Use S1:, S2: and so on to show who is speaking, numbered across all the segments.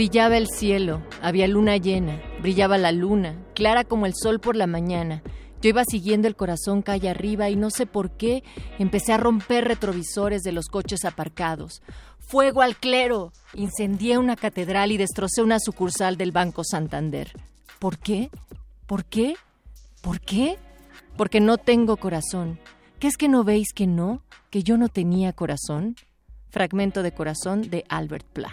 S1: Brillaba el cielo, había luna llena, brillaba la luna, clara como el sol por la mañana. Yo iba siguiendo el corazón calle arriba y no sé por qué empecé a romper retrovisores de los coches aparcados. Fuego al clero. Incendié una catedral y destrocé una sucursal del Banco Santander. ¿Por qué? ¿Por qué? ¿Por qué? Porque no tengo corazón. ¿Qué es que no veis que no? ¿Que yo no tenía corazón? Fragmento de corazón de Albert Pla.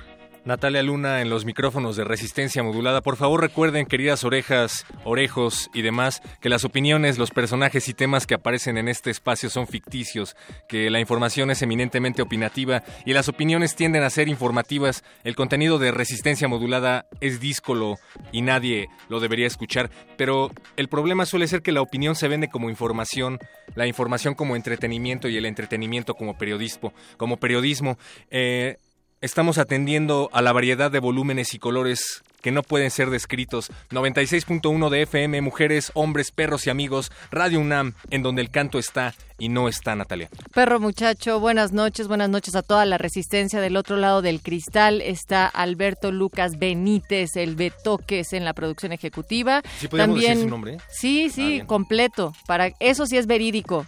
S2: Natalia Luna en los micrófonos de resistencia modulada. Por favor recuerden, queridas orejas, orejos y demás, que las opiniones, los personajes y temas que aparecen en este espacio son ficticios, que la información es eminentemente opinativa y las opiniones tienden a ser informativas. El contenido de resistencia modulada es díscolo y nadie lo debería escuchar, pero el problema suele ser que la opinión se vende como información, la información como entretenimiento y el entretenimiento como periodismo. Como periodismo. Eh, Estamos atendiendo a la variedad de volúmenes y colores que no pueden ser descritos. 96.1 de FM, mujeres, hombres, perros y amigos, Radio UNAM, en donde el canto está y no está Natalia.
S1: Perro muchacho, buenas noches, buenas noches a toda la resistencia. Del otro lado del cristal está Alberto Lucas Benítez, el Betoques en la producción ejecutiva.
S2: ¿Sí podemos También, decir su nombre?
S1: Sí, sí, completo. Para eso sí es verídico.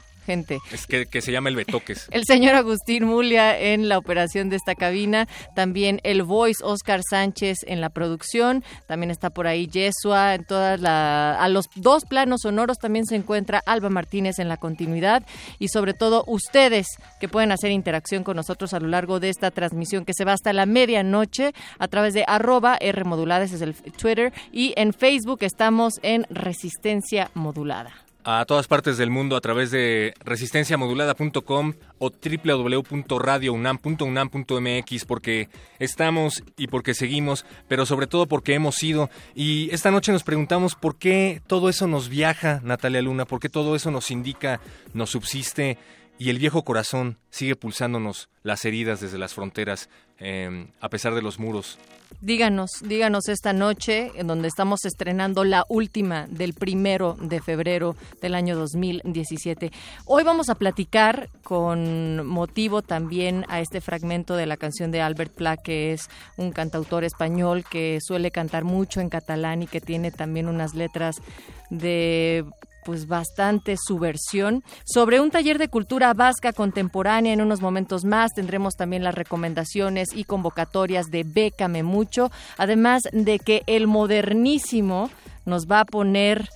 S2: Es que, se llama el Betoques.
S1: El señor Agustín Mulia en la operación de esta cabina, también el voice Oscar Sánchez en la producción, también está por ahí Yesua, en todas la, a los dos planos sonoros también se encuentra Alba Martínez en la continuidad y sobre todo ustedes que pueden hacer interacción con nosotros a lo largo de esta transmisión que se va hasta la medianoche a través de arroba R moduladas es el Twitter y en Facebook estamos en Resistencia Modulada
S2: a todas partes del mundo a través de resistenciamodulada.com o www.radiounam.unam.mx porque estamos y porque seguimos, pero sobre todo porque hemos ido. Y esta noche nos preguntamos por qué todo eso nos viaja, Natalia Luna, por qué todo eso nos indica, nos subsiste y el viejo corazón sigue pulsándonos las heridas desde las fronteras em, a pesar de los muros.
S1: Díganos, díganos esta noche en donde estamos estrenando la última del primero de febrero del año 2017. Hoy vamos a platicar con motivo también a este fragmento de la canción de Albert Pla, que es un cantautor español que suele cantar mucho en catalán y que tiene también unas letras de pues bastante subversión. Sobre un taller de cultura vasca contemporánea en unos momentos más tendremos también las recomendaciones y convocatorias de Bécame Mucho, además de que el modernísimo nos va a poner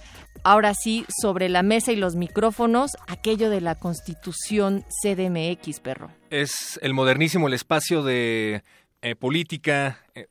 S1: ahora sí sobre la mesa y los micrófonos aquello de la Constitución CDMX, perro.
S2: Es el modernísimo el espacio de eh, política, eh,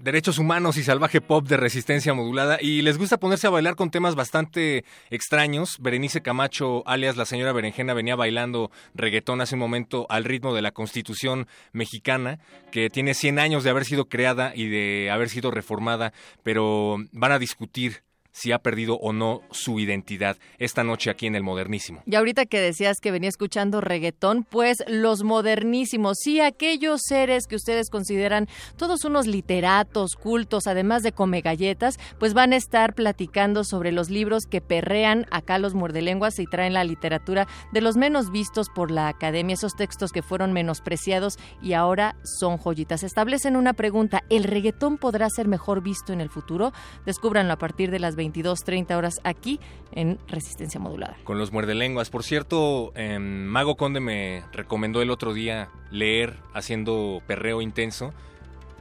S2: derechos humanos y salvaje pop de resistencia modulada y les gusta ponerse a bailar con temas bastante extraños. Berenice Camacho, alias la señora Berenjena, venía bailando reggaetón hace un momento al ritmo de la Constitución mexicana, que tiene 100 años de haber sido creada y de haber sido reformada, pero van a discutir si ha perdido o no su identidad esta noche aquí en el Modernísimo.
S1: Y ahorita que decías que venía escuchando reggaetón, pues los modernísimos, sí, aquellos seres que ustedes consideran todos unos literatos, cultos, además de come galletas, pues van a estar platicando sobre los libros que perrean acá los muerdelenguas y traen la literatura de los menos vistos por la academia, esos textos que fueron menospreciados y ahora son joyitas. Establecen una pregunta, ¿el reggaetón podrá ser mejor visto en el futuro? Descúbranlo a partir de las 22.30 horas aquí en Resistencia Modulada.
S2: Con los muerdelenguas. Por cierto, em, Mago Conde me recomendó el otro día leer haciendo perreo intenso.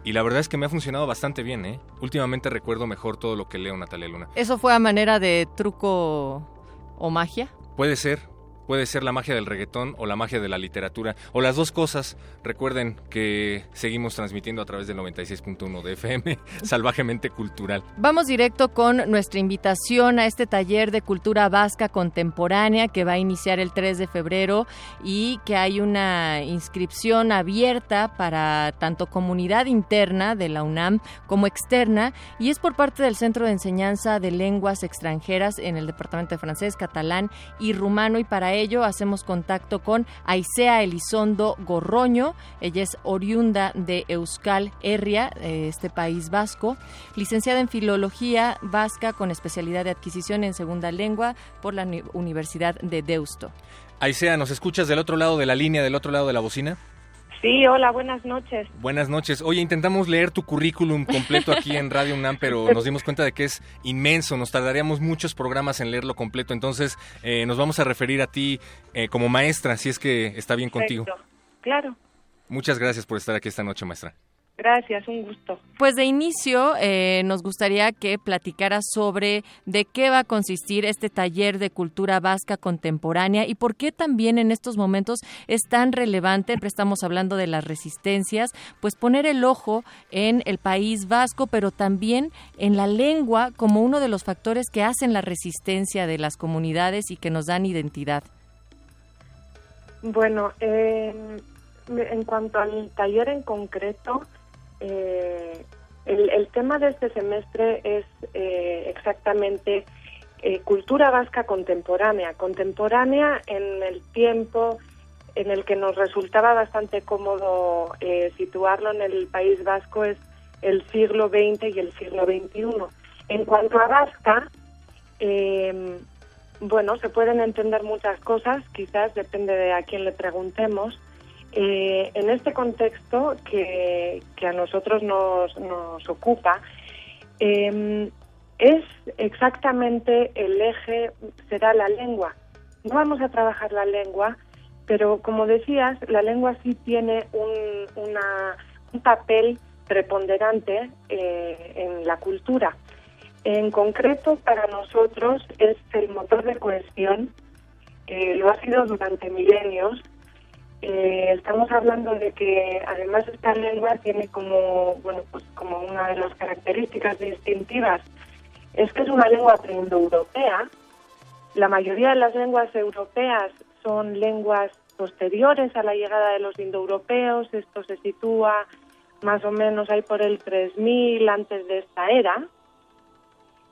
S2: Y la verdad es que me ha funcionado bastante bien, ¿eh? Últimamente recuerdo mejor todo lo que leo Natalia Luna.
S1: ¿Eso fue a manera de truco o magia?
S2: Puede ser, puede ser la magia del reggaetón o la magia de la literatura, o las dos cosas. Recuerden que seguimos transmitiendo a través del 96.1 de FM, salvajemente cultural.
S1: Vamos directo con nuestra invitación a este taller de cultura vasca contemporánea que va a iniciar el 3 de febrero y que hay una inscripción abierta para tanto comunidad interna de la UNAM como externa y es por parte del Centro de Enseñanza de Lenguas Extranjeras en el Departamento de Francés, Catalán y Rumano y para ello hacemos contacto con Aisea Elizondo Gorroño. Ella es oriunda de Euskal Herria, eh, este país vasco, licenciada en Filología Vasca con especialidad de adquisición en segunda lengua por la Universidad de Deusto.
S2: Aisea, ¿nos escuchas del otro lado de la línea, del otro lado de la bocina?
S3: Sí, hola, buenas noches.
S2: Buenas noches. Oye, intentamos leer tu currículum completo aquí en Radio UNAM, pero nos dimos cuenta de que es inmenso, nos tardaríamos muchos programas en leerlo completo, entonces eh, nos vamos a referir a ti eh, como maestra, si es que está bien contigo.
S3: Claro.
S2: Muchas gracias por estar aquí esta noche, maestra.
S3: Gracias, un gusto.
S1: Pues de inicio eh, nos gustaría que platicara sobre de qué va a consistir este taller de cultura vasca contemporánea y por qué también en estos momentos es tan relevante, estamos hablando de las resistencias, pues poner el ojo en el país vasco, pero también en la lengua como uno de los factores que hacen la resistencia de las comunidades y que nos dan identidad.
S3: Bueno, eh, en cuanto al taller en concreto, eh, el, tema de este semestre es eh, exactamente eh, cultura vasca contemporánea, contemporánea en el tiempo en el que nos resultaba bastante cómodo situarlo en el País Vasco es el siglo XX y el siglo XXI. En cuanto a vasca, bueno, se pueden entender muchas cosas, quizás depende de a quién le preguntemos, eh, en este contexto que, a nosotros nos, nos ocupa, em, es exactamente el eje, será la lengua. No vamos a trabajar la lengua, pero como decías, la lengua sí tiene un, papel preponderante eh, en la cultura. En concreto, para nosotros es el motor de cohesión, lo ha sido durante milenios eh, estamos hablando de que además esta lengua tiene como bueno pues como una de las características distintivas es que es una lengua preindoeuropea. La mayoría de las lenguas europeas son lenguas posteriores a la llegada de los indoeuropeos. Esto se sitúa más o menos ahí por el 3000 antes de esta era.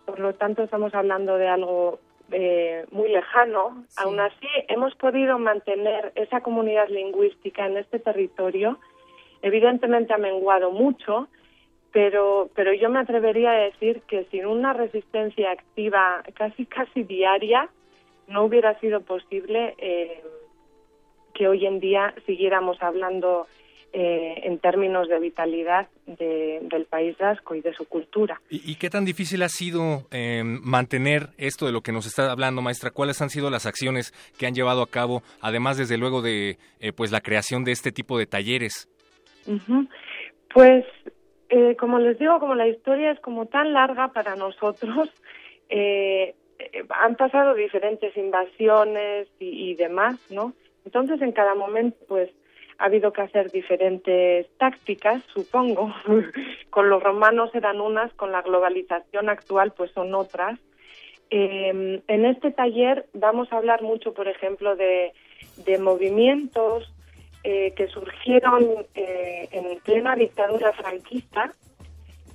S3: Por lo tanto, estamos hablando de algo eh, muy lejano, aún así hemos podido mantener esa comunidad lingüística en este territorio. Evidentemente ha menguado mucho, pero, pero yo me atrevería a decir que sin una resistencia activa casi casi diaria no hubiera sido posible eh, que hoy en día siguiéramos hablando eh, en términos de vitalidad del País Vasco y de su cultura.
S2: ¿Y, qué tan difícil ha sido eh, mantener esto de lo que nos está hablando, maestra? ¿Cuáles han sido las acciones que han llevado a cabo, además, desde luego, de eh, pues la creación de este tipo de talleres?
S3: Pues, como les digo, como la historia es como tan larga para nosotros, han pasado diferentes invasiones y, y demás, ¿no? Entonces, en cada momento, pues, ha habido que hacer diferentes tácticas, supongo. con los romanos eran unas, con la globalización actual pues son otras. Em, en este taller vamos a hablar mucho, por ejemplo, de, movimientos eh, que surgieron eh, en plena dictadura franquista,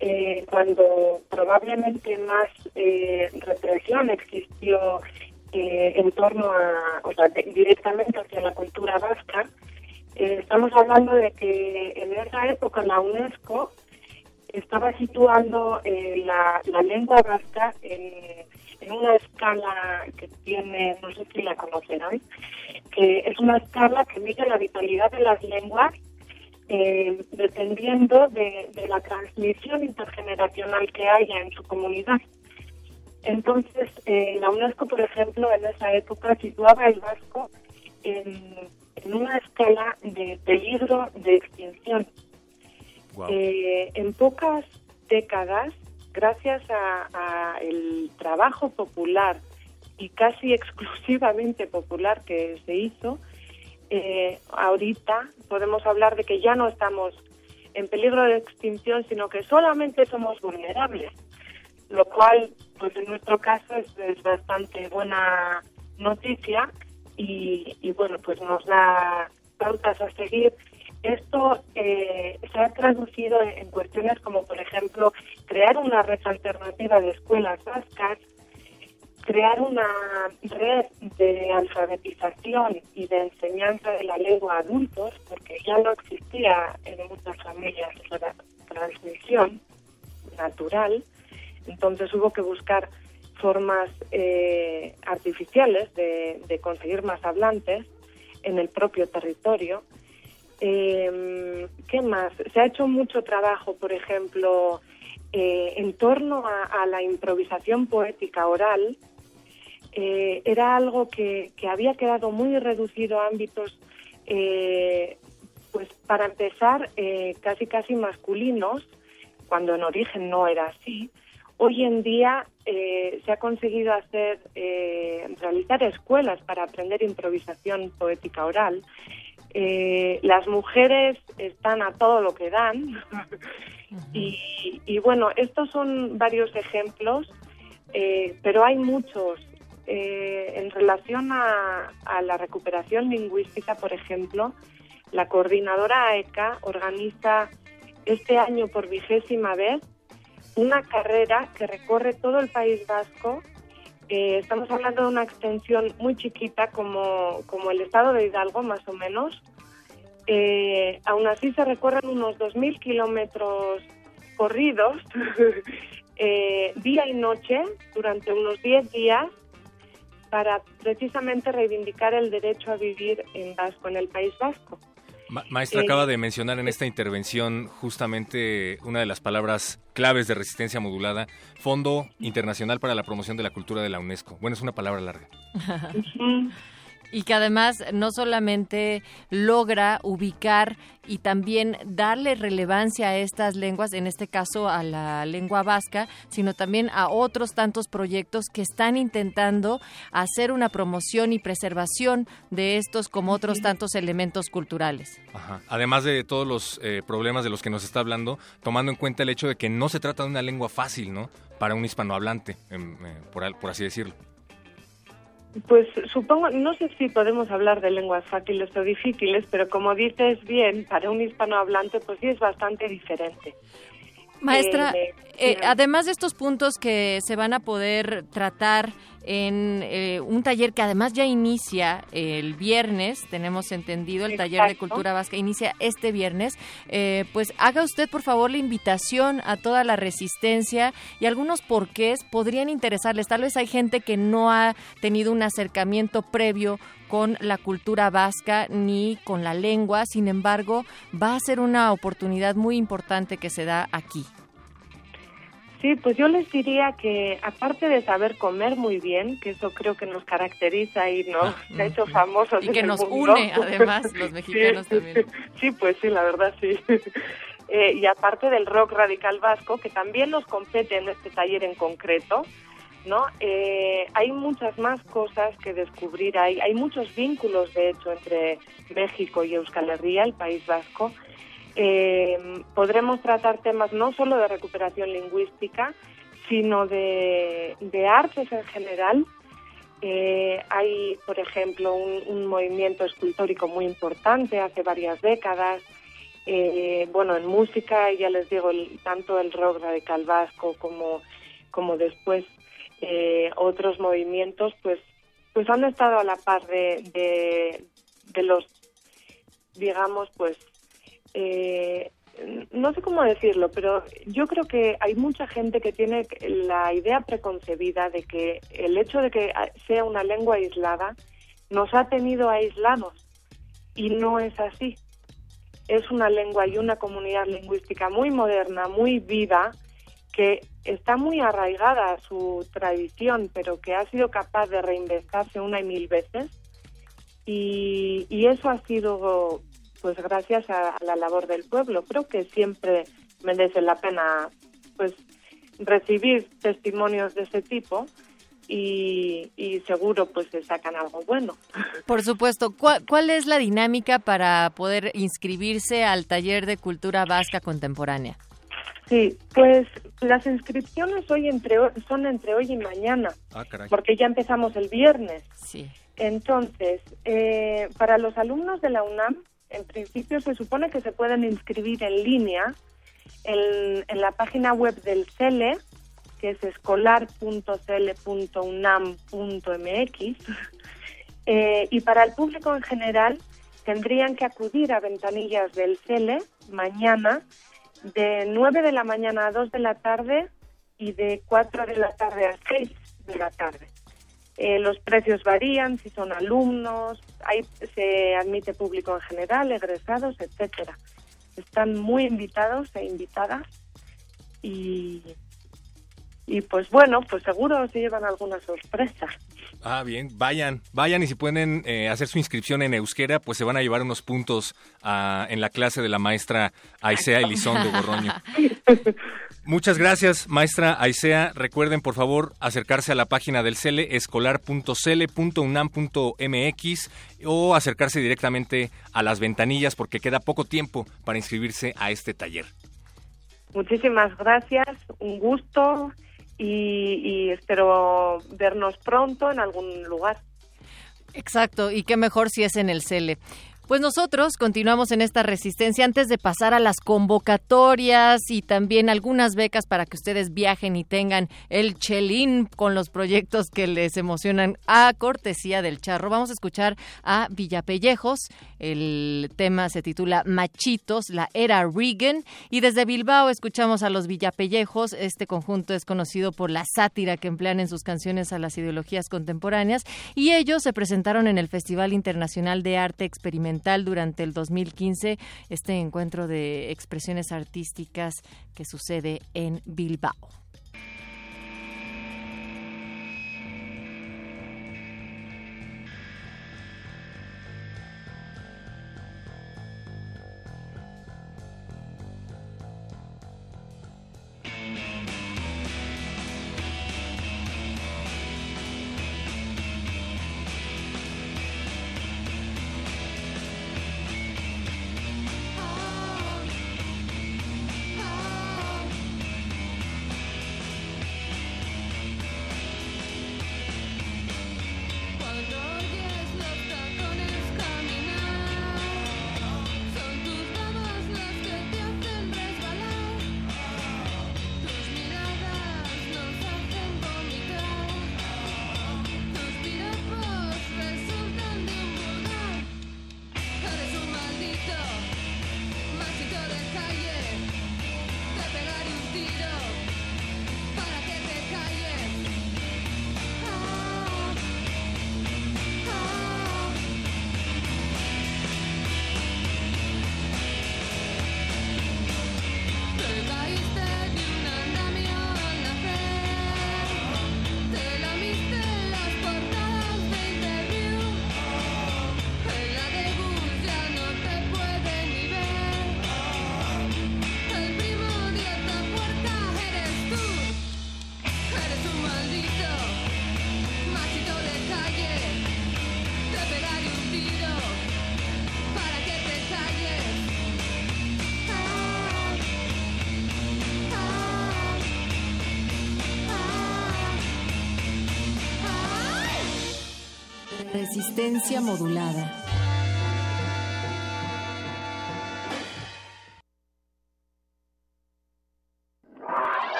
S3: eh, cuando probablemente más represión existió en torno a, o sea, directamente hacia la cultura vasca eh, estamos hablando de que en esa época la UNESCO estaba situando eh, la, lengua vasca en, una escala que tiene, no sé si la conocerán, que es una escala que mide la vitalidad de las lenguas eh, dependiendo de, la transmisión intergeneracional que haya en su comunidad. Entonces, la UNESCO, por ejemplo, en esa época situaba el vasco en, una escala de peligro de extinción. Eh, en pocas décadas, gracias a, el trabajo popular y casi exclusivamente popular que se hizo, eh, ahorita podemos hablar de que ya no estamos en peligro de extinción, sino que solamente somos vulnerables, lo cual, pues en nuestro caso es, bastante buena noticia y, y, bueno, pues nos da pautas a seguir. Esto eh, se ha traducido en cuestiones como, por ejemplo, crear una red alternativa de escuelas vascas, crear una red de alfabetización y de enseñanza de la lengua a adultos, porque ya no existía en muchas familias la transmisión natural, entonces hubo que buscar formas eh, artificiales de, conseguir más hablantes en el propio territorio. Eh, ¿Qué más? Se ha hecho mucho trabajo, por ejemplo, eh, en torno a, la improvisación poética oral, eh, era algo que, había quedado muy reducido a ámbitos, eh, pues para empezar, casi casi masculinos, cuando en origen no era así. Hoy en día se ha conseguido hacer, realizar escuelas para aprender improvisación poética oral. las mujeres están a todo lo que dan y, bueno, estos son varios ejemplos, eh, pero hay muchos. Eh, en relación a, la recuperación lingüística, por ejemplo, la coordinadora AECA organiza este año por vigésima vez una carrera que recorre todo el País Vasco. Eh, estamos hablando de una extensión muy chiquita como, como el estado de Hidalgo, más o menos, eh, aún así se recorren unos 2.000 kilómetros corridos eh, día y noche durante unos 10 días para precisamente reivindicar el derecho a vivir en Vasco, en el País Vasco.
S2: Maestra, acaba de mencionar en esta intervención justamente una de las palabras claves de resistencia modulada, Fondo Internacional para la Promoción de la Cultura de la UNESCO. Bueno, es una palabra larga.
S1: Y que además no solamente logra ubicar y también darle relevancia a estas lenguas, en este caso a la lengua vasca, sino también a otros tantos proyectos que están intentando hacer una promoción y preservación de estos como otros tantos elementos culturales.
S2: Además de todos los eh, problemas de los que nos está hablando, tomando en cuenta el hecho de que no se trata de una lengua fácil, ¿no? Para un hispanohablante, em, eh, por así decirlo.
S3: Pues supongo, no sé si podemos hablar de lenguas fáciles o difíciles, pero como dices bien, para un hispanohablante, pues sí es bastante diferente.
S1: Maestra, eh, eh, además de estos puntos que se van a poder tratar en eh, un taller que además ya inicia el viernes, tenemos entendido, el taller de cultura vasca inicia este viernes, pues haga usted por favor la invitación a toda la resistencia y algunos porqués podrían interesarles. Tal vez hay gente que no ha tenido un acercamiento previo con la cultura vasca ni con la lengua, sin embargo, va a ser una oportunidad muy importante que se da aquí.
S3: Sí, pues yo les diría que aparte de saber comer muy bien, que eso creo que nos caracteriza y nos ha hecho famosos
S1: y que nos une además los mexicanos también.
S3: Sí, pues sí, la verdad sí. Eh, y aparte del rock radical vasco, que también nos compete en este taller en concreto, ¿no? Eh, hay muchas más cosas que descubrir, hay, hay muchos vínculos, de hecho, entre México y Euskal Herria, el País Vasco. Eh, podremos tratar temas no solo de recuperación lingüística, sino de, artes en general. Eh, hay, por ejemplo, un, movimiento escultórico muy importante hace varias décadas. bueno, en música, ya les digo, tanto el rock radical vasco como, como después eh, otros movimientos pues pues han estado a la par de, de, los digamos pues eh, no sé cómo decirlo, pero yo creo que hay mucha gente que tiene la idea preconcebida de que el hecho de que sea una lengua aislada nos ha tenido aislados y no es así. Es una lengua y una comunidad lingüística muy moderna, muy viva, que está muy arraigada a su tradición, pero que ha sido capaz de reinventarse una y mil veces. Y, y eso ha sido pues gracias a, la labor del pueblo. Creo que siempre merece la pena pues recibir testimonios de ese tipo y, seguro pues se sacan algo bueno.
S1: Por supuesto. ¿Cuál, ¿Cuál, es la dinámica para poder inscribirse al taller de cultura vasca contemporánea?
S3: Sí, pues las inscripciones hoy entre son entre hoy y mañana, ah, porque ya empezamos el viernes.
S1: Sí.
S3: Entonces, eh, para los alumnos de la UNAM en principio se supone que se pueden inscribir en línea en, la página web del CELE, que es escolar.cele.unam.mx, eh, y para el público en general tendrían que acudir a ventanillas del CELE mañana de 9 de la mañana a 2 de la tarde y de 4 de la tarde a 6 de la tarde. Eh, los precios varían, si son alumnos, hay, se admite público en general, egresados, etcétera. Están muy invitados e invitadas y, y pues bueno, pues seguro se llevan alguna sorpresa.
S2: Ah, bien, vayan, vayan y si pueden eh, hacer su inscripción en euskera, pues se van a llevar unos puntos ah, en la clase de la maestra Aisea Elizondo Gorroño. Muchas gracias, maestra Aisea. Recuerden, por favor, acercarse a la página del CELE, escolar.cele.unam.mx o acercarse directamente a las ventanillas porque queda poco tiempo para inscribirse a este taller.
S3: Muchísimas gracias, un gusto y, y espero vernos pronto en algún lugar.
S1: Exacto, y qué mejor si es en el CELE. Pues nosotros continuamos en esta resistencia antes de pasar a las convocatorias y también algunas becas para que ustedes viajen y tengan el chelín con los proyectos que les emocionan a cortesía del charro. Vamos a escuchar a Villapellejos. El tema se titula Machitos, la era Reagan. Y desde Bilbao escuchamos a los Villapellejos. Este conjunto es conocido por la sátira que emplean en sus canciones a las ideologías contemporáneas. Y ellos se presentaron en el Festival Internacional de Arte Experimental durante el 2015, este encuentro de expresiones artísticas que sucede en Bilbao. Resistencia modulada.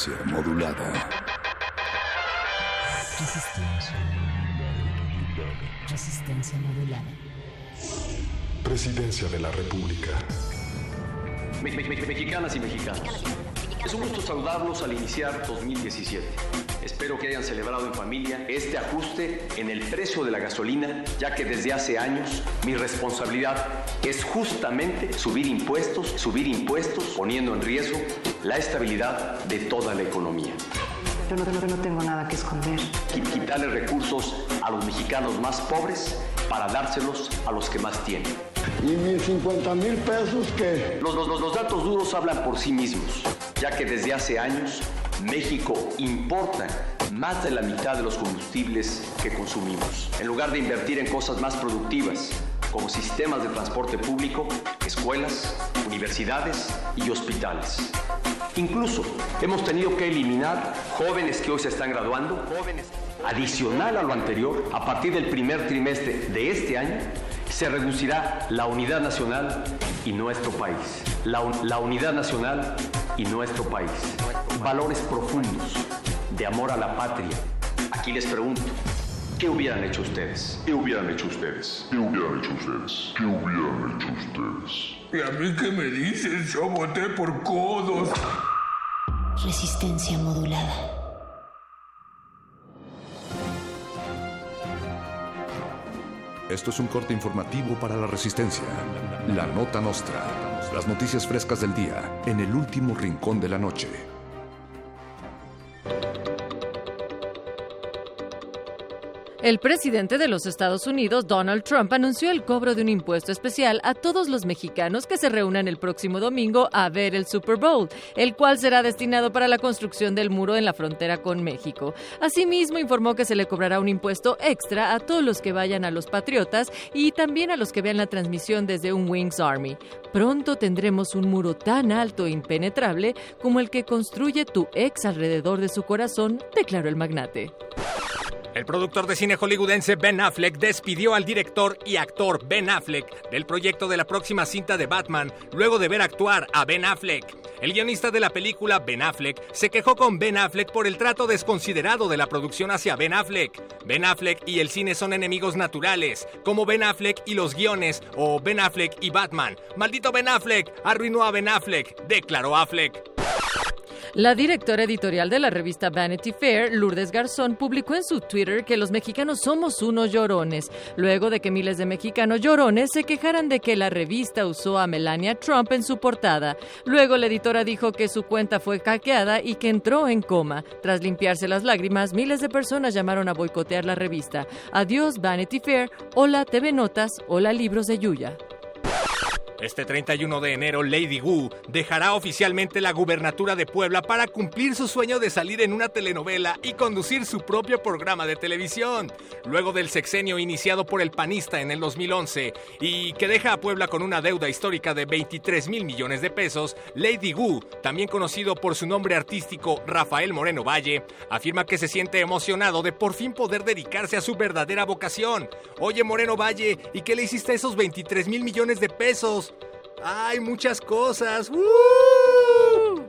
S4: Resistencia modulada.
S5: Resistencia. Resistencia modulada.
S6: Presidencia de la República.
S7: Me- me- me- mexicanas y mexicanos. Es un gusto saludarlos al iniciar 2017. Espero que hayan celebrado en familia este ajuste en el precio de la gasolina, ya que desde hace años mi responsabilidad es justamente subir impuestos, subir impuestos, poniendo en riesgo la estabilidad de toda la economía.
S8: Yo no, no- no tengo nada que esconder.
S7: Qui- Quitarle recursos a los mexicanos más pobres para dárselos a los que más tienen.
S9: ¿Y mis 50 mil pesos qué?
S7: Los, los- los- los datos duros hablan por sí mismos, ya que desde hace años México importa más de la mitad de los combustibles que consumimos. En lugar de invertir en cosas más productivas, como sistemas de transporte público, escuelas, universidades y hospitales. Incluso hemos tenido que eliminar jóvenes que hoy se están graduando, jóvenes. Adicional a lo anterior, a partir del primer trimestre de este año, se reducirá la unidad nacional y nuestro país. La, la unidad nacional y nuestro país. Valores profundos de amor a la patria. Aquí les pregunto, ¿qué hubieran hecho ustedes?
S6: ¿Qué hubieran hecho ustedes? ¿Qué hubieran hecho ustedes? ¿Qué hubieran hecho ustedes?
S10: ¿Y a mí qué me dices? Yo voté por codos.
S5: Resistencia modulada.
S4: Esto es un corte informativo para la resistencia. La nota nostra. Las noticias frescas del día en el último rincón de la noche.
S1: El presidente de los Estados Unidos, Donald Trump, anunció el cobro de un impuesto especial a todos los mexicanos que se reúnan el próximo domingo a ver el Super Bowl, el cual será destinado para la construcción del muro en la frontera con México. Asimismo, informó que se le cobrará un impuesto extra a todos los que vayan a los Patriotas y también a los que vean la transmisión desde un Wings Army. Pronto tendremos un muro tan alto e impenetrable como el que construye tu ex alrededor de su corazón, declaró el magnate.
S2: El productor de cine hollywoodense Ben Affleck despidió al director y actor Ben Affleck del proyecto de la próxima cinta de Batman luego de ver actuar a Ben Affleck. El guionista de la película Ben Affleck se quejó con Ben Affleck por el trato desconsiderado de la producción hacia Ben Affleck. Ben Affleck y el cine son enemigos naturales, como Ben Affleck y los guiones o Ben Affleck y Batman. Maldito Ben Affleck arruinó a Ben Affleck, declaró Affleck.
S1: La directora editorial de la revista Vanity Fair, Lourdes Garzón, publicó en su Twitter que los mexicanos somos unos llorones, luego de que miles de mexicanos llorones se quejaran de que la revista usó a Melania Trump en su portada. Luego la editora dijo que su cuenta fue hackeada y que entró en coma. Tras limpiarse las lágrimas, miles de personas llamaron a boicotear la revista. Adiós Vanity Fair, hola TV Notas, hola Libros de Yuya.
S2: Este 31 de enero, Lady Wu dejará oficialmente la gubernatura de Puebla para cumplir su sueño de salir en una telenovela y conducir su propio programa de televisión. Luego del sexenio iniciado por el panista en el 2011 y que deja a Puebla con una deuda histórica de 23 mil millones de pesos, Lady Wu, también conocido por su nombre artístico Rafael Moreno Valle, afirma que se siente emocionado de por fin poder dedicarse a su verdadera vocación. Oye, Moreno Valle, ¿y qué le hiciste esos 23 mil millones de pesos? ¡Ay, muchas cosas! ¡Uh!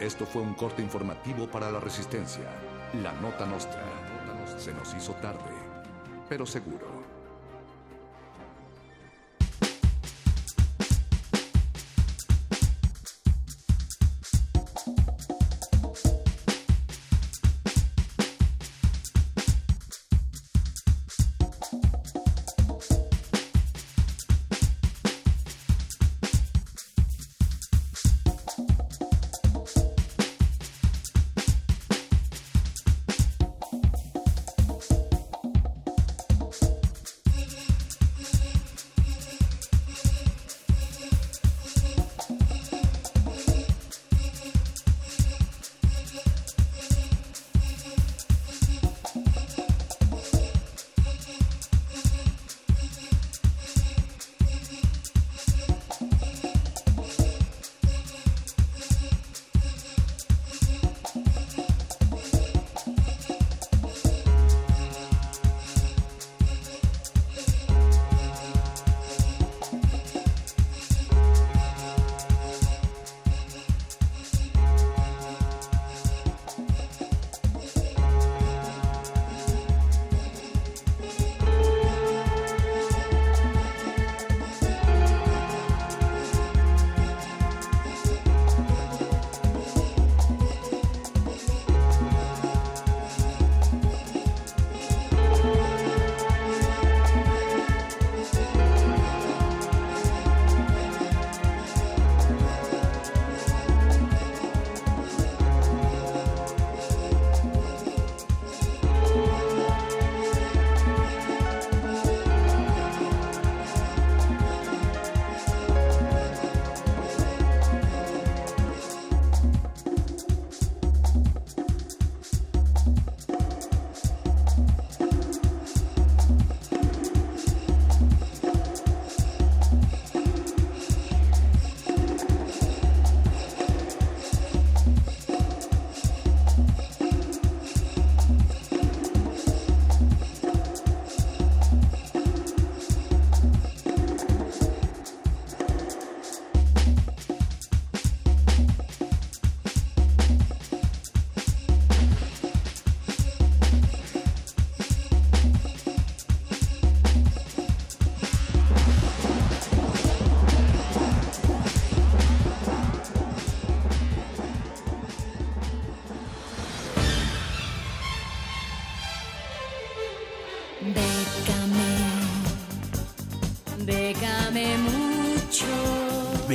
S4: Esto fue un corte informativo para la resistencia. La nota nostra. Se nos hizo tarde, pero seguro.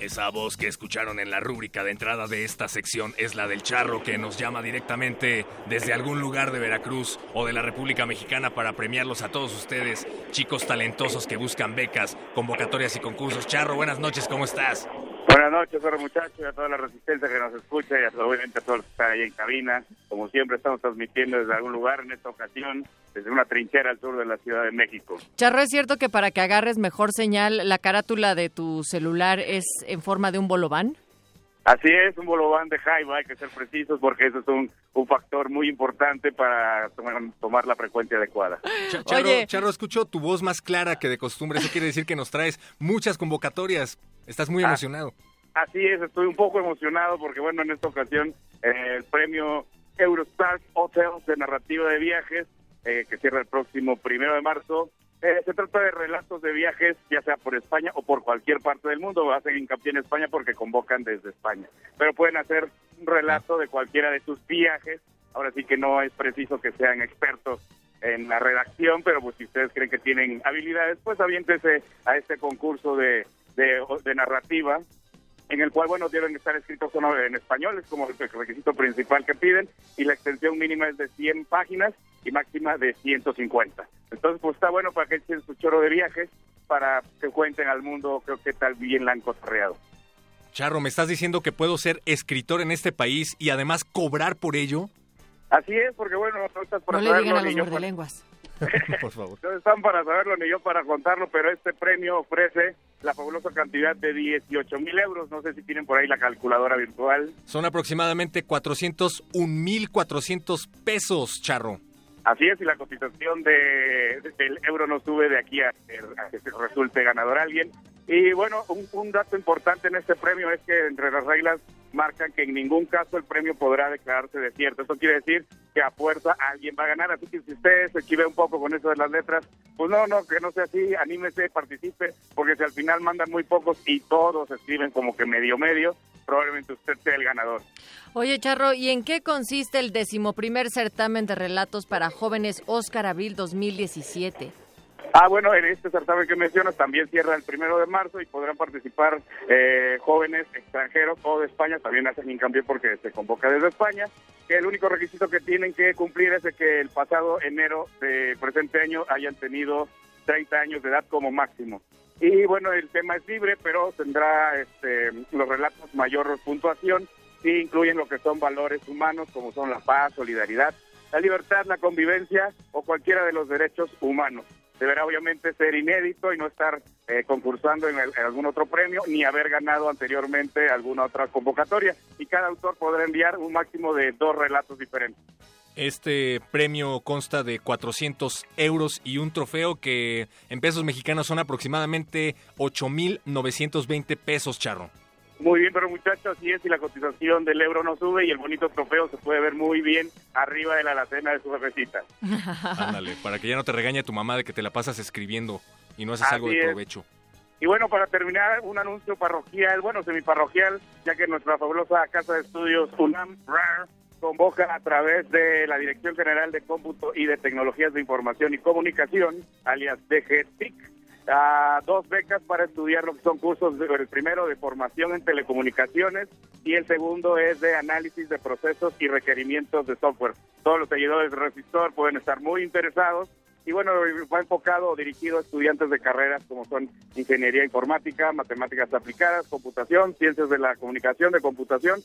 S2: Esa voz que escucharon en la rúbrica de entrada de esta sección es la del charro que nos llama directamente desde algún lugar de Veracruz o de la República Mexicana para premiarlos a todos ustedes, chicos talentosos que buscan becas, convocatorias y concursos. Charro, buenas noches, ¿cómo estás?
S11: Buenas noches, hola muchachos, y a toda la resistencia que nos escucha y a, obviamente a todos los que están ahí en cabina. Como siempre estamos transmitiendo desde algún lugar, en esta ocasión desde una trinchera al sur de la Ciudad de México.
S1: Charro, ¿es cierto que para que agarres mejor señal, la carátula de tu celular es en forma de un bolobán?
S11: Así es, un bolobán de Jaiba, hay que ser precisos porque eso es un, un factor muy importante para tomar, tomar la frecuencia adecuada.
S2: Ch- Charro, Charro, escucho tu voz más clara que de costumbre. Eso quiere decir que nos traes muchas convocatorias. Estás muy
S11: Ah.
S2: emocionado.
S11: Así es, estoy un poco emocionado porque, bueno, en esta ocasión eh, el premio Eurostar Hotels de narrativa de viajes, eh, que cierra el próximo primero de marzo, eh, se trata de relatos de viajes, ya sea por España o por cualquier parte del mundo. Hacen hincapié en España porque convocan desde España. Pero pueden hacer un relato de cualquiera de sus viajes. Ahora sí que no es preciso que sean expertos en la redacción, pero pues si ustedes creen que tienen habilidades, pues aviéntese a este concurso de, de, de narrativa en el cual, bueno, deben estar escritos solo en español, es como el requisito principal que piden, y la extensión mínima es de 100 páginas y máxima de 150. Entonces, pues está bueno para que echen su choro de viajes, para que cuenten al mundo, creo que tal bien la han cotorreado.
S2: Charro, ¿me estás diciendo que puedo ser escritor en este país y además cobrar por ello?
S11: Así es, porque bueno, no estás para
S1: No le digan a los mordelenguas.
S2: Por favor.
S11: No están para saberlo ni yo para contarlo, pero este premio ofrece la fabulosa cantidad de 18 mil euros. No sé si tienen por ahí la calculadora virtual.
S2: Son aproximadamente 401.400 pesos, Charro.
S11: Así es, y la cotización de, de- del euro no sube de aquí a, a que se resulte ganador alguien. Y bueno, un, dato importante en este premio es que entre las reglas marcan que en ningún caso el premio podrá declararse desierto. Eso quiere decir que a fuerza alguien va a ganar. Así que si usted se un poco con eso de las letras, pues no, no, que no sea así, anímese, participe, porque si al final mandan muy pocos y todos escriben como que medio medio, probablemente usted sea el ganador.
S1: Oye, Charro, ¿y en qué consiste el decimoprimer certamen de relatos para jóvenes Oscar Abril 2017?
S11: Ah, bueno, en este certamen que mencionas también cierra el primero de marzo y podrán participar eh, jóvenes extranjeros o de España. También hacen hincapié porque se convoca desde España. Que el único requisito que tienen que cumplir es de que el pasado enero de presente año hayan tenido 30 años de edad como máximo. Y bueno, el tema es libre, pero tendrá este, los relatos mayor puntuación y incluyen lo que son valores humanos como son la paz, solidaridad, la libertad, la convivencia o cualquiera de los derechos humanos. Deberá obviamente ser inédito y no estar eh, concursando en, algún otro premio ni haber ganado anteriormente alguna otra convocatoria. Y cada autor podrá enviar un máximo de dos relatos diferentes.
S2: Este premio consta de 400 euros y un trofeo que en pesos mexicanos son aproximadamente 8.920 pesos, Charro.
S11: Muy bien, pero muchachos, así es, y la cotización del euro no sube y el bonito trofeo se puede ver muy bien arriba de la alacena de su jefecita.
S2: Ándale, para que ya no te regañe tu mamá de que te la pasas escribiendo y no haces algo de
S11: es.
S2: provecho.
S11: Y bueno, para terminar, un anuncio parroquial, bueno, semiparroquial, ya que nuestra fabulosa Casa de Estudios UNAM RAR, convoca a través de la Dirección General de Cómputo y de Tecnologías de Información y Comunicación, alias DGTIC, a dos becas para estudiar lo que son cursos, de- el primero de formación en telecomunicaciones y el segundo es de análisis de procesos y requerimientos de software. Todos los seguidores de Resistor pueden estar muy interesados y bueno, va enfocado o dirigido a estudiantes de carreras como son ingeniería informática, matemáticas aplicadas, computación, ciencias de la comunicación, de computación.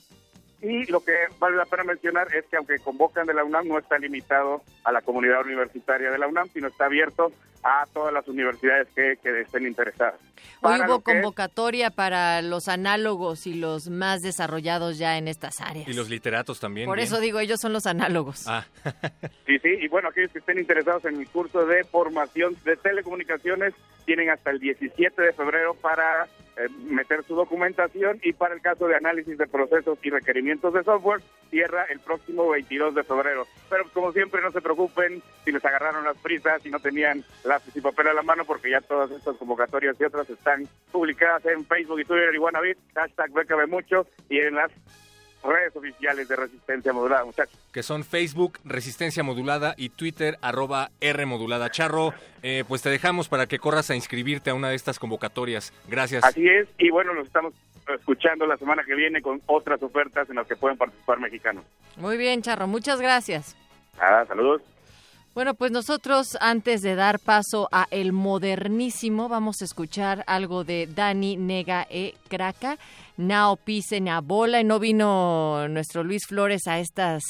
S11: Y lo que vale la pena mencionar es que aunque convocan de la UNAM, no está limitado a la comunidad universitaria de la UNAM, sino está abierto a todas las universidades que, que estén interesadas.
S1: Hoy
S11: Para
S1: hubo
S11: es-
S1: convocatoria para los análogos y los más desarrollados ya en estas áreas.
S2: Y los literatos también.
S1: Por
S2: bien.
S1: eso digo, ellos son los análogos.
S2: Ah,
S11: Sí, sí, y bueno, aquellos que estén interesados en el curso de formación de telecomunicaciones tienen hasta el 17 de febrero para eh, meter su documentación y para el caso de análisis de procesos y requerimientos de software cierra el próximo 22 de febrero. Pero pues, como siempre no se preocupen si les agarraron las prisas, si no tenían lápiz y papel a la mano porque ya todas estas convocatorias y otras están publicadas en Facebook y Twitter y Wannabe, hashtag BKB mucho y en las redes oficiales de Resistencia Modulada, muchachos.
S2: Que son Facebook, Resistencia Modulada y Twitter, arroba R Modulada. Charro, eh, pues te dejamos para que corras a inscribirte a una de estas convocatorias. Gracias.
S11: Así es, y bueno, nos estamos escuchando la semana que viene con otras ofertas en las que pueden participar mexicanos.
S1: Muy bien, Charro, muchas gracias.
S11: Ah, saludos.
S1: Bueno, pues nosotros antes de dar paso a el modernísimo, vamos a escuchar algo de Dani Nega e Kraka, Nao Pise Bola. Y no vino nuestro Luis Flores a estas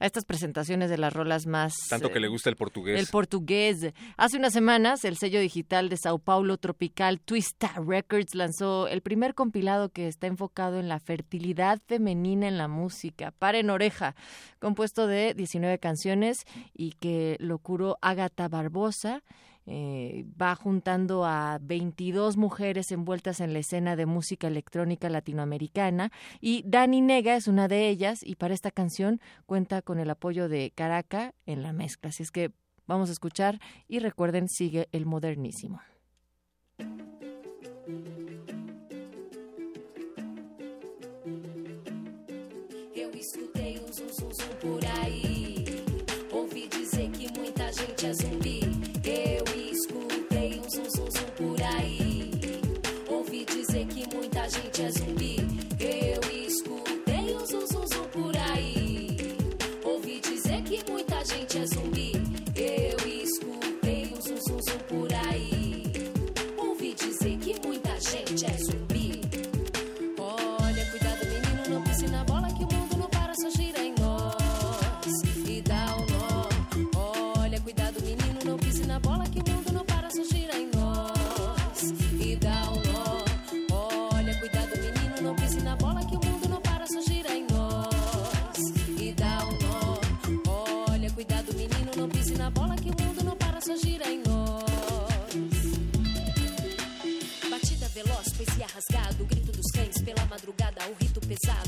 S1: a estas presentaciones de las rolas más...
S2: Tanto que le gusta el portugués.
S1: El portugués. Hace unas semanas, el sello digital de Sao Paulo Tropical Twista Records lanzó el primer compilado que está enfocado en la fertilidad femenina en la música. Paren oreja, compuesto de 19 canciones y que lo curó Agatha Barbosa. Eh, va juntando a 22 mujeres envueltas en la escena de música electrónica latinoamericana y Dani Nega es una de ellas y para esta canción cuenta con el apoyo de Caraca en la mezcla. Así es que vamos a escuchar y recuerden, sigue el modernísimo.
S12: Um por que gente. Muita gente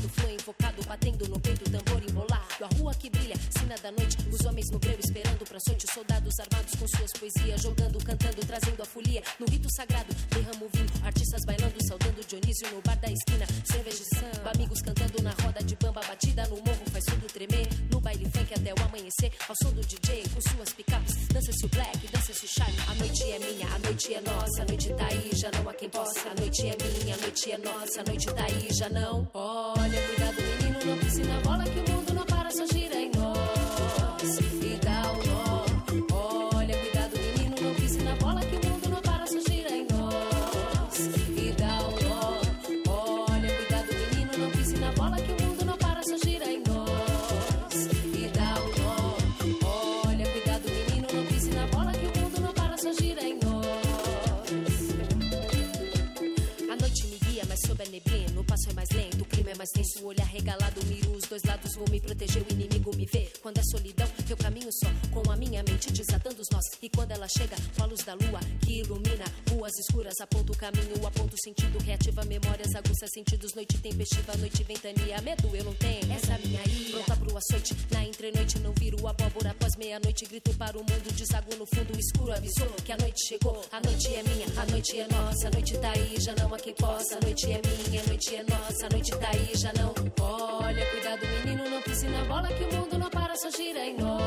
S12: flor invocado, batendo no peito, tambor embolado. A rua que brilha, sina da noite, os homens no breu esperando pra sorte, os soldados armados com suas poesias, jogando, cantando, trazendo a folia. No rito sagrado, derrama o vinho, artistas bailando, saudando Dionísio no bar da esquina, cerveja de samba, amigos cantando na roda de bamba, batida no morro faz tudo tremer. No baile funk até o amanhecer, ao som do DJ com suas picapes, dança-se o black, dança-se o charme. A noite é minha, a noite é nossa, a noite tá aí, já não há quem possa. A noite é minha, é nossa, a noite tá aí, já não. Olha, proteger, o inimigo me vê. Quando é solidão, eu caminho só. Com a minha mente desatando os nós. E quando ela chega, com a luz da lua que ilumina ruas escuras. Aponta o caminho, aponta o sentido. Reativa memórias, aguça sentidos. Noite tempestiva, noite ventania. Medo eu não tenho, essa minha ira. Pronta pro açoite, na entrenoite não viro abóbora. Após meia-noite, grito para o mundo. Desaguo no fundo escuro, avisou que a noite chegou. A noite é minha, a noite é nossa. A noite tá aí, já não há quem possa. A noite é minha, a noite é nossa. A noite tá aí, já não. Mundo não para, só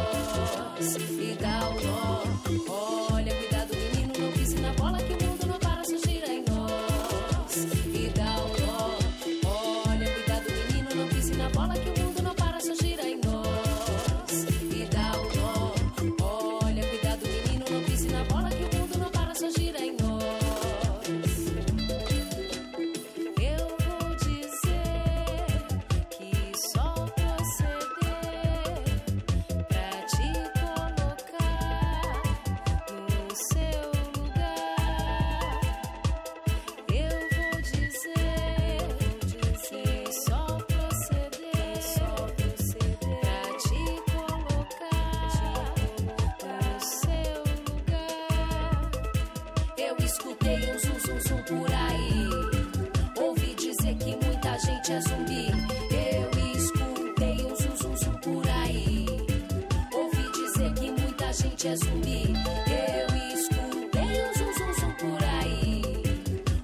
S12: gente é zumbi. Eu escutei um zum zum zum por aí.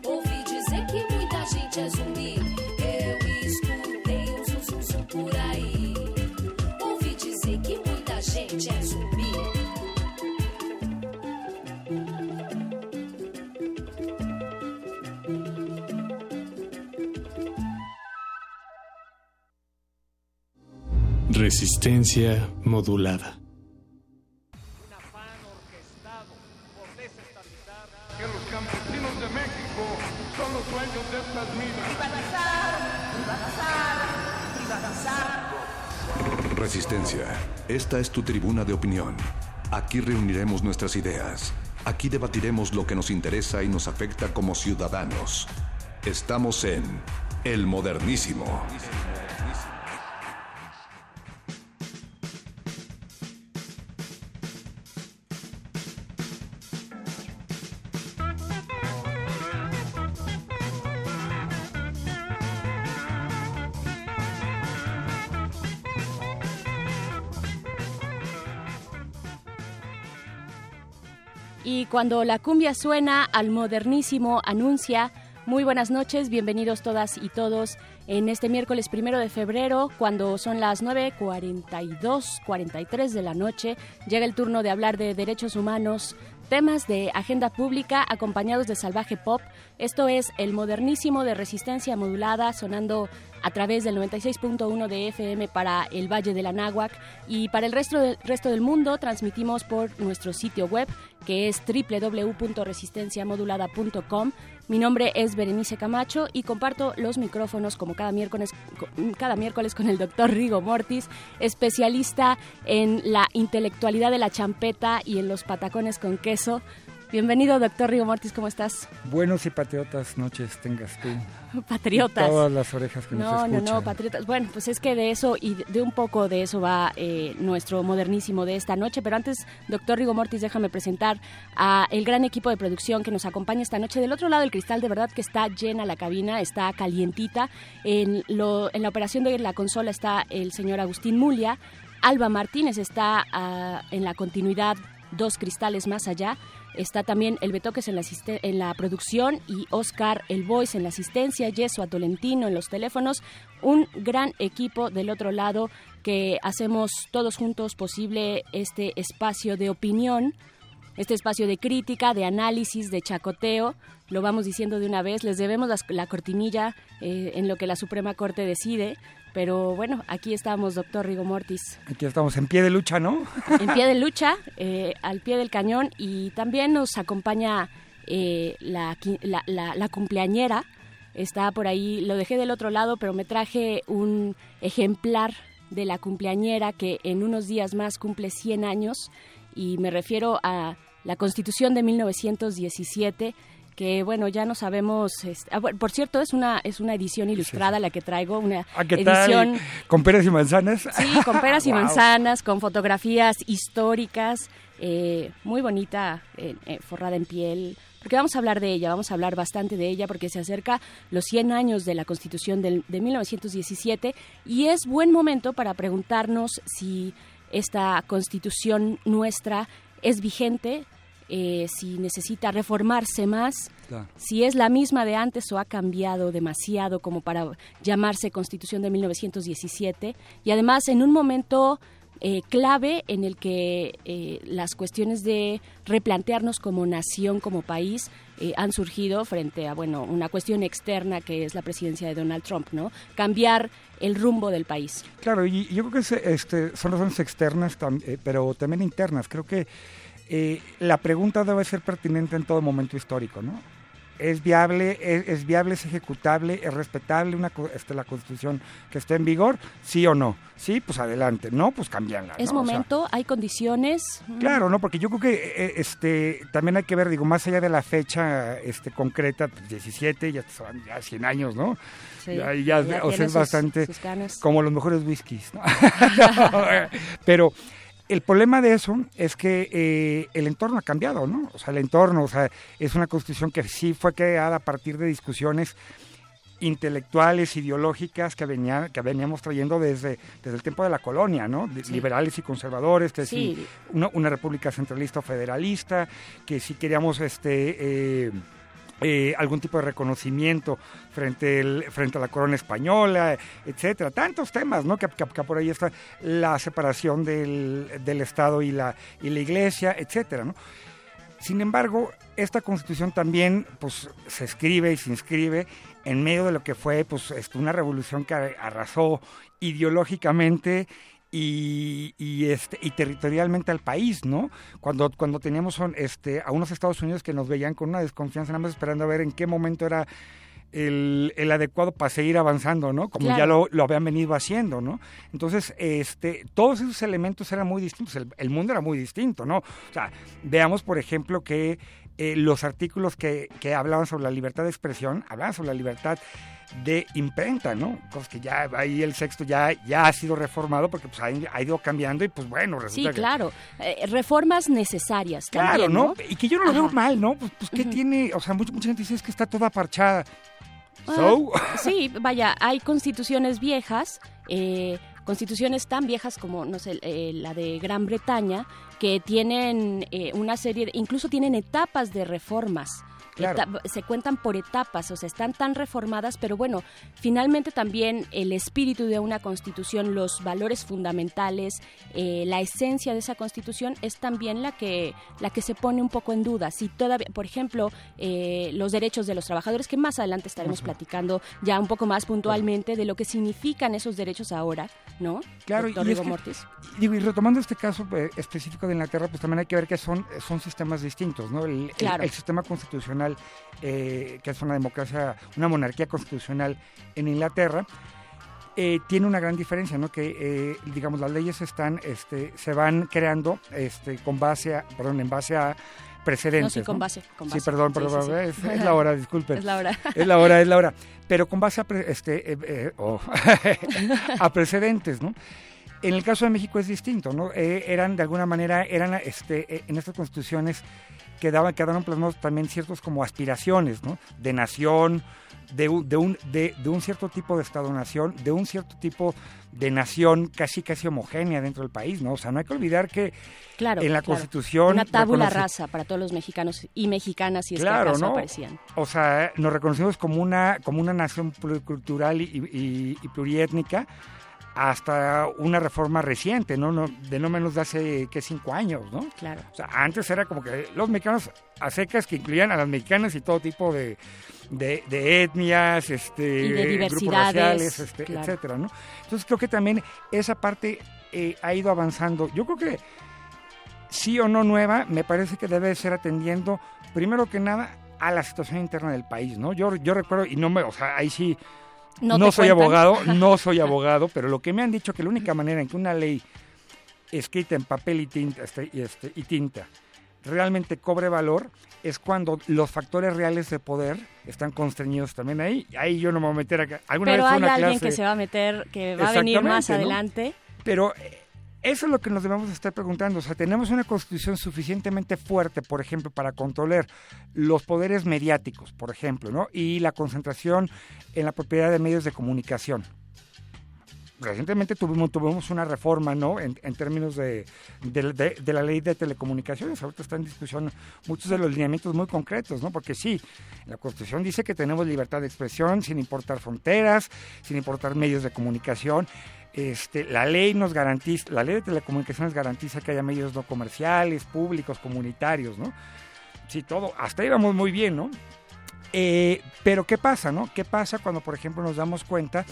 S12: Ouvi dizer que muita gente é zumbi. Eu escutei um zum zum zum por aí. Ouvi dizer que muita gente é zumbi.
S13: Resistencia modulada.
S4: Tribuna de opinión. Aquí reuniremos nuestras ideas. Aquí debatiremos lo que nos interesa y nos afecta como ciudadanos. Estamos en El Modernísimo.
S14: Y cuando la cumbia suena, al modernísimo anuncia. Muy buenas noches, bienvenidos todas y todos en este miércoles primero de febrero, cuando son las 9.42, 43 de la noche. Llega el turno de hablar de derechos humanos, temas de agenda pública acompañados de salvaje pop. Esto es el modernísimo de resistencia modulada sonando a través del 96.1 de FM para el Valle de la y para el resto, del resto del mundo transmitimos por nuestro sitio web que es www.resistenciamodulada.com. Mi nombre es Berenice Camacho y comparto los micrófonos como cada miércoles, cada miércoles con el doctor Rigo Mortis, especialista en la intelectualidad de la champeta y en los patacones con queso. Bienvenido, doctor Rigo Mortis, ¿cómo estás?
S15: Buenos y patriotas noches tengas tú.
S14: Patriotas.
S15: Y todas las orejas que
S14: no,
S15: nos escuchan.
S14: No, no, patriotas. Bueno, pues es que de eso y de un poco de eso va eh, nuestro modernísimo de esta noche. Pero antes, doctor Rigo Mortis, déjame presentar a el gran equipo de producción que nos acompaña esta noche. Del otro lado del cristal, de verdad que está llena la cabina, está calientita. En, lo, en la operación de la consola está el señor Agustín Mulia. Alba Martínez está uh, en la continuidad dos cristales más allá. Está también el Betoques en la, en la producción y Oscar El Voice en la asistencia, Yeso Tolentino en los teléfonos. Un gran equipo del otro lado que hacemos todos juntos posible este espacio de opinión, este espacio de crítica, de análisis, de chacoteo. Lo vamos diciendo de una vez, les debemos la, la cortinilla eh, en lo que la Suprema Corte decide. Pero bueno, aquí estamos, doctor Rigo Mortis.
S15: Aquí estamos en pie de lucha, ¿no?
S14: En pie de lucha, eh, al pie del cañón. Y también nos acompaña eh, la, la, la, la, cumpleañera. Está por ahí, lo dejé del otro lado, pero me traje un ejemplar de la cumpleañera que en unos días más cumple 100 años. Y me refiero a la Constitución de 1917 que bueno ya no sabemos este, ah, por cierto es una es una edición ilustrada sí. la que traigo una
S15: ¿A qué
S14: edición
S15: tal? con peras y manzanas
S14: sí con peras y manzanas con fotografías históricas eh, muy bonita eh, eh, forrada en piel porque vamos a hablar de ella, vamos a hablar bastante de ella porque se acerca los 100 años de la Constitución del, de 1917 y es buen momento para preguntarnos si esta Constitución nuestra es vigente, eh, si necesita reformarse más, claro. si es la misma de antes o ha cambiado demasiado como para llamarse Constitución de 1917 y además en un momento eh, clave en el que eh, las cuestiones de replantearnos como nación, como país, eh, han surgido frente a bueno una cuestión externa que es la presidencia de Donald Trump, ¿no? Cambiar el rumbo del país.
S15: Claro, y yo creo que es, este, son razones externas, tam, pero también internas. Creo que la pregunta debe ser pertinente en todo momento histórico, ¿no? es viable, es, es, viable, es ejecutable, es respetable una, este, la constitución que esté en vigor, sí o no. Sí, pues adelante, no, pues cambianla.
S14: Es
S15: ¿no?
S14: momento, o sea, hay condiciones.
S15: Claro, no, porque yo creo que eh, este también hay que ver, digo, más allá de la fecha este concreta, pues 17, ya son ya 100 años, ¿no?
S14: Sí,
S15: ya, ya,
S14: ya
S15: o sea, es
S14: sus,
S15: bastante
S14: sus
S15: como los mejores whiskies, ¿no? Pero el problema de eso es que eh, el entorno ha cambiado, ¿no? O sea, el entorno, o sea, es una constitución que sí fue creada a partir de discusiones intelectuales, ideológicas que, venía, que veníamos trayendo desde, desde el tiempo de la colonia, ¿no? De-
S14: Sí.
S15: Liberales y conservadores, que
S14: Sí.
S15: sí, una, una república centralista o federalista, que si queríamos este eh, eh, algún tipo de reconocimiento frente, el- frente a la corona española, etcétera. Tantos temas, ¿no? Que, por ahí está la separación del, del Estado y la, y la Iglesia, etcétera, ¿no? Sin embargo, esta constitución también pues, se escribe y se inscribe en medio de lo que fue pues, este, una revolución que arrasó ideológicamente y, y, este, y territorialmente al país, ¿no? Cuando, cuando teníamos este, a unos Estados Unidos que nos veían con una desconfianza, nada más esperando a ver en qué momento era el, el adecuado para seguir avanzando, ¿no? Como ya lo, lo habían venido haciendo, ¿no? Entonces, este, todos esos elementos eran muy distintos, el, el mundo era muy distinto, ¿no? O sea, veamos, por ejemplo, que eh, los artículos que, que hablaban sobre la libertad de expresión, hablaban sobre la libertad de imprenta, ¿no? Cosas que ya ahí el sexto ya, ya ha sido reformado porque pues, ha, ha ido cambiando y pues bueno,
S14: Sí,
S15: resulta que...
S14: claro. Eh, reformas necesarias
S15: Claro,
S14: también,
S15: ¿no? Y que yo no lo veo mal, ¿no? Pues, pues ¿qué tiene? O sea, mucha, mucha gente dice es que está toda parchada.
S14: Ah,
S15: So,
S14: sí, vaya, hay constituciones viejas, eh, constituciones tan viejas como, no sé, eh, la de Gran Bretaña, que tienen eh, una serie, de- incluso tienen etapas de reformas.
S15: Claro.
S14: Se cuentan por etapas, o sea, están tan reformadas, pero bueno, finalmente también el espíritu de una constitución, los valores fundamentales, eh, la esencia de esa constitución es también la que, la que se pone un poco en duda. Si todavía, por ejemplo, eh, los derechos de los trabajadores, que más adelante estaremos platicando ya un poco más puntualmente de lo que significan esos derechos ahora, ¿no?
S15: Claro,
S14: Doctor
S15: y es que-
S14: Mortis.
S15: Digo, y retomando este caso eh, específico de Inglaterra, pues también hay que ver que son, son sistemas distintos, ¿no? El, el-
S14: Claro.
S15: el sistema constitucional, eh, que es una democracia, una monarquía constitucional en Inglaterra, eh, tiene una gran diferencia, ¿no? Que, eh, digamos, las leyes están, este, se van creando, este, con base a, perdón, en base a precedentes.
S14: No, sí, con
S15: ¿no?
S14: base, con
S15: Sí,
S14: base.
S15: perdón,
S14: Sí,
S15: perdón,
S14: sí, sí.
S15: Es, es la hora, disculpen.
S14: Es la hora.
S15: Es la hora, es la hora. Pero con base a, pre- este, eh, oh, a precedentes, ¿no? En el caso de México es distinto, ¿no? Eh, eran, de alguna manera, eran este, eh, en estas constituciones quedaban, quedaron plasmados también ciertos como aspiraciones, ¿no? De nación, de, un- de, un, de, de un cierto tipo de Estado-nación, de un cierto tipo de nación casi casi homogénea dentro del país, ¿no? O sea, no hay que olvidar que
S14: Claro,
S15: en la
S14: claro.
S15: Constitución...
S14: Una tábula
S15: reconoce-
S14: rasa para todos los mexicanos y mexicanas, si es que
S15: claro,
S14: acaso
S15: ¿no?
S14: aparecían.
S15: O sea, nos reconocimos como una, como una nación pluricultural y, y- y pluriétnica hasta una reforma reciente, ¿no? no de no menos de hace, que cinco años, ¿no?
S14: Claro.
S15: O sea, antes era como que los mexicanos a secas que incluían a las mexicanas y todo tipo de, de, de etnias, este,
S14: Y de
S15: grupos raciales, este,
S14: claro.
S15: etcétera, ¿no? Entonces creo que también esa parte eh, ha ido avanzando. Yo creo que sí o no nueva, me parece que debe ser atendiendo, primero que nada, a la situación interna del país, ¿no? Yo, yo recuerdo, y no me, o sea, ahí sí,
S14: No
S15: soy
S14: cuentan.
S15: abogado, no soy abogado, pero lo que me han dicho que la única manera en que una ley escrita en papel y tinta, este, y, este, y tinta realmente cobre valor es cuando los factores reales de poder están constreñidos también ahí. Ahí yo no me voy a meter acá. Alguna
S14: Pero
S15: vez
S14: hay
S15: una
S14: alguien
S15: clase-
S14: que se va a meter, que va a venir más adelante.
S15: Pero eso es lo que nos debemos estar preguntando. O sea, tenemos una constitución suficientemente fuerte, por ejemplo, para controlar los poderes mediáticos, por ejemplo, ¿no? Y la concentración en la propiedad de medios de comunicación. Recientemente tuvimos, una reforma, ¿no? En, términos de- de la ley de telecomunicaciones. Ahorita está en discusión muchos de los lineamientos muy concretos, ¿no? Porque sí, la Constitución dice que tenemos libertad de expresión sin importar fronteras, sin importar medios de comunicación. Este, la ley nos garantiza, la ley de telecomunicaciones garantiza que haya medios no comerciales, públicos, comunitarios, ¿no? Sí, todo, hasta ahí vamos muy bien, ¿no? Eh, pero ¿qué pasa, no? ¿Qué pasa cuando, por ejemplo, nos damos cuenta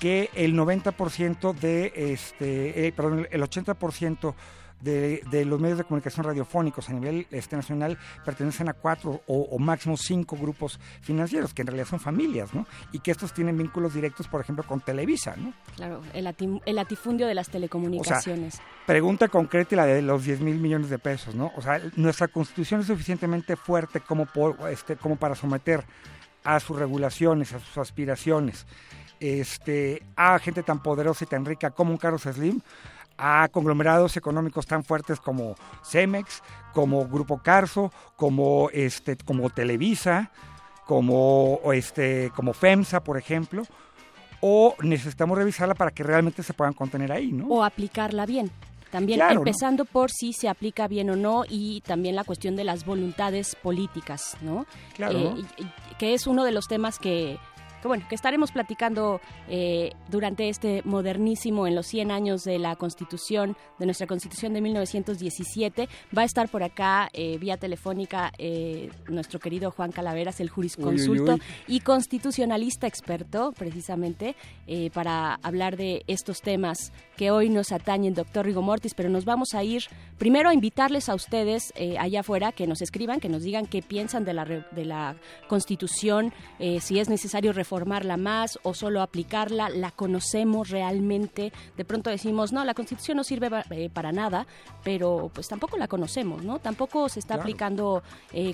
S15: que el 90% de, este, eh, perdón, el 80% de, de los medios de comunicación radiofónicos a nivel este, nacional pertenecen a cuatro o, o máximo cinco grupos financieros, que en realidad son familias, ¿no? Y que estos tienen vínculos directos, por ejemplo, con Televisa, ¿no?
S14: Claro, el, lati- el latifundio de las telecomunicaciones.
S15: Pregunta concreta y la de los 10 mil millones de pesos, ¿no? O sea, nuestra constitución es suficientemente fuerte como, por, este, como para someter a sus regulaciones, a sus aspiraciones, este, a gente tan poderosa y tan rica como un Carlos Slim, a conglomerados económicos tan fuertes como Cemex, como Grupo Carso, como, este, como Televisa, como, este, como FEMSA, por ejemplo, o necesitamos revisarla para que realmente se puedan contener ahí, ¿no?
S14: O aplicarla bien. También
S15: Claro, ¿no?
S14: empezando por si se aplica bien o no y también la cuestión de las voluntades políticas, ¿no?
S15: Claro.
S14: Eh, que es uno de los temas que, que, bueno, que estaremos platicando eh, durante este modernísimo en los 100 años de la Constitución, de nuestra Constitución de 1917. Va a estar por acá eh, vía telefónica eh, nuestro querido Juan Calaveras, el jurisconsulto
S15: Uy, uy,
S14: y constitucionalista experto, precisamente, para hablar de estos temas que hoy nos atañen, doctor Rigo Mortis, pero nos vamos a ir primero a invitarles a ustedes eh, allá afuera que nos escriban, que nos digan qué piensan de la, re- de la Constitución, eh, si es necesario reformarla más o solo aplicarla, la conocemos realmente. De pronto decimos, no, la Constitución no sirve eh, para nada, pero pues tampoco la conocemos, ¿no? Tampoco se está
S16: Claro.
S14: aplicando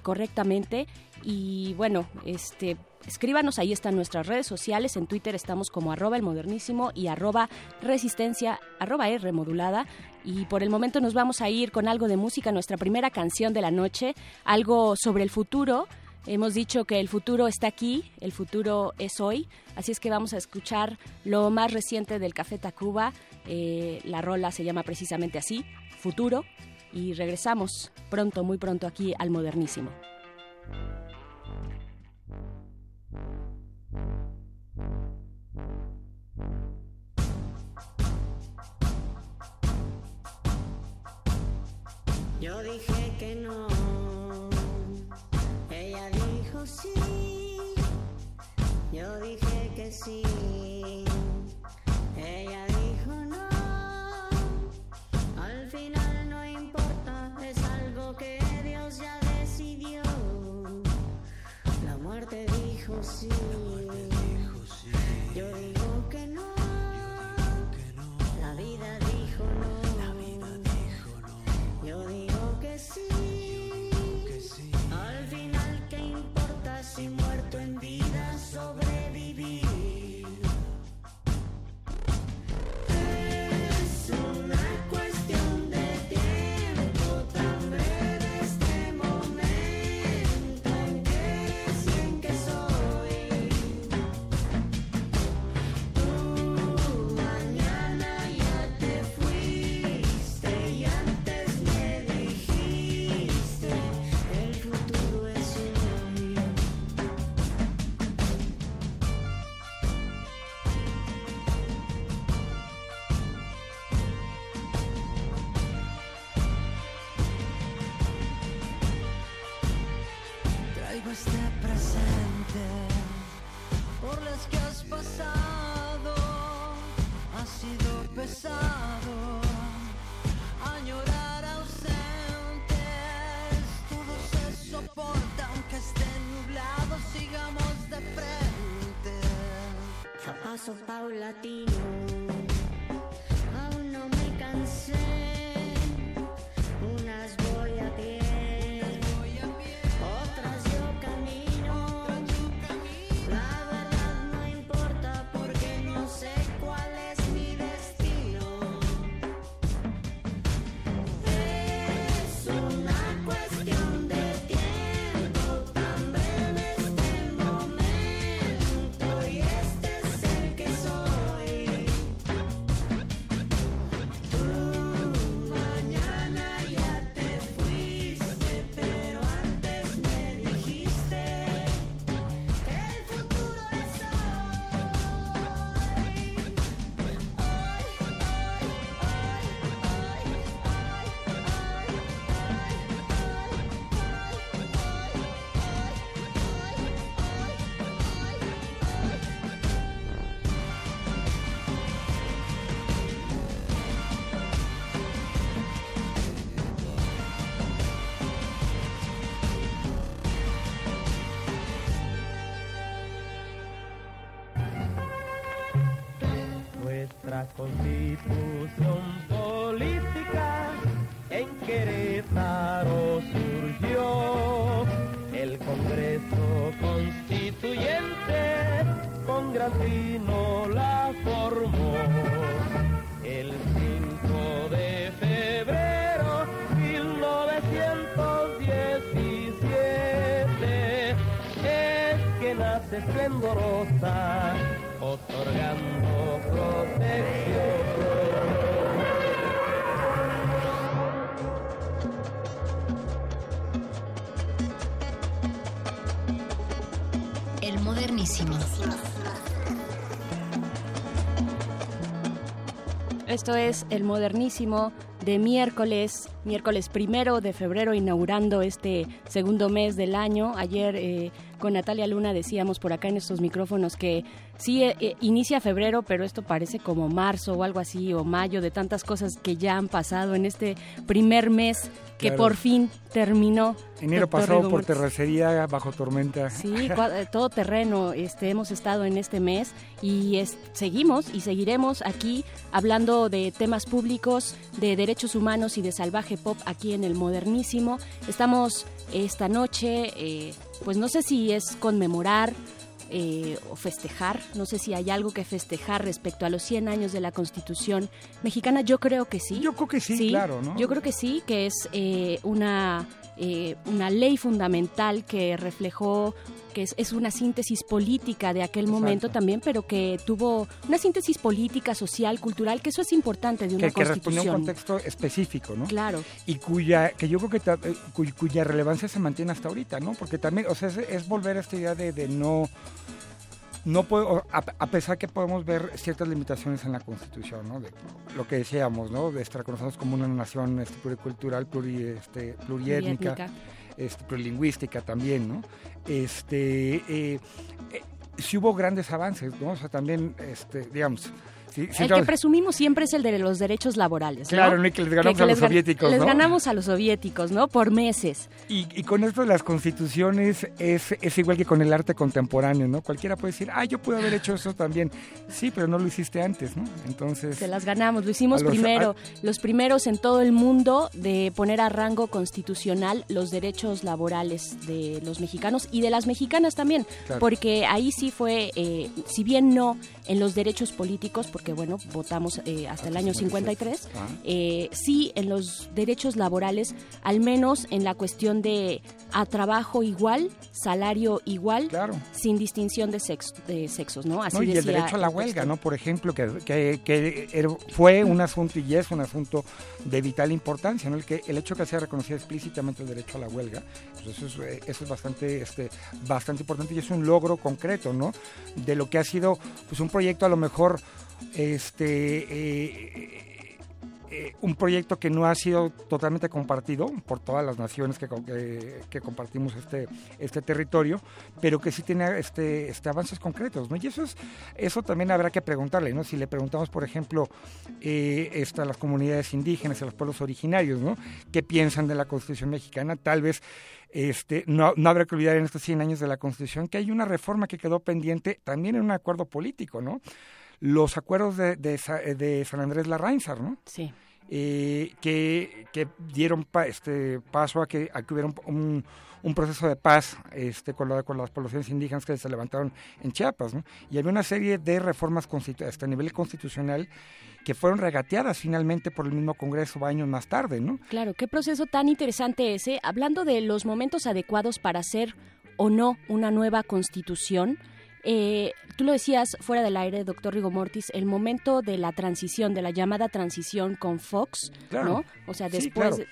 S14: correctamente y bueno, este escríbanos, ahí están nuestras redes sociales, en Twitter estamos como arroba el modernísimo y arroba resistencia, arroba R modulada. Y por el momento nos vamos a ir con algo de música, nuestra primera canción de la noche, algo sobre el futuro. Hemos dicho que el futuro está aquí, el futuro es hoy, así es que vamos a escuchar lo más reciente del Café Tacuba. Eh, la rola se llama precisamente así, Futuro, y regresamos pronto, muy pronto aquí al modernísimo.
S16: Yo dije que no, paso paulatino,
S17: esplendorosa, otorgando protección.
S18: El modernísimo.
S14: Esto es el modernísimo de miércoles, miércoles primero de febrero, inaugurando este segundo mes del año. Ayer eh, con Natalia Luna decíamos por acá en estos micrófonos que sí eh, eh, inicia febrero, pero esto parece como marzo o algo así, o mayo, de tantas cosas que ya han pasado en este primer mes que
S15: Claro.
S14: por fin terminó.
S15: Enero pasado
S14: Rigo
S15: por
S14: Mortis.
S15: terracería bajo tormenta.
S14: Sí, eh, todo terreno. Este, hemos estado en este mes y es- seguimos y seguiremos aquí hablando de temas públicos, de derechos humanos y de salvaje pop aquí en el Modernísimo. Estamos esta noche, eh, pues no sé si es conmemorar. eh, o festejar, no sé si hay algo que festejar respecto a los 100 años de la Constitución mexicana, yo creo que sí.
S15: Yo creo que sí, claro, ¿no?
S14: Yo creo que sí, que es eh, una, eh, una ley fundamental que reflejó que es, es una síntesis política de aquel momento también, pero que tuvo una síntesis política, social, cultural, que eso es importante de una
S15: que, que responde a un
S14: constitución.
S15: contexto específico, ¿no?
S14: Claro.
S15: Y cuya, que yo creo que ta- eh, cuy- cuya relevancia se mantiene hasta ahorita, ¿no? Porque también, o sea, es, es volver a esta idea de, de no, no puedo, a, a pesar que podemos ver ciertas limitaciones en la Constitución, ¿no? De lo que decíamos, ¿no? De estar reconocidos como una nación este, pluricultural, pluri, este, pluriétnica,
S14: Pluriétnica.
S15: este, plurilingüística también, ¿no? Este, eh, eh, sí hubo grandes avances, ¿no? O sea, también, este, digamos, sí, sí
S14: El que presumimos siempre es el de los derechos laborales. ¿no?
S15: Claro, ¿no? Y que les ganamos a los
S14: gan-
S15: soviéticos,
S14: Les
S15: ¿no?
S14: ganamos a los soviéticos, ¿no? Por meses.
S15: Y, y con esto de las constituciones es, es igual que con el arte contemporáneo, ¿no? Cualquiera puede decir, ah, yo pude haber hecho eso también. Sí, pero no lo hiciste antes, ¿no? Entonces...
S14: Se las ganamos, lo hicimos
S15: los-
S14: primero,
S15: a-
S14: los primeros en todo el mundo de poner a rango constitucional los derechos laborales de los mexicanos y de las mexicanas también,
S19: Claro.
S14: porque ahí sí fue, eh, si bien no en los derechos políticos, porque bueno, votamos eh, hasta el año 53,
S19: Ajá.
S14: eh, sí en los derechos laborales, al menos en la cuestión de a trabajo igual, salario igual, sin distinción de, sex- de sexos, ¿no? Así
S15: ¿no? Y el derecho a la
S14: el
S15: huelga. ¿no? Por ejemplo, que, que- que era- fue un asunto y es un asunto de vital importancia, ¿no? El, que, el hecho que se haya reconocido explícitamente el derecho a la huelga, pues eso es, eh, eso es bastante, este, bastante importante y es un logro concreto, ¿no? De lo que ha sido pues, un proyecto a lo mejor este eh, eh, un proyecto que no ha sido totalmente compartido por todas las naciones que, que- compartimos este, este territorio, pero que sí tiene este, este avances concretos, ¿no? Y eso es, eso también habrá que preguntarle, ¿no? Si le preguntamos, por ejemplo, eh, esto a las comunidades indígenas, a los pueblos originarios, ¿no? ¿Qué piensan de la Constitución mexicana? Tal vez este, no, no habrá que olvidar en estos 100 años de la Constitución que hay una reforma que quedó pendiente también en un acuerdo político, ¿no? Los acuerdos de, de, Sa- de San Andrés Larrainzar, ¿no?
S14: Sí.
S15: Eh, que, que dieron pa- este paso a que, a que hubiera un, un- un proceso de paz este, con, con las poblaciones indígenas que se levantaron en Chiapas. ¿no? Y había una serie de reformas hasta a nivel constitucional que fueron regateadas finalmente por el mismo Congreso años más tarde. ¿no?
S14: Claro, qué proceso tan interesante ese. Hablando de los momentos adecuados para hacer o no una nueva constitución, eh, tú lo decías fuera del aire, doctor Rigo Mortis, el momento de la transición, de la llamada transición con Fox,
S15: Claro.
S14: ¿no? O sea,
S15: Sí,
S14: después
S15: claro.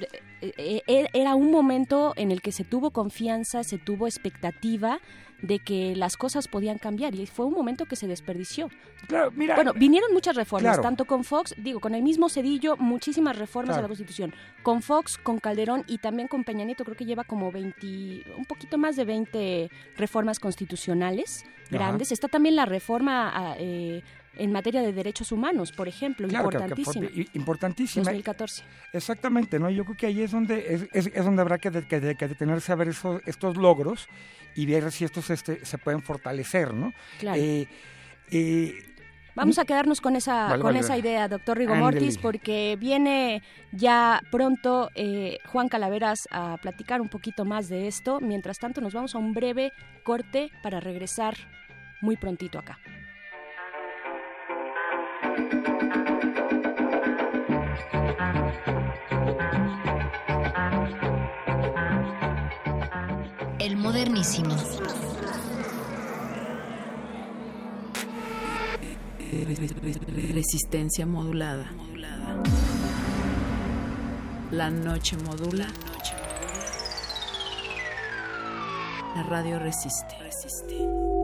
S14: eh, eh, eh, era un momento en el que se tuvo confianza, se tuvo expectativa de que las cosas podían cambiar y fue un momento que se desperdició.
S15: Claro, mira,
S14: bueno, vinieron muchas reformas,
S15: Claro.
S14: tanto con Fox, digo, con el mismo Cedillo, muchísimas reformas a la Constitución. Con Fox, con Calderón y también con Peña Nieto, creo que lleva como 20, un poquito más de 20 reformas constitucionales
S15: Ajá.
S14: grandes. Está también la reforma a, eh, en materia de derechos humanos, por ejemplo,
S15: Claro, que- que
S14: importantísima.
S15: importantísima.
S14: 2014.
S15: Exactamente, ¿no? Yo creo que ahí es donde es, es- es donde habrá que, de- que detenerse a ver esos, estos logros y ver si estos este, se pueden fortalecer, ¿no?
S14: Claro.
S15: Eh, eh,
S14: Vamos a quedarnos con esa,
S15: Vale,
S14: con
S15: vale.
S14: esa idea, doctor Rigo. Mortis, porque viene ya pronto eh, Juan Calaveras a platicar un poquito más de esto. Mientras tanto, nos vamos a un breve corte para regresar muy prontito acá.
S18: El modernísimo.
S19: Resistencia modulada. La noche modula. La radio resiste. resiste.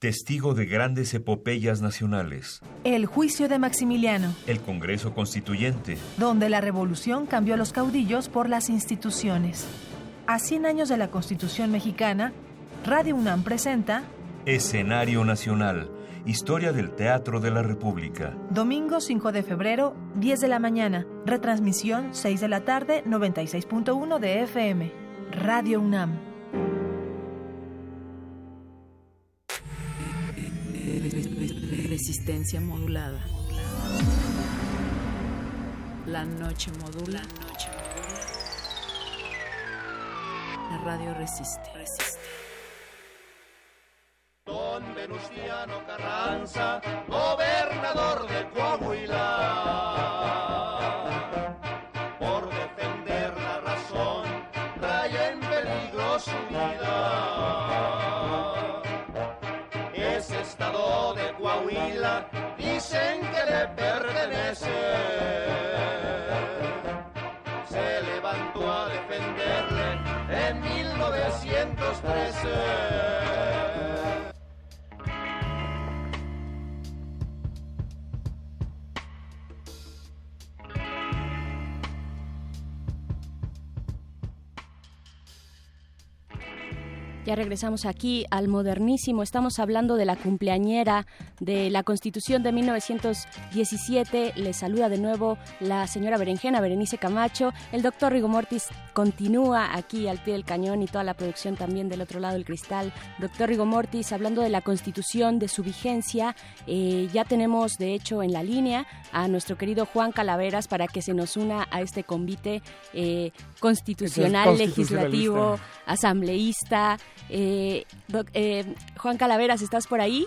S20: Testigo de grandes epopeyas nacionales.
S21: El juicio de Maximiliano,
S20: El Congreso Constituyente.
S21: donde la revolución cambió a los caudillos por las instituciones. A 100 años de la Constitución mexicana, Radio UNAM presenta
S20: Escenario Nacional. Historia del Teatro de la República.
S21: Domingo 5 de febrero, 10 de la mañana. Retransmisión 6 de la tarde, 96.1 de FM. Radio UNAM.
S19: Resistencia modulada. La noche modula. La radio resiste.
S22: Don Venustiano Carranza, gobernador de Coahuila, Dicen que le pertenece. Se levantó a defenderle en 1913.
S14: Ya regresamos aquí al modernísimo. Estamos hablando de la cumpleañera de la Constitución de 1917. Les saluda de nuevo la señora Berenjena, Berenice Camacho. El doctor Rigo Mortis continúa aquí al pie del cañón y toda la producción también del otro lado del cristal. Doctor Rigo Mortis, hablando de la Constitución, de su vigencia, eh, ya tenemos de hecho en la línea a nuestro querido Juan Calaveras para que se nos una a este convite eh, constitucional, legislativo, asambleísta. Eh, doc- eh, Juan Calaveras, ¿estás por ahí?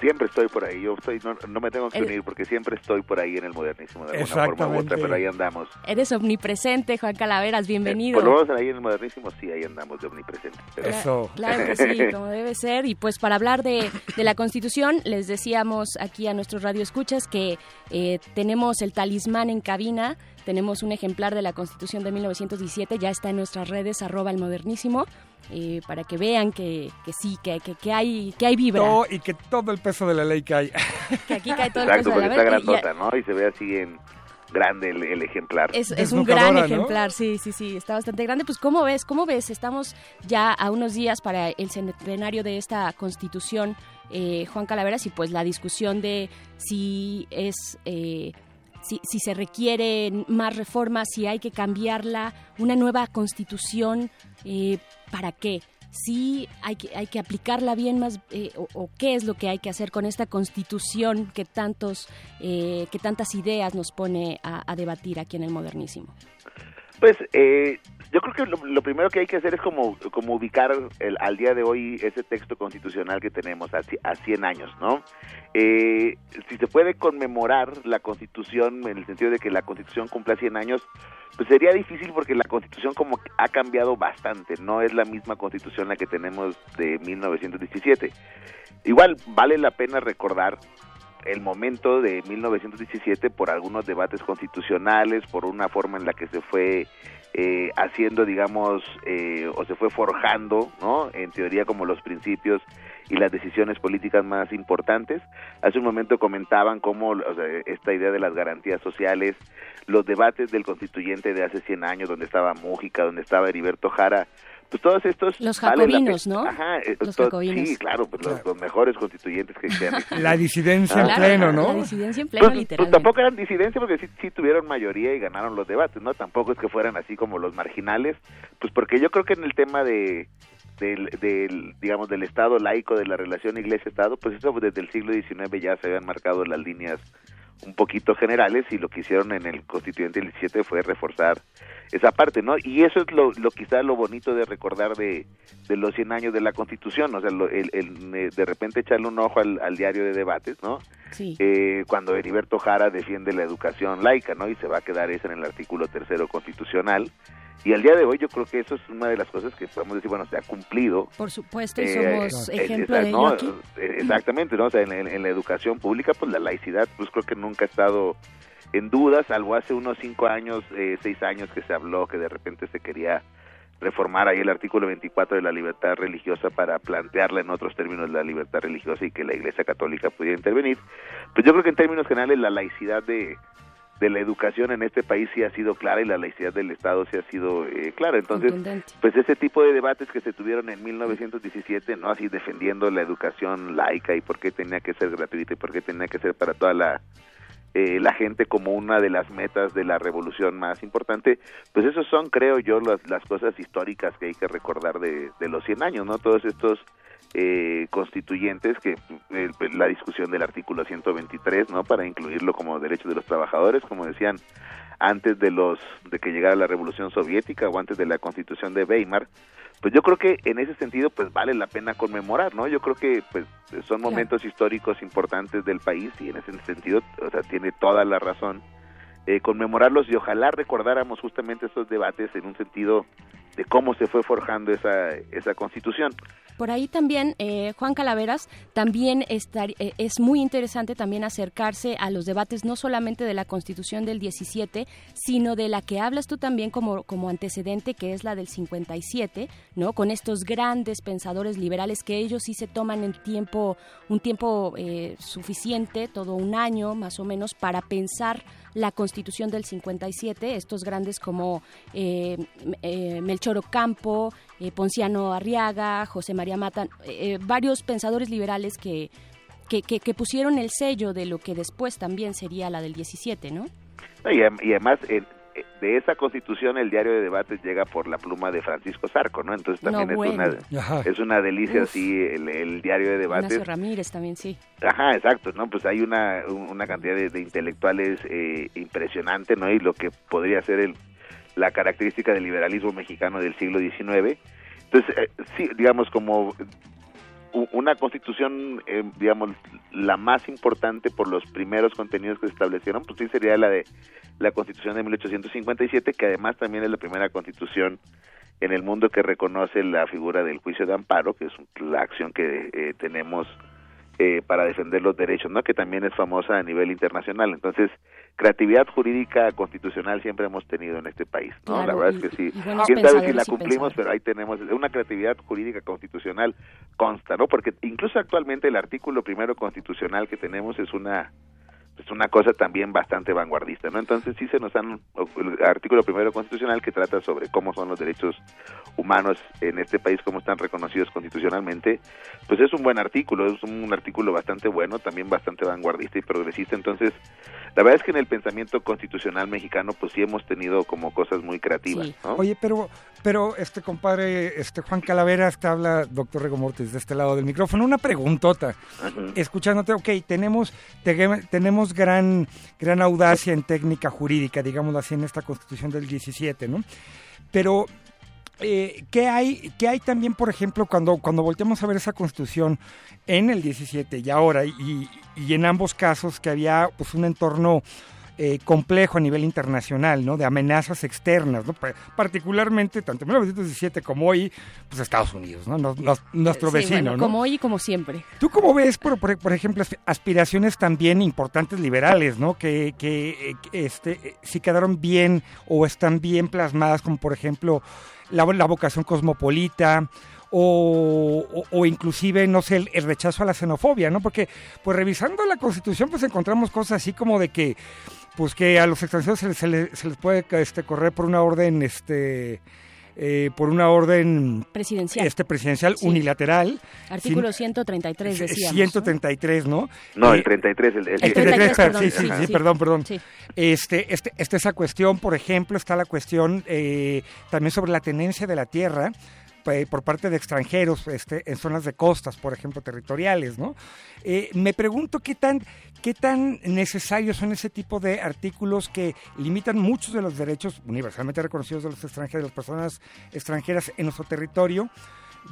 S23: Siempre estoy por ahí, yo estoy, no, no me tengo que
S14: El-
S23: unir porque siempre estoy por ahí en el modernísimo de alguna forma u otra, pero ahí andamos.
S14: Eres omnipresente, Juan Calaveras, bienvenido.
S23: Por lo menos ahí en el modernísimo sí, ahí andamos de omnipresente. pero-
S14: Claro que sí, como debe ser. Y pues para hablar de, de la Constitución, les decíamos aquí a nuestros radioescuchas que eh, tenemos el talismán en cabina, tenemos un ejemplar de la Constitución de 1917, ya está en nuestras redes, arroba el modernísimo, eh, para que vean que, que sí, que, que, que hay, que hay vibra.
S15: Todo- y que todo el peso de la ley cae.
S14: Que aquí cae todo el peso de la
S23: está
S14: vez. y
S23: grandota, ¿no? Y se ve así en grande el, el ejemplar.
S14: Es, es un gran ejemplar, sí, sí, sí, está bastante grande. Pues, ¿cómo ves? ¿Cómo ves? Estamos ya a unos días para el centenario de esta constitución, eh, Juan Calaveras, y pues la discusión de si es... eh, si, si se requieren más reformas, si hay que cambiarla, una nueva constitución, eh, ¿para qué? Si hay que, hay que aplicarla bien más, eh, o, qué es lo que hay que hacer con esta constitución que, tantos, eh, que tantas ideas nos pone a, a debatir aquí en el modernísimo.
S23: Pues eh, yo creo que lo, lo primero que hay que hacer es como, como ubicar el- al día de hoy ese texto constitucional que tenemos a, a 100 años, ¿no? Eh, si se puede conmemorar la Constitución en el sentido de que la Constitución cumpla 100 años, pues sería difícil porque la Constitución como ha cambiado bastante, no es la misma Constitución la que tenemos de 1917. Igual vale la pena recordar el momento de 1917 por algunos debates constitucionales, por una forma en la que se fue eh, haciendo, digamos, eh, o se fue forjando, ¿no? En teoría como los principios y las decisiones políticas más importantes. Hace un momento comentaban cómo esta idea de las garantías sociales, los debates del constituyente de hace 100 años, donde estaba Mújica, donde estaba Heriberto Jara, pues todos estos...
S14: Los jacobinos, ¿no?
S23: Ajá, eh,
S14: Los
S23: to-
S14: jacobinos.
S23: Sí, claro, pues los, los mejores constituyentes que, han existido.
S15: La disidencia en pleno, ¿no?
S14: La disidencia en pleno,
S23: Pues, pues
S14: literalmente.
S23: tampoco eran disidencia porque sí, sí tuvieron mayoría y ganaron los debates, ¿no? Tampoco es que fueran así como los marginales, pues porque yo creo que en el tema de del, del digamos del Estado laico de la relación Iglesia-Estado, pues eso desde el siglo XIX ya se habían marcado las líneas un poquito generales y lo que hicieron en el constituyente del 17 fue reforzar esa parte, ¿no? Y eso es lo, lo quizá lo bonito de recordar de, de los 100 años de la Constitución, o sea, lo- el, el, eh, de repente echarle un ojo al, al diario de debates, ¿no?
S14: Sí.
S23: Eh, cuando Heriberto Jara defiende la educación laica, ¿no? Y se va a quedar eso en el artículo tercero constitucional. Y al día de hoy yo creo que eso es una de las cosas que podemos decir, bueno, se ha cumplido.
S14: Por supuesto, y
S23: Eh,
S14: somos
S23: eh,
S14: ejemplo
S23: esa-
S14: de ello
S23: ¿no?
S14: aquí.
S23: Eh, Exactamente, ¿no? O sea, en la educación pública, pues la laicidad, pues creo que nunca ha estado en duda, salvo hace unos cinco años, eh, seis años que se habló que de repente se quería reformar ahí el artículo 24 de la libertad religiosa para plantearla en otros términos la libertad religiosa y que la Iglesia Católica pudiera intervenir. Pues yo creo que en términos generales la laicidad de, de la educación en este país sí ha sido clara y la laicidad del Estado sí ha sido eh, clara. Entonces, pues ese tipo de debates que se tuvieron en 1917, ¿no? Así defendiendo la educación laica y por qué tenía que ser gratuita y por qué tenía que ser para toda la eh, la gente como una de las metas de la revolución más importante, pues esos son, creo yo, las, las cosas históricas que hay que recordar de, de los 100 años, ¿no? Todos estos eh, constituyentes que eh, la discusión del artículo 123, ¿no? Para incluirlo como derecho de los trabajadores, como decían antes de los de que llegara la revolución soviética o antes de la constitución de Weimar, pues yo creo que en ese sentido pues vale la pena conmemorar, ¿no? Yo creo que pues son momentos históricos importantes del país y en ese sentido, o sea, tiene toda la razón eh, conmemorarlos y ojalá recordáramos justamente esos debates en un sentido de cómo se fue forjando esa esa constitución.
S14: Por ahí también, eh, Juan Calaveras, también estar, eh, es muy interesante también acercarse a los debates no solamente de la Constitución del 17, sino de la que hablas tú también como, como antecedente, que es la del 57, ¿no? Con estos grandes pensadores liberales que ellos sí se toman el tiempo, un tiempo eh, suficiente, todo un año más o menos, para pensar la Constitución del 57, estos grandes como eh, eh, Melchor Ocampo, eh, Ponciano Arriaga, José María Mata, eh, eh, varios pensadores liberales que, que, que- que pusieron el sello de lo que después también sería la del 17, ¿no?
S23: Y, y además de esa constitución el diario de debates llega por la pluma de Francisco Zarco, ¿no? Entonces
S14: No,
S23: también es
S14: bueno.
S23: una
S14: Ajá.
S23: es una delicia
S14: Uf.
S23: así el, el diario de debates.
S14: Ignacio Ramírez también, sí.
S23: Ajá, exacto, ¿no? Pues hay una, una cantidad de, de intelectuales eh, impresionante, ¿no? Y lo que podría ser el, la característica del liberalismo mexicano del siglo XIX. Entonces, eh, sí, digamos, como una constitución, eh, digamos, la más importante por los primeros contenidos que se establecieron, pues sí sería la de la constitución de 1857, que además también es la primera constitución en el mundo que reconoce la figura del juicio de amparo, que es la acción que eh, tenemos eh, para defender los derechos, ¿no? Que también es famosa a nivel internacional. Entonces, creatividad jurídica constitucional siempre hemos tenido en este país, ¿no?
S14: Claro,
S23: la verdad
S14: y-
S23: es que sí. Quién sabe si la cumplimos, pero ahí tenemos una creatividad jurídica constitucional consta, ¿no? Porque incluso actualmente el artículo primero constitucional que tenemos es una es una cosa también bastante vanguardista, ¿no? Entonces sí se nos dan el artículo primero constitucional que trata sobre cómo son los derechos humanos en este país, cómo están reconocidos constitucionalmente, pues es un buen artículo, es un artículo bastante bueno, también bastante vanguardista y progresista, entonces la verdad es que en el pensamiento constitucional mexicano pues sí hemos tenido como cosas muy creativas, ¿no?
S15: Oye, pero Pero, este compadre, este Juan Calaveras, te habla doctor Rego Mortis de este lado del micrófono. Una preguntota. Escuchándote, ok, tenemos, te- tenemos gran, gran audacia en técnica jurídica, digámoslo así, en esta constitución del 17, ¿no? Pero, eh, ¿qué, hay, ¿qué hay también, por ejemplo, cuando, cuando volteamos a ver esa constitución en el 17 y ahora, y, y en ambos casos que había pues, un entorno eh, complejo a nivel internacional, ¿no? De amenazas externas, ¿no? Pa- Particularmente, tanto en 1917 como hoy, pues Estados Unidos, ¿no? Nos- nos- nuestro
S14: Sí,
S15: vecino,
S14: bueno,
S15: ¿no?
S14: Como hoy y como siempre.
S15: ¿Tú cómo ves, por, por, por ejemplo, asp- aspiraciones también importantes liberales, ¿no? Que, que, eh, este, si quedaron bien o están bien plasmadas, como por ejemplo la, la vocación cosmopolita o, o- o inclusive, no sé, el, el rechazo a la xenofobia, ¿no? Porque, pues revisando la Constitución, pues encontramos cosas así como de que, pues que a los extranjeros se les, se les- se les puede este, correr por una orden, este... eh, por una orden
S14: Presidencial.
S15: este presidencial
S14: Sí.
S15: unilateral
S14: Artículo
S15: sin-
S14: 133 decíamos.
S15: 133, ¿no?
S23: No,
S15: Eh,
S23: el 33. El, el-
S15: el 33,
S14: perdón,
S15: sí, sí,
S14: sí,
S15: sí,
S14: sí.
S15: perdón, perdón.
S14: Sí.
S15: Este, este, esta esa cuestión, por ejemplo, está la cuestión eh, también sobre la tenencia de la tierra eh, por parte de extranjeros este, en zonas de costas, por ejemplo, territoriales, ¿no? Eh, me pregunto qué tan, qué tan necesarios son ese tipo de artículos que limitan muchos de los derechos universalmente reconocidos de los extranjeros, de las personas extranjeras en nuestro territorio,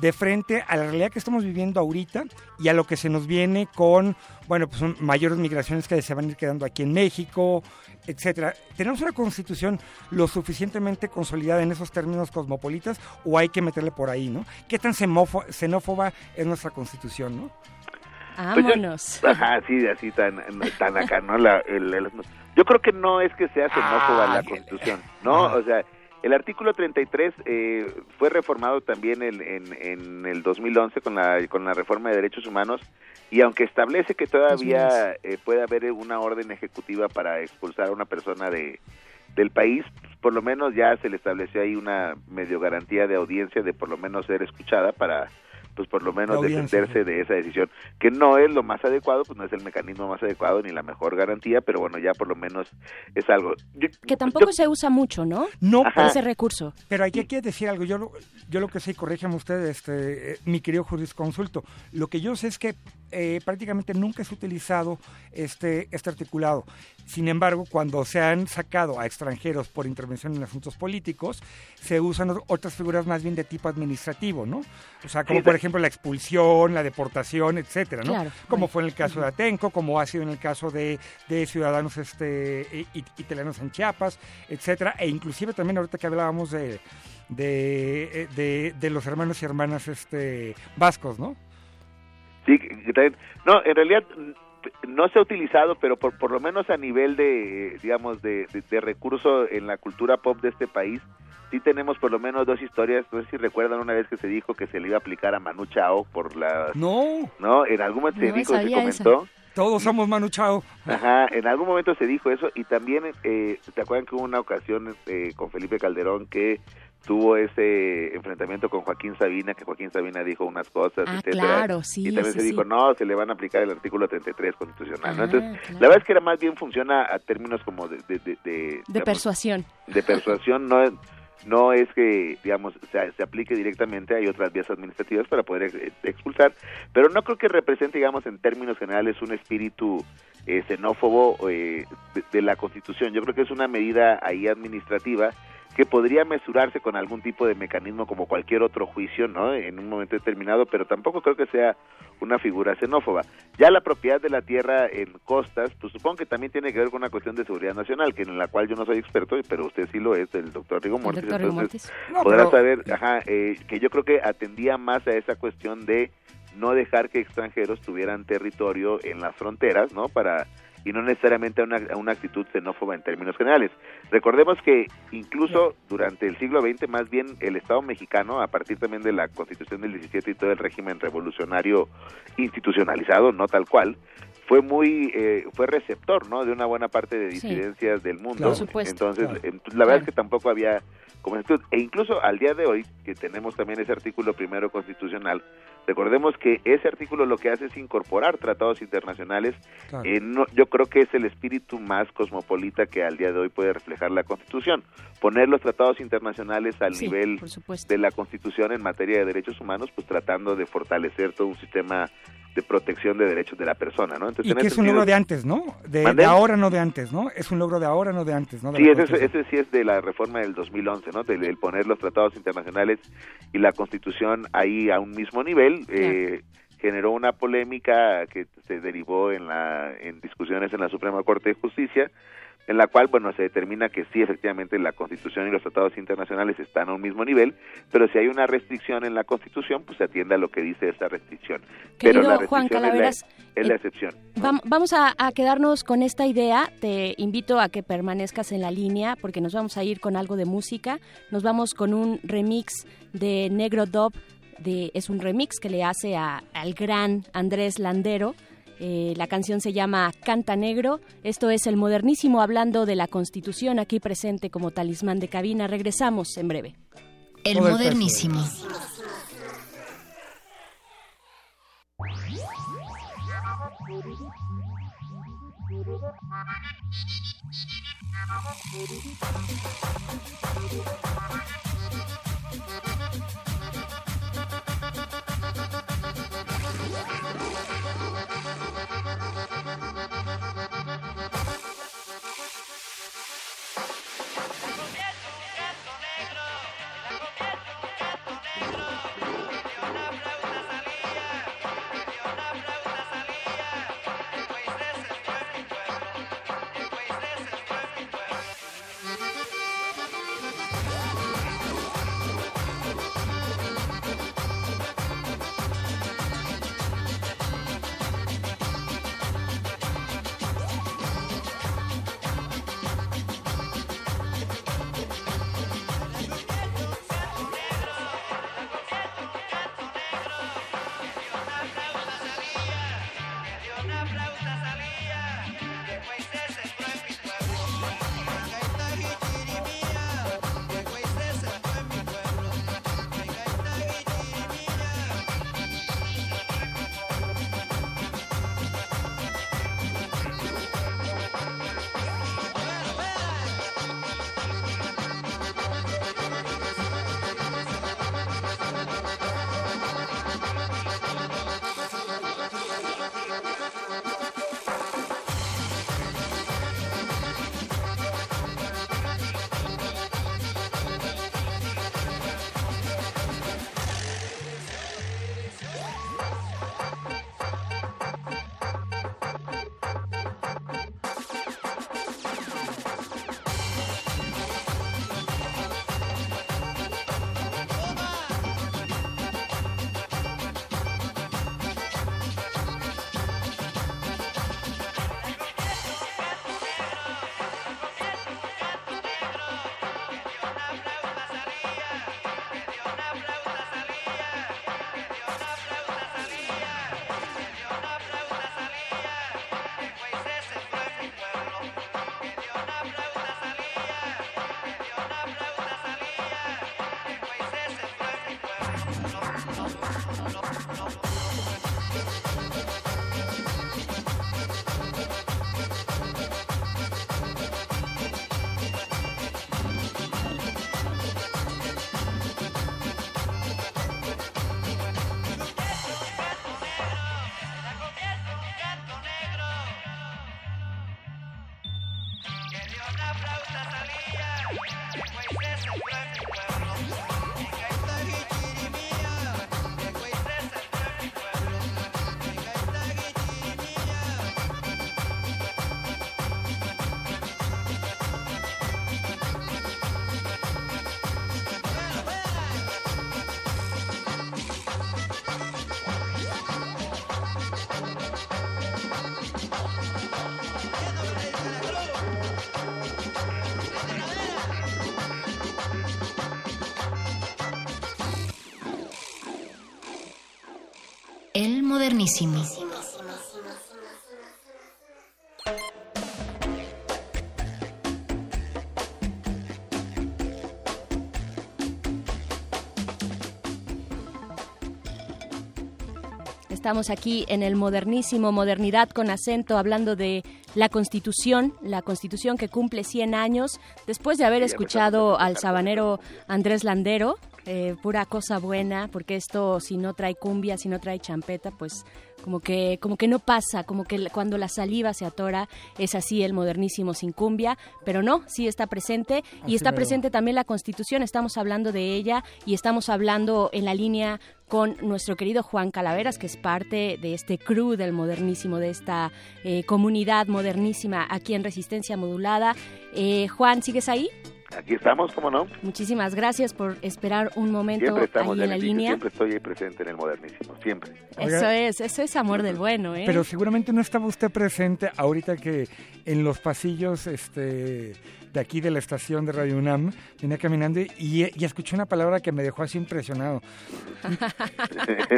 S15: de frente a la realidad que estamos viviendo ahorita y a lo que se nos viene con, bueno, pues mayores migraciones que se van a ir quedando aquí en México, etcétera. ¿Tenemos una constitución lo suficientemente consolidada en esos términos cosmopolitas o hay que meterle por ahí, ¿no? ¿Qué tan xenófo- xenófoba es nuestra constitución, no?
S23: Pues yo-
S14: Vámonos.
S23: Ajá, sí, así tan, tan acá, ¿no? La- el- el- yo creo que no es que sea xenófoba la Constitución, ¿no? O sea, el artículo 33 eh, fue reformado también en, en, en el 2011 con la, con la reforma de derechos humanos y aunque establece que todavía eh, puede haber una orden ejecutiva para expulsar a una persona de del país, pues, por lo menos ya se le estableció ahí una medio garantía de audiencia de por lo menos ser escuchada para pues por lo menos defenderse de esa decisión, que no es lo más adecuado, pues no es el mecanismo más adecuado ni la mejor garantía, pero bueno, ya por lo menos es algo. Yo-
S14: Que tampoco se usa mucho, ¿no?
S15: No,
S23: Ajá.
S14: Ese recurso.
S15: Pero aquí hay que decir algo. Yo lo, yo lo que sé, y corrígeme usted, este, eh, mi querido jurisconsulto, lo que yo sé es que eh, prácticamente nunca es utilizado este, este articulado. Sin embargo, cuando se han sacado a extranjeros por intervención en asuntos políticos, se usan ot- otras figuras más bien de tipo administrativo, ¿no? O sea, como por ejemplo la expulsión, la deportación, etcétera, ¿no?
S23: Claro,
S15: como
S23: bueno.
S15: fue en el caso de Atenco, como ha sido en el caso de, de ciudadanos este, italianos en Chiapas, etcétera, e inclusive también ahorita que hablábamos de, de, de, de los hermanos y hermanas este, vascos, ¿no?
S23: Sí, que- que también- no, en realidad no se ha utilizado, pero por, por lo menos a nivel de, digamos, de, de, de recurso en la cultura pop de este país, sí tenemos por lo menos dos historias. No sé si recuerdan una vez que se dijo que se le iba a aplicar a Manu Chao por la...
S15: No.
S23: No, en algún momento se dijo, se comentó.
S15: Todos somos Manu Chao.
S23: Ajá, en algún momento se dijo eso y también, eh, ¿se acuerdan que hubo una ocasión eh, con Felipe Calderón que tuvo ese enfrentamiento con Joaquín Sabina, que Joaquín Sabina dijo unas cosas,
S14: Ah,
S23: etcétera,
S14: claro, sí,
S23: y también
S14: sí,
S23: se dijo,
S14: sí.
S23: no, se le van a aplicar el artículo 33 constitucional, ¿no?
S14: Ah,
S23: Entonces,
S14: claro.
S23: la verdad es que era más bien funciona a términos como de, de, de, de,
S14: De
S23: digamos,
S14: persuasión.
S23: de persuasión, no es, no es que, digamos, se, se aplique directamente, hay otras vías administrativas para poder ex- expulsar, pero no creo que represente, digamos, en términos generales un espíritu eh, xenófobo eh, de, de la Constitución. Yo creo que es una medida ahí administrativa que podría mesurarse con algún tipo de mecanismo como cualquier otro juicio, ¿no? En un momento determinado, pero tampoco creo que sea una figura xenófoba. Ya la propiedad de la tierra en costas, pues supongo que también tiene que ver con una cuestión de seguridad nacional, que en la cual yo no soy experto, pero usted sí lo es, el doctor Rigo Mortis,
S14: doctor
S23: entonces
S14: Mortis.
S15: No,
S23: podrá
S15: pero-
S23: saber, ajá, eh, que yo creo que atendía más a esa cuestión de no dejar que extranjeros tuvieran territorio en las fronteras, ¿no? Para y no necesariamente a una, a una actitud xenófoba en términos generales. Recordemos que incluso durante el siglo XX, más bien el Estado mexicano, a partir también de la Constitución del 17 y todo el régimen revolucionario institucionalizado, no tal cual, fue muy eh, fue receptor, ¿no? De una buena parte de
S14: Sí.
S23: disidencias del mundo. Entonces,
S14: Claro.
S23: eh, la verdad es que tampoco había como actitud. E incluso al día de hoy, que tenemos también ese artículo primero constitucional, Recordemos que ese artículo lo que hace es incorporar tratados internacionales.
S15: Claro.
S23: Eh, no- yo creo que es el espíritu más cosmopolita que al día de hoy puede reflejar la Constitución. Poner los tratados internacionales al
S14: Sí,
S23: nivel de la Constitución en materia de derechos humanos, pues tratando de fortalecer todo un sistema de protección de derechos de la persona, ¿no? Entonces,
S15: Y que es un logro de antes, ¿no? De, ahora, no de antes, ¿no? Es un logro de ahora, no de antes, ¿no? De
S23: Sí, ese, ese sí es de la reforma del 2011, ¿no? Del el poner los tratados internacionales y la Constitución ahí a un mismo nivel. eh, generó una polémica que se derivó en la en discusiones en la Suprema Corte de Justicia en la cual bueno se determina que sí efectivamente la Constitución y los tratados internacionales están a un mismo nivel pero si hay una restricción en la Constitución pues se atiende a lo que dice esa restricción pero la
S14: Juan
S23: restricción es la-
S14: Calaveras,
S23: es la
S14: eh,
S23: excepción
S14: Vam- Vamos a, a quedarnos con esta idea. Te invito a que permanezcas en la línea porque nos vamos a ir con algo de música. Nos vamos con un remix de Negro Dub. De, es un remix que le hace a- al gran Andrés Landero. Eh, la canción se llama Canta Negro. Esto es el modernísimo hablando de la Constitución aquí presente como talismán de cabina. Regresamos en breve.
S18: El
S14: el
S18: modernísimo. Modernísimo.
S14: Estamos aquí en el modernísimo, modernidad con acento, hablando de la Constitución, la Constitución que cumple 100 años, después de haber escuchado al sabanero Andrés Landero, eh, pura cosa buena, porque esto si no trae cumbia, si no trae champeta, pues como que como que no pasa, como que cuando la saliva se atora es así el modernísimo sin cumbia, pero no, sí está presente y está presente también la Constitución, estamos hablando de ella y estamos hablando en la línea con nuestro querido Juan Calaveras, que es parte de este crew del modernísimo, de esta eh, comunidad modernísima aquí en Resistencia Modulada. Eh, Juan, ¿sigues ahí?
S23: Aquí estamos, ¿cómo no?
S14: Muchísimas gracias por esperar un momento
S23: Siempre estamos
S14: ahí en la
S23: dije,
S14: línea.
S23: Siempre estoy ahí presente en el modernísimo, siempre.
S14: Eso es, eso es amor del bueno, ¿eh?
S15: Pero seguramente no estaba usted presente ahorita que en los pasillos este, de aquí de la estación de Radio UNAM venía caminando y, y escuché una palabra que me dejó así impresionado.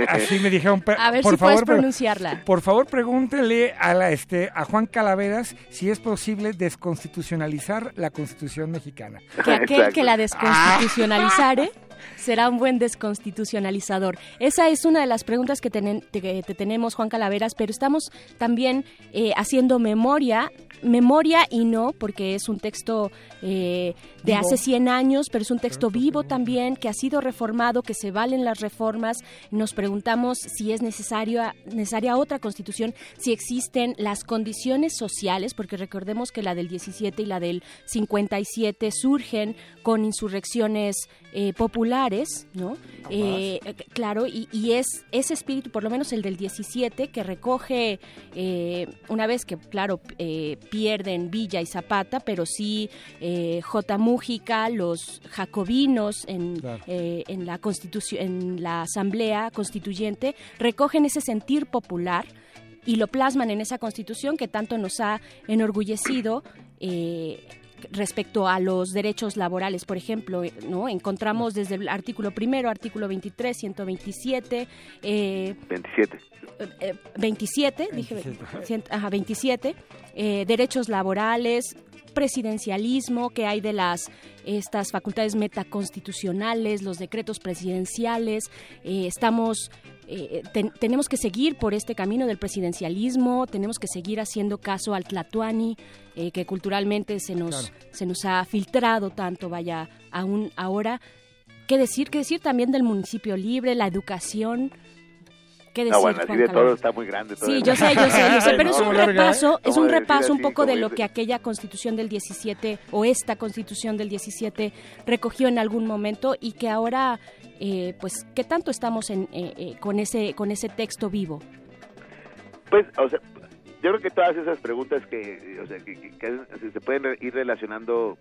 S15: Así me dijeron, "Pe-
S14: A ver
S15: por
S14: si
S15: favor,
S14: pronunciarla.
S15: Por favor, pregúntele a, la, este, a Juan Calaveras si es posible desconstitucionalizar la Constitución mexicana.
S14: que aquel que la desconstitucionalizare será un buen desconstitucionalizador. Esa es una de las preguntas que tenen- te, te tenemos, Juan Calaveras, pero estamos también eh, haciendo memoria, memoria y no, porque es un texto eh, de
S24: Vivo.
S14: hace 100 años, pero es un texto vivo también, que ha sido reformado, que se valen las reformas. Nos preguntamos si es necesario, necesaria otra constitución, si existen las condiciones sociales, porque recordemos que la del 17 y la del 57 surgen con insurrecciones eh, populares, ¿no? Eh, eh, claro, y, y es ese espíritu, por lo menos el del 17, que recoge, eh, una vez que, claro, eh, pierden Villa y Zapata, pero sí eh, J. Mújica, los jacobinos en,
S24: Claro.
S14: en la constitución, en la asamblea constituyente, recogen ese sentir popular y lo plasman en esa constitución que tanto nos ha enorgullecido. eh, respecto a los derechos laborales, por ejemplo, eh, no encontramos desde el artículo primero, artículo 23, 127, eh,
S23: 27.
S14: eh, 27, dije, cien- ajá, 27, eh, derechos laborales, presidencialismo, que hay de las estas facultades metaconstitucionales, los decretos presidenciales, eh, estamos eh, ten- tenemos que seguir por este camino del presidencialismo, tenemos que seguir haciendo caso al Tlatuani, eh, que culturalmente se nos,
S24: Claro.
S14: se nos ha filtrado tanto, vaya, aún ahora. ¿Qué decir? ¿Qué decir también del municipio libre, la educación? ¿Qué decir,
S23: No, bueno, así de todo está muy grande. todo
S14: Sí,
S23: el-
S14: yo sé, yo sé, yo sé, pero es un repaso, es
S23: ¿cómo
S14: un repaso un poco de
S23: ¿Cómo
S14: lo que aquella constitución del 17 o esta constitución del 17 recogió en algún momento y que ahora, eh, pues, ¿qué tanto estamos en, eh, eh, con, ese, con ese texto vivo?
S23: Pues, o sea, yo creo que todas esas preguntas que, o sea, que, que- que se pueden ir relacionando,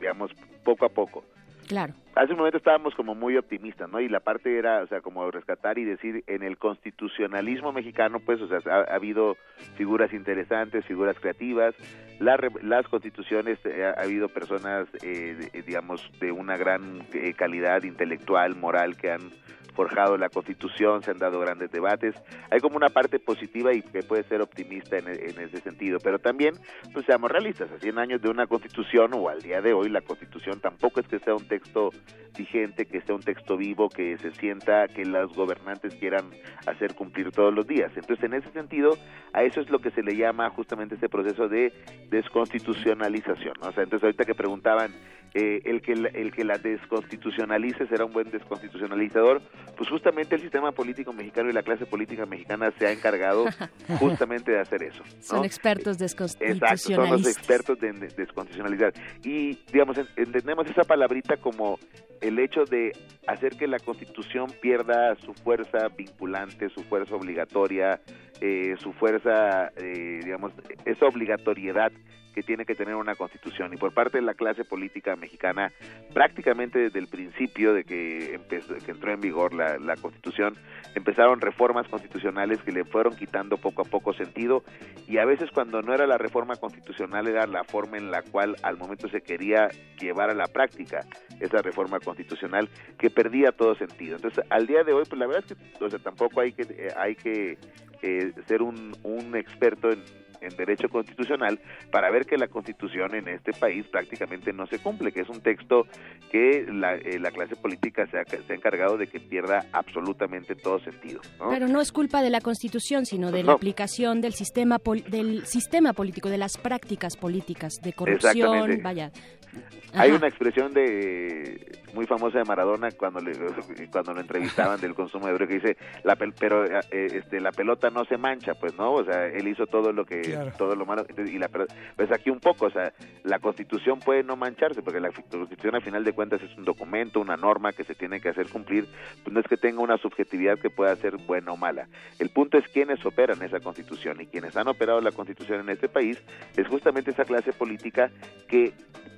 S23: digamos, poco a poco.
S14: Claro.
S23: Hace un momento estábamos como muy optimistas, ¿no? Y la parte era, o sea, como rescatar y decir, en el constitucionalismo mexicano, pues, o sea, ha, ha habido figuras interesantes, figuras creativas, la re- las constituciones, eh, ha, ha habido personas, eh, digamos, de una gran eh, calidad intelectual, moral, que han forjado la constitución, se han dado grandes debates. Hay como una parte positiva y que puede ser optimista en, ese sentido, pero también, pues seamos realistas, a 100 años de una constitución o al día de hoy, la constitución tampoco es que sea un texto vigente, que sea un texto vivo, que se sienta que los gobernantes quieran hacer cumplir todos los días. Entonces, en ese sentido, a eso es lo que se le llama justamente este proceso de desconstitucionalización. O sea, entonces ahorita que preguntaban, eh, el, que el que la desconstitucionalice será un buen desconstitucionalizador, pues justamente el sistema político mexicano y la clase política mexicana se ha encargado justamente de hacer eso. ¿no?
S14: Son expertos
S23: Exacto, son los
S14: desconstitucionalistas.
S23: expertos de, de desconstitucionalizar. Y, digamos, en- entendemos esa palabrita como el hecho de hacer que la Constitución pierda su fuerza vinculante, su fuerza obligatoria, eh, su fuerza, eh, digamos, esa obligatoriedad que tiene que tener una constitución. Y por parte de la clase política mexicana prácticamente desde el principio de que empezó, que entró en vigor la, la constitución empezaron reformas constitucionales que le fueron quitando poco a poco sentido. Y a veces cuando no era la reforma constitucional era la forma en la cual al momento se quería llevar a la práctica esa reforma constitucional que perdía todo sentido. Entonces al día de hoy pues la verdad es que o sea tampoco hay que eh, hay que eh, ser un, un experto en en derecho constitucional para ver que la constitución en este país prácticamente no se cumple, que es un texto que la, eh, la clase política se ha, se ha encargado de que pierda absolutamente todo sentido. ¿no?
S14: Pero no es culpa de la Constitución, sino de
S23: No.
S14: la aplicación del sistema pol- del sistema político, de las prácticas políticas de corrupción,
S23: Exactamente. Hay una expresión de muy famosa de Maradona cuando le, cuando lo entrevistaban del consumo de droga que dice la pel- pero eh, este la pelota no se mancha pues no o sea él hizo todo lo que
S15: Claro.
S23: todo lo malo y la pues aquí un poco o sea la Constitución puede no mancharse porque la Constitución a final de cuentas es un documento una norma que se tiene que hacer cumplir pues no es que tenga una subjetividad que pueda ser buena o mala. El punto es quiénes operan esa Constitución y quienes han operado la Constitución en este país es justamente esa clase política que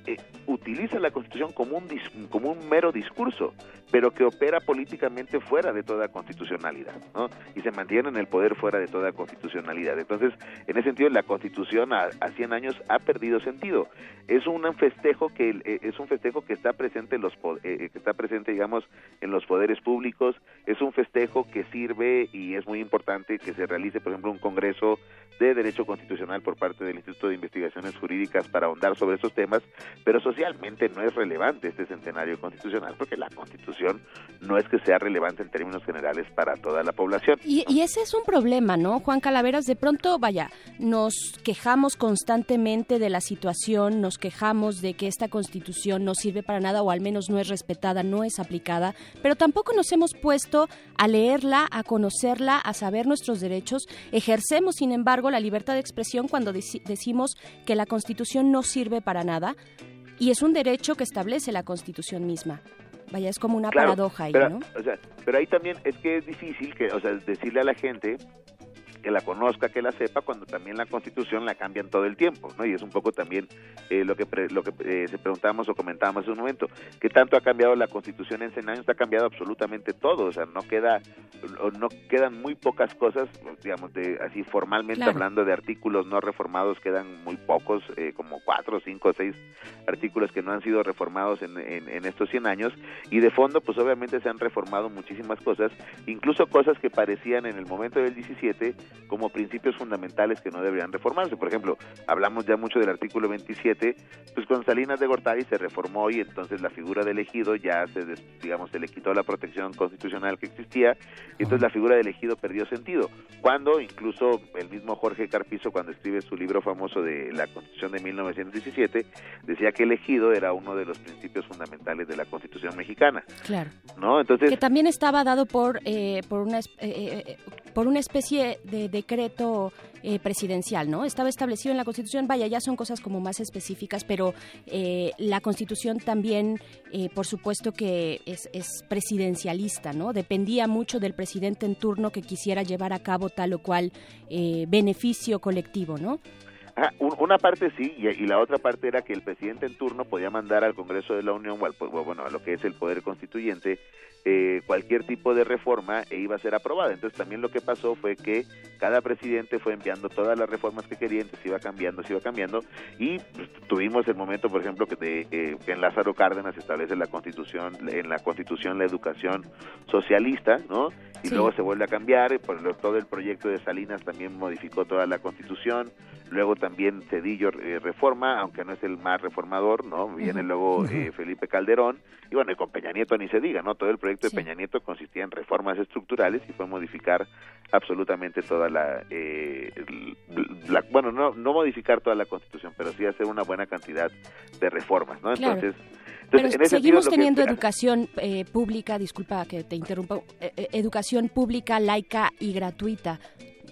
S23: eh, utiliza la Constitución como un como un mero discurso, pero que opera políticamente fuera de toda constitucionalidad, ¿no? Y se mantiene en el poder fuera de toda constitucionalidad. Entonces, en ese sentido, la Constitución a, a 100 años ha perdido sentido. Es un festejo que eh, es un festejo que está presente en los po- eh, que está presente, digamos, en los poderes públicos. Es un festejo que sirve y es muy importante que se realice, por ejemplo, un congreso de derecho constitucional por parte del Instituto de Investigaciones Jurídicas para ahondar sobre esos temas, pero socialmente no es relevante este centenario constitucional porque la Constitución no es que sea relevante en términos generales para toda la población.
S14: Y, y ese es un problema, ¿no? Juan Calaveras, de pronto, vaya, nos quejamos constantemente de la situación, nos quejamos de que esta constitución no sirve para nada o al menos no es respetada, no es aplicada, pero tampoco nos hemos puesto a leerla, a conocerla, a saber nuestros derechos. Ejercemos, sin embargo, la libertad de expresión cuando deci- decimos que la constitución no sirve para nada y es un derecho que establece la constitución misma. Vaya, es como una
S23: Claro,
S14: paradoja ahí,
S23: pero,
S14: ¿no?
S23: o sea, pero ahí también es que es difícil que, o sea, decirle a la gente que la conozca, que la sepa, cuando también la Constitución la cambian todo el tiempo, ¿no? Y es un poco también eh, lo que pre- lo que eh, se preguntábamos o comentábamos hace un momento, ¿qué tanto ha cambiado la Constitución en 100 años? Ha cambiado absolutamente todo, o sea, no queda no quedan muy pocas cosas, digamos, de así formalmente
S24: Claro.
S23: hablando de artículos no reformados, quedan muy pocos, eh, como cuatro, cinco, seis artículos que no han sido reformados en, en, en estos 100 años, y de fondo, pues obviamente se han reformado muchísimas cosas, incluso cosas que parecían en el momento del 17 como principios fundamentales que no deberían reformarse. Por ejemplo, hablamos ya mucho del artículo 27, pues con Salinas de Gortari se reformó y entonces la figura de elegido ya se, des- digamos, se le quitó la protección constitucional que existía y entonces la figura de elegido perdió sentido. Cuando incluso el mismo Jorge Carpizo, cuando escribe su libro famoso de la Constitución de 1917, decía que elegido era uno de los principios fundamentales de la Constitución mexicana,
S14: Claro.
S23: ¿no? Entonces,
S14: que también estaba dado por eh, por una eh, eh, eh, por una especie de decreto eh, presidencial, ¿no? Estaba establecido en la Constitución. Vaya, ya son cosas como más específicas, pero eh, la Constitución también, eh, por supuesto que es, es presidencialista, ¿no? Dependía mucho del presidente en turno que quisiera llevar a cabo tal o cual eh, beneficio colectivo, ¿no?
S23: Ah, un- una parte sí, y, y la otra parte era que el presidente en turno podía mandar al Congreso de la Unión, o al, po- bueno, a lo que es el Poder Constituyente, eh, cualquier tipo de reforma e iba a ser aprobada. Entonces también lo que pasó fue que cada presidente fue enviando todas las reformas que quería, entonces iba cambiando, se iba cambiando, y pues, tuvimos el momento, por ejemplo, que, de, eh, que en Lázaro Cárdenas establece la Constitución, en la Constitución la educación socialista, ¿no? Y
S25: Sí.
S23: luego se vuelve a cambiar, y por lo- todo el proyecto de Salinas también modificó toda la Constitución, luego también Cedillo eh, reforma, aunque no es el más reformador, ¿no? Viene luego eh, Felipe Calderón, y bueno, y con Peña Nieto ni se diga, ¿no? Todo el proyecto
S25: Sí.
S23: de Peña Nieto consistía en reformas estructurales y fue modificar absolutamente toda la, eh, la- bueno, no, no modificar toda la Constitución, pero sí hacer una buena cantidad de reformas, ¿no?
S14: Claro.
S23: Entonces,
S14: Pero
S23: entonces, en sentido,
S14: seguimos
S23: que
S14: teniendo educación eh, pública, disculpa que te interrumpa, eh, eh, educación pública, laica y gratuita.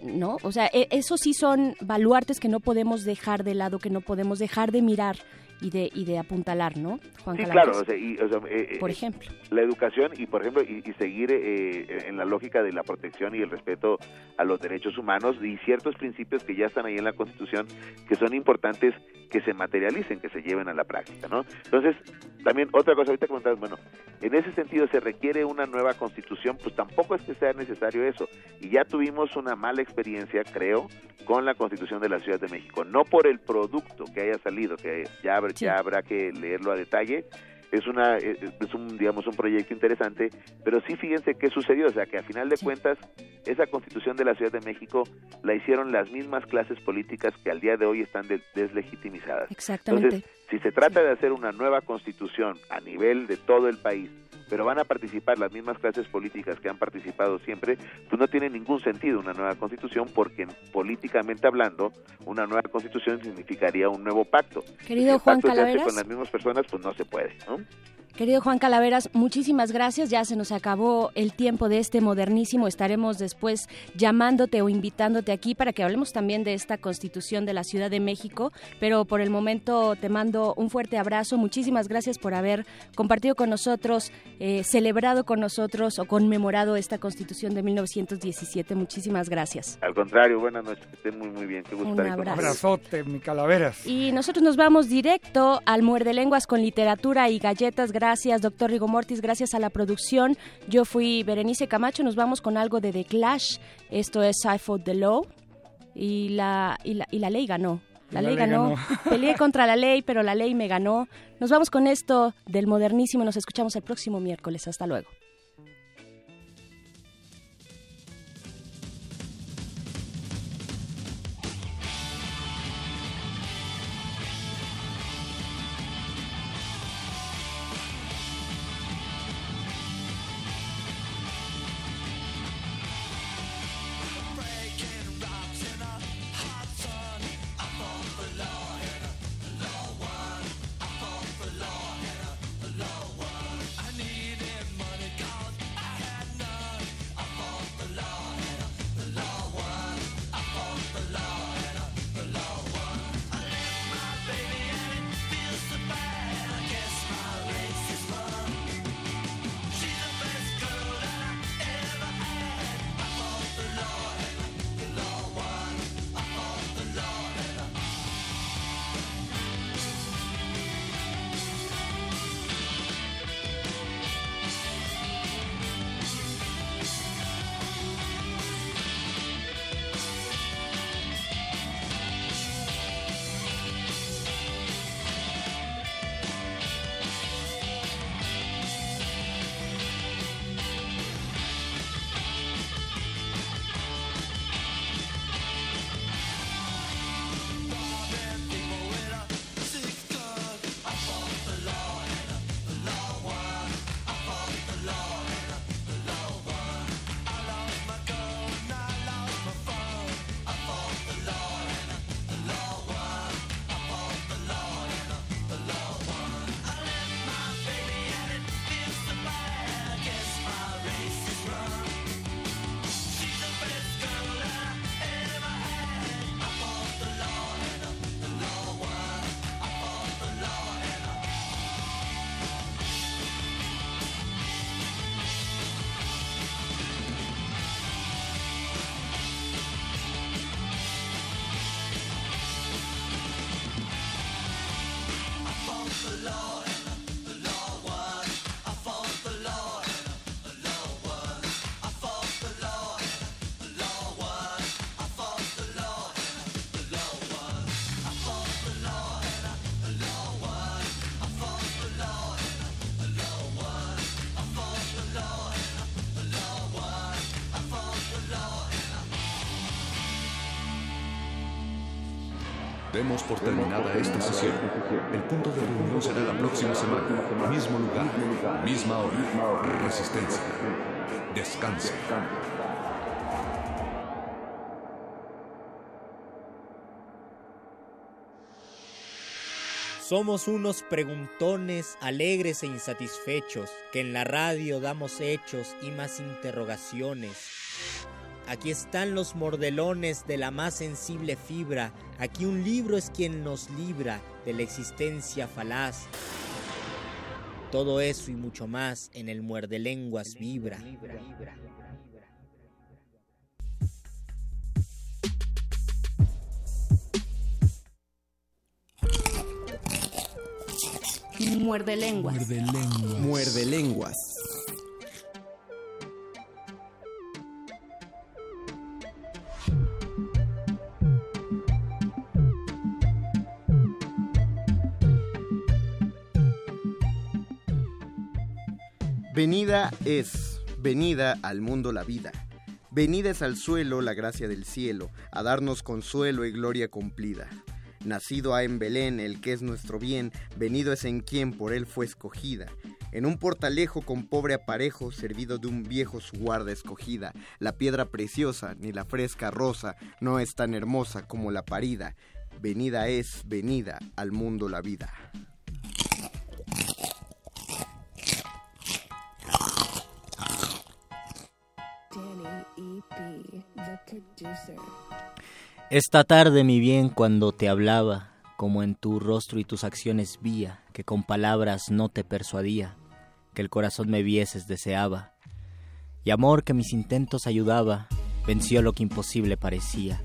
S14: ¿No? O sea, e- esos sí son baluartes que no podemos dejar de lado, que no podemos dejar de mirar y de, y de apuntalar, ¿no? Juan
S23: Sí, claro, o sea, y, o sea, eh,
S14: Por
S23: eh,
S14: ejemplo.
S23: La educación y, por ejemplo, y, y seguir eh, en la lógica de la protección y el respeto a los derechos humanos y ciertos principios que ya están ahí en la Constitución que son importantes que se materialicen, que se lleven a la práctica, ¿no? Entonces, también otra cosa, ahorita comentabas, bueno, en ese sentido se requiere una nueva Constitución, pues tampoco es que sea necesario eso. Y ya tuvimos una mala experiencia, creo, con la Constitución de la Ciudad de México, no por el producto que haya salido, que ya, habrá- ya habrá que leerlo a detalle, es una eh, es un digamos un proyecto interesante, pero sí fíjense qué sucedió, o sea que a final de cuentas esa Constitución de la Ciudad de México la hicieron las mismas clases políticas que al día de hoy están de- deslegitimizadas.
S14: Exactamente.
S23: Entonces, si se trata de hacer una nueva Constitución a nivel de todo el país, pero van a participar las mismas clases políticas que han participado siempre, pues no tiene ningún sentido una nueva constitución porque políticamente hablando, una nueva constitución significaría un nuevo pacto.
S14: Querido
S23: Si el
S14: Juan
S23: pacto se hace
S14: Calaveras.
S23: con las mismas personas, pues no se puede, ¿no?
S14: Querido Juan Calaveras, muchísimas gracias. Ya se nos acabó el tiempo de este modernísimo. Estaremos después llamándote o invitándote aquí para que hablemos también de esta constitución de la Ciudad de México. Pero por el momento te mando un fuerte abrazo. Muchísimas gracias por haber compartido con nosotros, eh, celebrado con nosotros o conmemorado esta constitución de 1917. Muchísimas gracias.
S23: Al contrario, buenas noches, que estén muy muy bien, qué gusto
S14: Un abrazo.
S23: ustedes.
S15: Abrazote, mi calaveras.
S14: Y nosotros nos vamos directo al Muerde Lenguas con literatura y galletas. Gracias, doctor Rigo Mortis. Gracias a la producción. Yo fui Berenice Camacho. Nos vamos con algo de The Clash. Esto es I Fought the Law. Y la, y la, y la ley ganó. La,
S15: La
S14: ley,
S15: ley
S14: ganó.
S15: ganó.
S14: Peleé contra la ley, pero la ley me ganó. Nos vamos con esto del modernísimo. Nos escuchamos el próximo miércoles. Hasta luego.
S4: Demos por terminada esta sesión. El punto de reunión será la próxima semana. Mismo lugar, misma hora. Resistencia. Descanse.
S24: Somos unos preguntones alegres e insatisfechos, que en la radio damos hechos y más interrogaciones. Aquí están los mordelones de la más sensible fibra, aquí un libro es quien nos libra de la existencia falaz. Todo eso y mucho más en el muerde lenguas vibra.
S26: Muerde lenguas.
S27: Muerde lenguas. Muerde lenguas.
S25: Venida es, venida al mundo la vida. Venida es al suelo la gracia del cielo, a darnos consuelo y gloria cumplida. Nacido ha en Belén el que es nuestro bien, venido es en quien por él fue escogida. En un portalejo con pobre aparejo, servido de un viejo su guarda escogida. La piedra preciosa, ni la fresca rosa, no es tan hermosa como la parida. Venida es, venida al mundo la vida.
S24: Esta tarde, mi bien, cuando te hablaba, como en tu rostro y tus acciones vía, que con palabras no te persuadía, que el corazón me vieses deseaba, y amor que mis intentos ayudaba, venció lo que imposible parecía,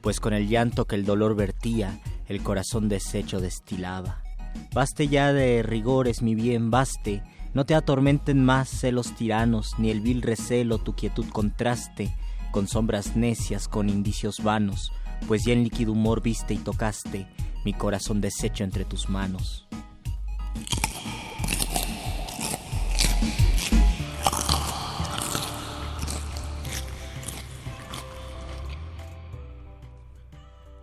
S24: pues con el llanto que el dolor vertía, el corazón deshecho destilaba. Baste ya de rigores, mi bien, baste, no te atormenten más celos tiranos, ni el vil recelo tu quietud contraste, con sombras necias, con indicios vanos, pues ya en líquido humor viste y tocaste mi corazón deshecho entre tus manos.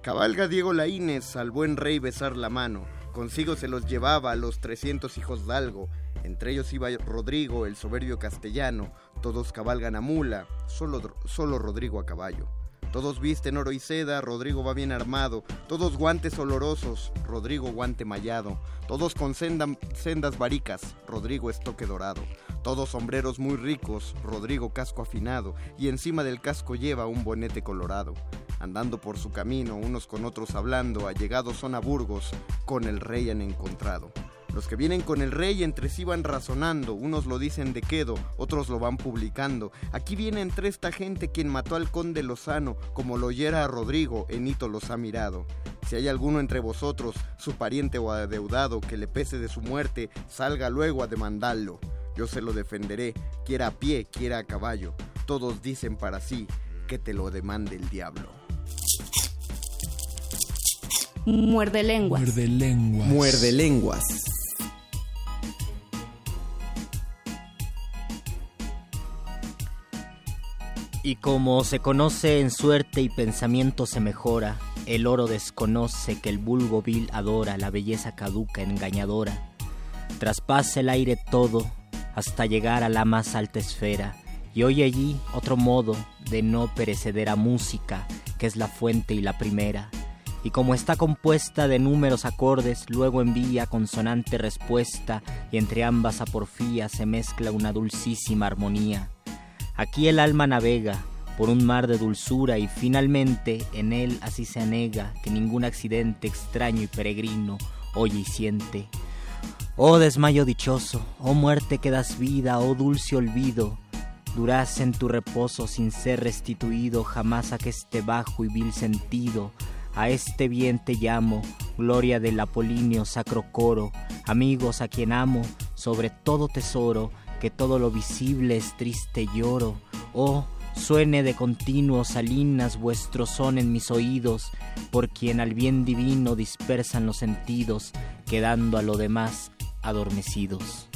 S25: Cabalga Diego Laínez al buen rey besar la mano. Consigo se los llevaba a los trescientos hijos Dalgo. Entre ellos iba Rodrigo, el soberbio castellano. Todos cabalgan a mula, solo, solo Rodrigo a caballo. Todos visten oro y seda, Rodrigo va bien armado. Todos guantes olorosos, Rodrigo guante mallado. Todos con senda- sendas varicas, Rodrigo estoque dorado. Todos sombreros muy ricos, Rodrigo casco afinado. Y encima del casco lleva un bonete colorado. Andando por su camino, unos con otros hablando, allegados son a Burgos, con el rey han encontrado. Los que vienen con el rey entre sí van razonando, unos lo dicen de quedo, otros lo van publicando. Aquí viene entre esta gente quien mató al conde Lozano, como lo oyera a Rodrigo, en hito los ha mirado. Si hay alguno entre vosotros, su pariente o adeudado, que le pese de su muerte, salga luego a demandarlo. Yo se lo defenderé, quiera a pie, quiera a caballo. Todos dicen para sí que te lo demande el diablo.
S14: Muerde lenguas.
S13: Muerde lenguas.
S25: Muerde lenguas.
S24: Y como se conoce en suerte y pensamiento se mejora, el oro desconoce que el vulgo vil adora la belleza caduca engañadora. Traspasa el aire todo hasta llegar a la más alta esfera, y oye allí otro modo de no perecedera música, que es la fuente y la primera. Y como está compuesta de números acordes, luego envía consonante respuesta, y entre ambas aporfías se mezcla una dulcísima armonía. Aquí el alma navega por un mar de dulzura y finalmente en él así se anega que ningún accidente extraño y peregrino oye y siente. Oh desmayo dichoso, oh muerte que das vida, oh dulce olvido, durás en tu reposo sin ser restituido jamás a que este bajo y vil sentido. A este bien te llamo, gloria del apolíneo sacro coro, amigos a quien amo, sobre todo tesoro, que todo lo visible es triste lloro. Oh, suene de continuo salinas vuestro son en mis oídos, por quien al bien divino dispersan los sentidos, quedando a lo demás adormecidos.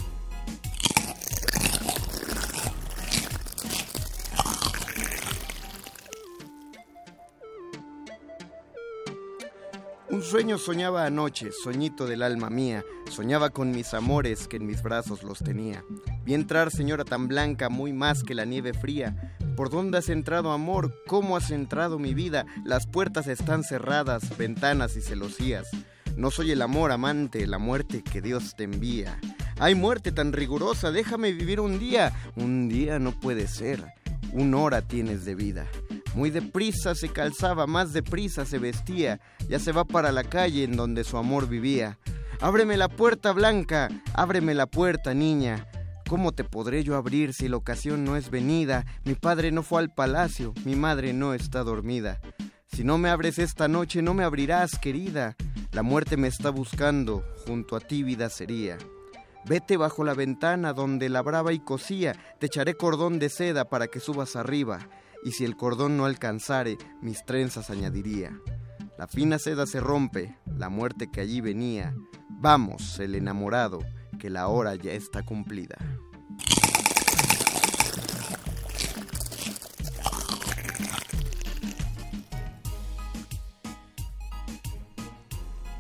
S25: Un sueño soñaba anoche, soñito del alma mía, soñaba con mis amores que en mis brazos los tenía. Vi entrar, señora tan blanca, muy más que la nieve fría. ¿Por dónde has entrado, amor? ¿Cómo has entrado mi vida? Las puertas están cerradas, ventanas y celosías. No soy el amor amante, la muerte que Dios te envía. Hay muerte tan rigurosa, déjame vivir un día. Un día no puede ser, una hora tienes de vida. Muy deprisa se calzaba, más deprisa se vestía, ya se va para la calle en donde su amor vivía. Ábreme la puerta, Blanca, ábreme la puerta, niña. ¿Cómo te podré yo abrir si la ocasión no es venida? Mi padre no fue al palacio, mi madre no está dormida. Si no me abres esta noche, no me abrirás, querida. La muerte me está buscando, junto a ti vida sería. Vete bajo la ventana donde labraba y cosía, te echaré cordón de seda para que subas arriba, y si el cordón no alcanzare, mis trenzas añadiría. La fina seda se rompe, la muerte que allí venía. Vamos, el enamorado, que la hora ya está cumplida.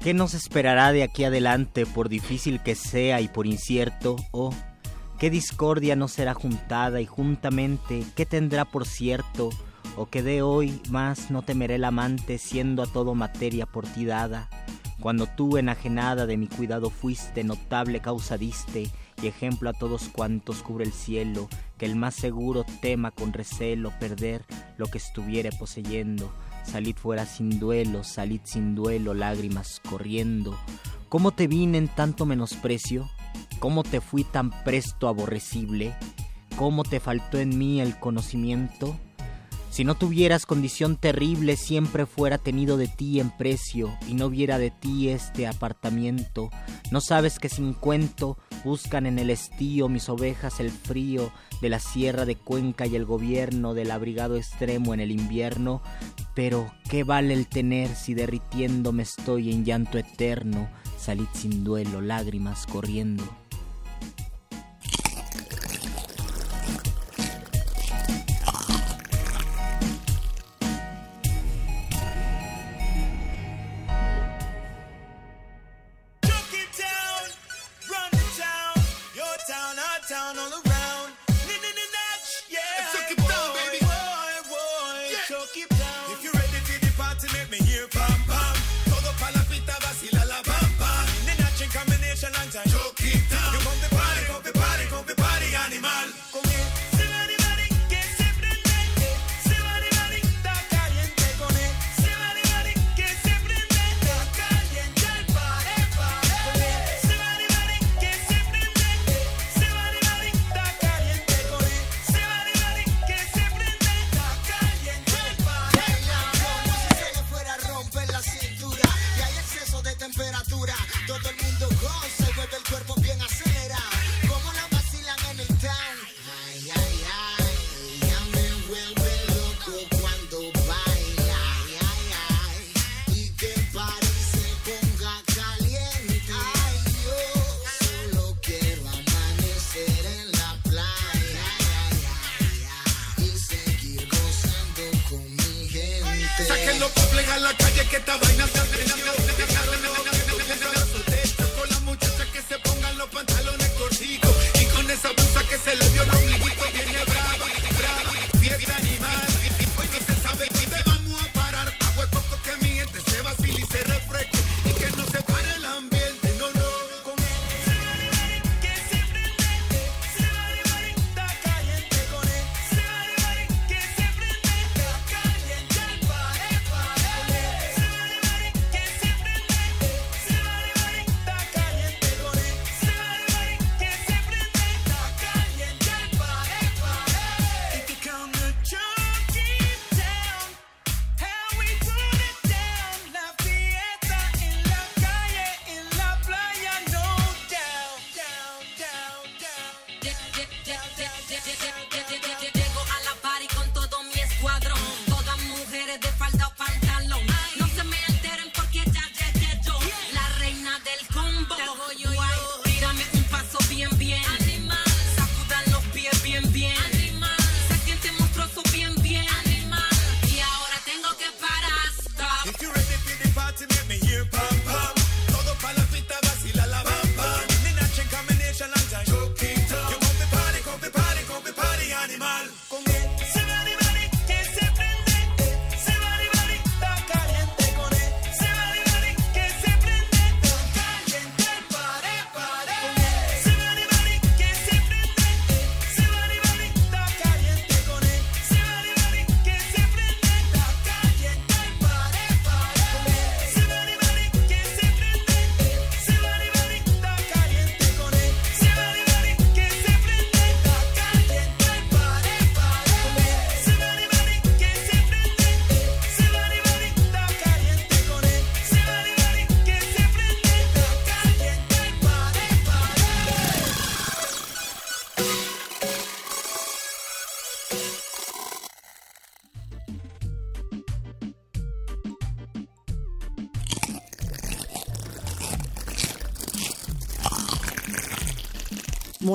S24: ¿Qué nos esperará de aquí adelante, por difícil que sea y por incierto? Oh, ¿qué discordia no será juntada y juntamente? ¿Qué tendrá por cierto? ¿O que de hoy más no temeré el amante, siendo a todo materia por ti dada? Cuando tú, enajenada de mi cuidado, fuiste, notable causa diste, y ejemplo a todos cuantos cubre el cielo, que el más seguro tema con recelo perder lo que estuviere poseyendo Salid fuera sin duelo, salid sin duelo, lágrimas corriendo. ¿Cómo te vine en tanto menosprecio? ¿Cómo te fui tan presto aborrecible? ¿Cómo te faltó en mí el conocimiento? Si no tuvieras condición terrible, siempre fuera tenido de ti en precio, y no viera de ti este apartamiento. No sabes que sin cuento buscan en el estío mis ovejas el frío de la sierra de Cuenca y el gobierno del abrigado extremo en el invierno. Pero, ¿qué vale el tener si derritiendo me estoy en llanto eterno? Salid sin duelo, lágrimas corriendo.
S28: down on the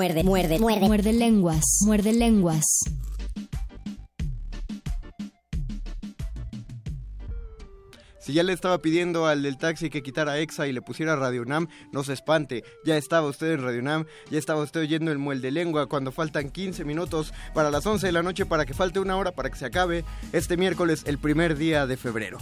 S29: muerde, muerde, muerde. Muerde lenguas, muerde lenguas.
S30: Si
S25: ya le estaba pidiendo al del taxi que quitara EXA y le pusiera Radio Nam, no se espante, ya estaba usted en Radio Nam, ya estaba usted oyendo el muel de lengua cuando faltan 15 minutos para las 11 de la noche para que falte una hora para que se acabe este miércoles, el primer día de febrero.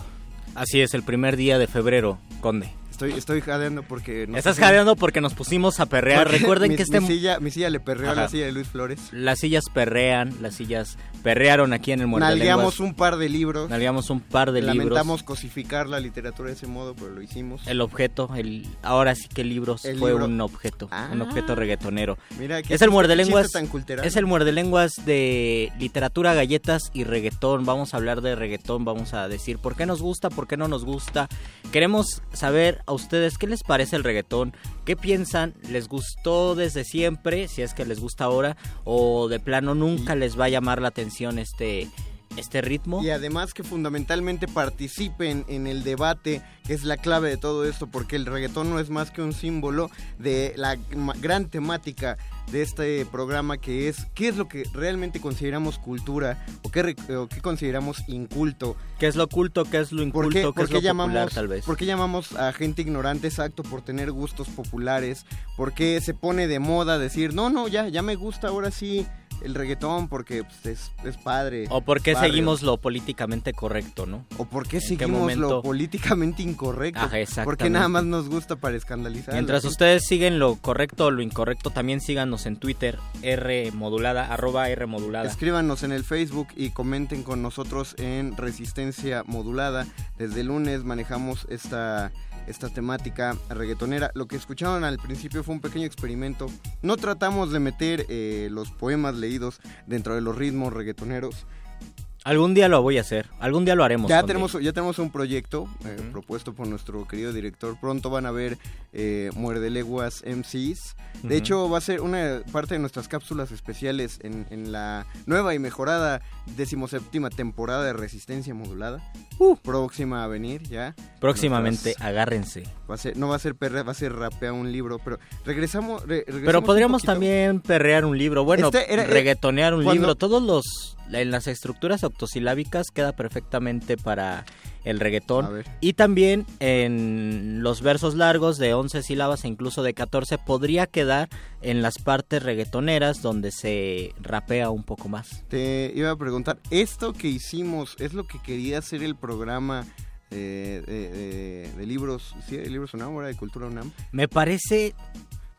S24: Así es, el primer día de febrero, Conde.
S25: Estoy, estoy jadeando porque... no
S24: Estás jadeando porque nos pusimos a perrear. Recuerden
S25: mi-
S24: que este...
S25: Mi silla, mi silla le perreó a la
S24: Ajá.
S25: silla de Luis Flores.
S24: Las sillas perrean, las sillas perrearon aquí en el Muerde
S25: Nalgueamos un par de libros.
S24: Nalgueamos un par de
S25: Lamentamos
S24: libros.
S25: cosificar la literatura de ese modo, pero lo hicimos.
S24: El objeto, el ahora sí que libros
S25: El
S24: fue
S25: libro.
S24: un objeto, un
S25: Ah.
S24: objeto reggaetonero.
S25: Mira, qué
S24: es el muerde lenguas,
S25: tan
S24: es el muerde lenguas de literatura, galletas y reggaetón. Vamos a hablar de reggaetón, vamos a decir por qué nos gusta, por qué no nos gusta. Queremos saber a ustedes qué les parece el reggaetón, qué piensan, les gustó desde siempre, si es que les gusta ahora o de plano nunca les va a llamar la atención este este ritmo.
S25: Y además que fundamentalmente participen en el debate, que es la clave de todo esto, porque el reggaetón no es más que un símbolo de la gran temática de este programa, que es qué es lo que realmente consideramos cultura o qué, o qué consideramos inculto.
S24: ¿Qué es lo oculto, qué es lo
S25: ¿Por
S24: inculto,
S25: qué,
S24: qué
S25: por
S24: es
S25: qué
S24: lo
S25: llamamos,
S24: popular tal vez?
S25: ¿Por qué llamamos a gente ignorante exacto por tener gustos populares? ¿Por qué se pone de moda decir, no, no, ya, ya me gusta ahora sí el reggaetón porque pues, es, es padre?
S24: O por qué
S25: barrio"?
S24: seguimos lo políticamente correcto, ¿no?
S25: ¿O por qué
S24: ¿En qué
S25: seguimos lo políticamente incorrecto?
S24: Ajá, exactamente.
S25: Porque nada más nos gusta para escandalizar.
S24: Mientras ustedes siguen lo correcto o lo incorrecto, también síganos en Twitter, R modulada, arroba R modulada.
S25: Escríbanos en el Facebook y comenten con nosotros en Resistencia Modulada. Desde el lunes manejamos esta, esta temática reggaetonera. Lo que escucharon al principio fue un pequeño experimento. No tratamos de meter eh, los poemas leídos dentro de los ritmos reggaetoneros.
S24: Algún día lo voy a hacer, algún día lo haremos.
S25: Ya tenemos, ya tenemos un proyecto eh, propuesto por nuestro querido director. Pronto van a ver eh, Muerde Leguas MCs. De hecho, va a ser una parte de nuestras cápsulas especiales en, en la nueva y mejorada decimoséptima temporada de Resistencia Modulada. Próxima a venir ya.
S24: Uh. Próximamente, agárrense.
S25: va a ser, no va a ser perra, va a ser rapea un libro. Pero regresamos. re- regresamos
S24: Pero podríamos también perrear un libro, bueno,
S25: Este era-
S24: reggaetonear un
S25: cuando-
S24: libro. Todos los, en las estructuras octosilábicas queda perfectamente para el reggaetón. Y también en los versos largos de 11 sílabas e incluso de 14 podría quedar en las partes reggaetoneras donde se rapea un poco más.
S25: Te iba a preguntar, ¿esto que hicimos es lo que quería hacer el programa eh, de, libros, sí, de libros UNAM, ahora de Cultura UNAM?
S24: Me parece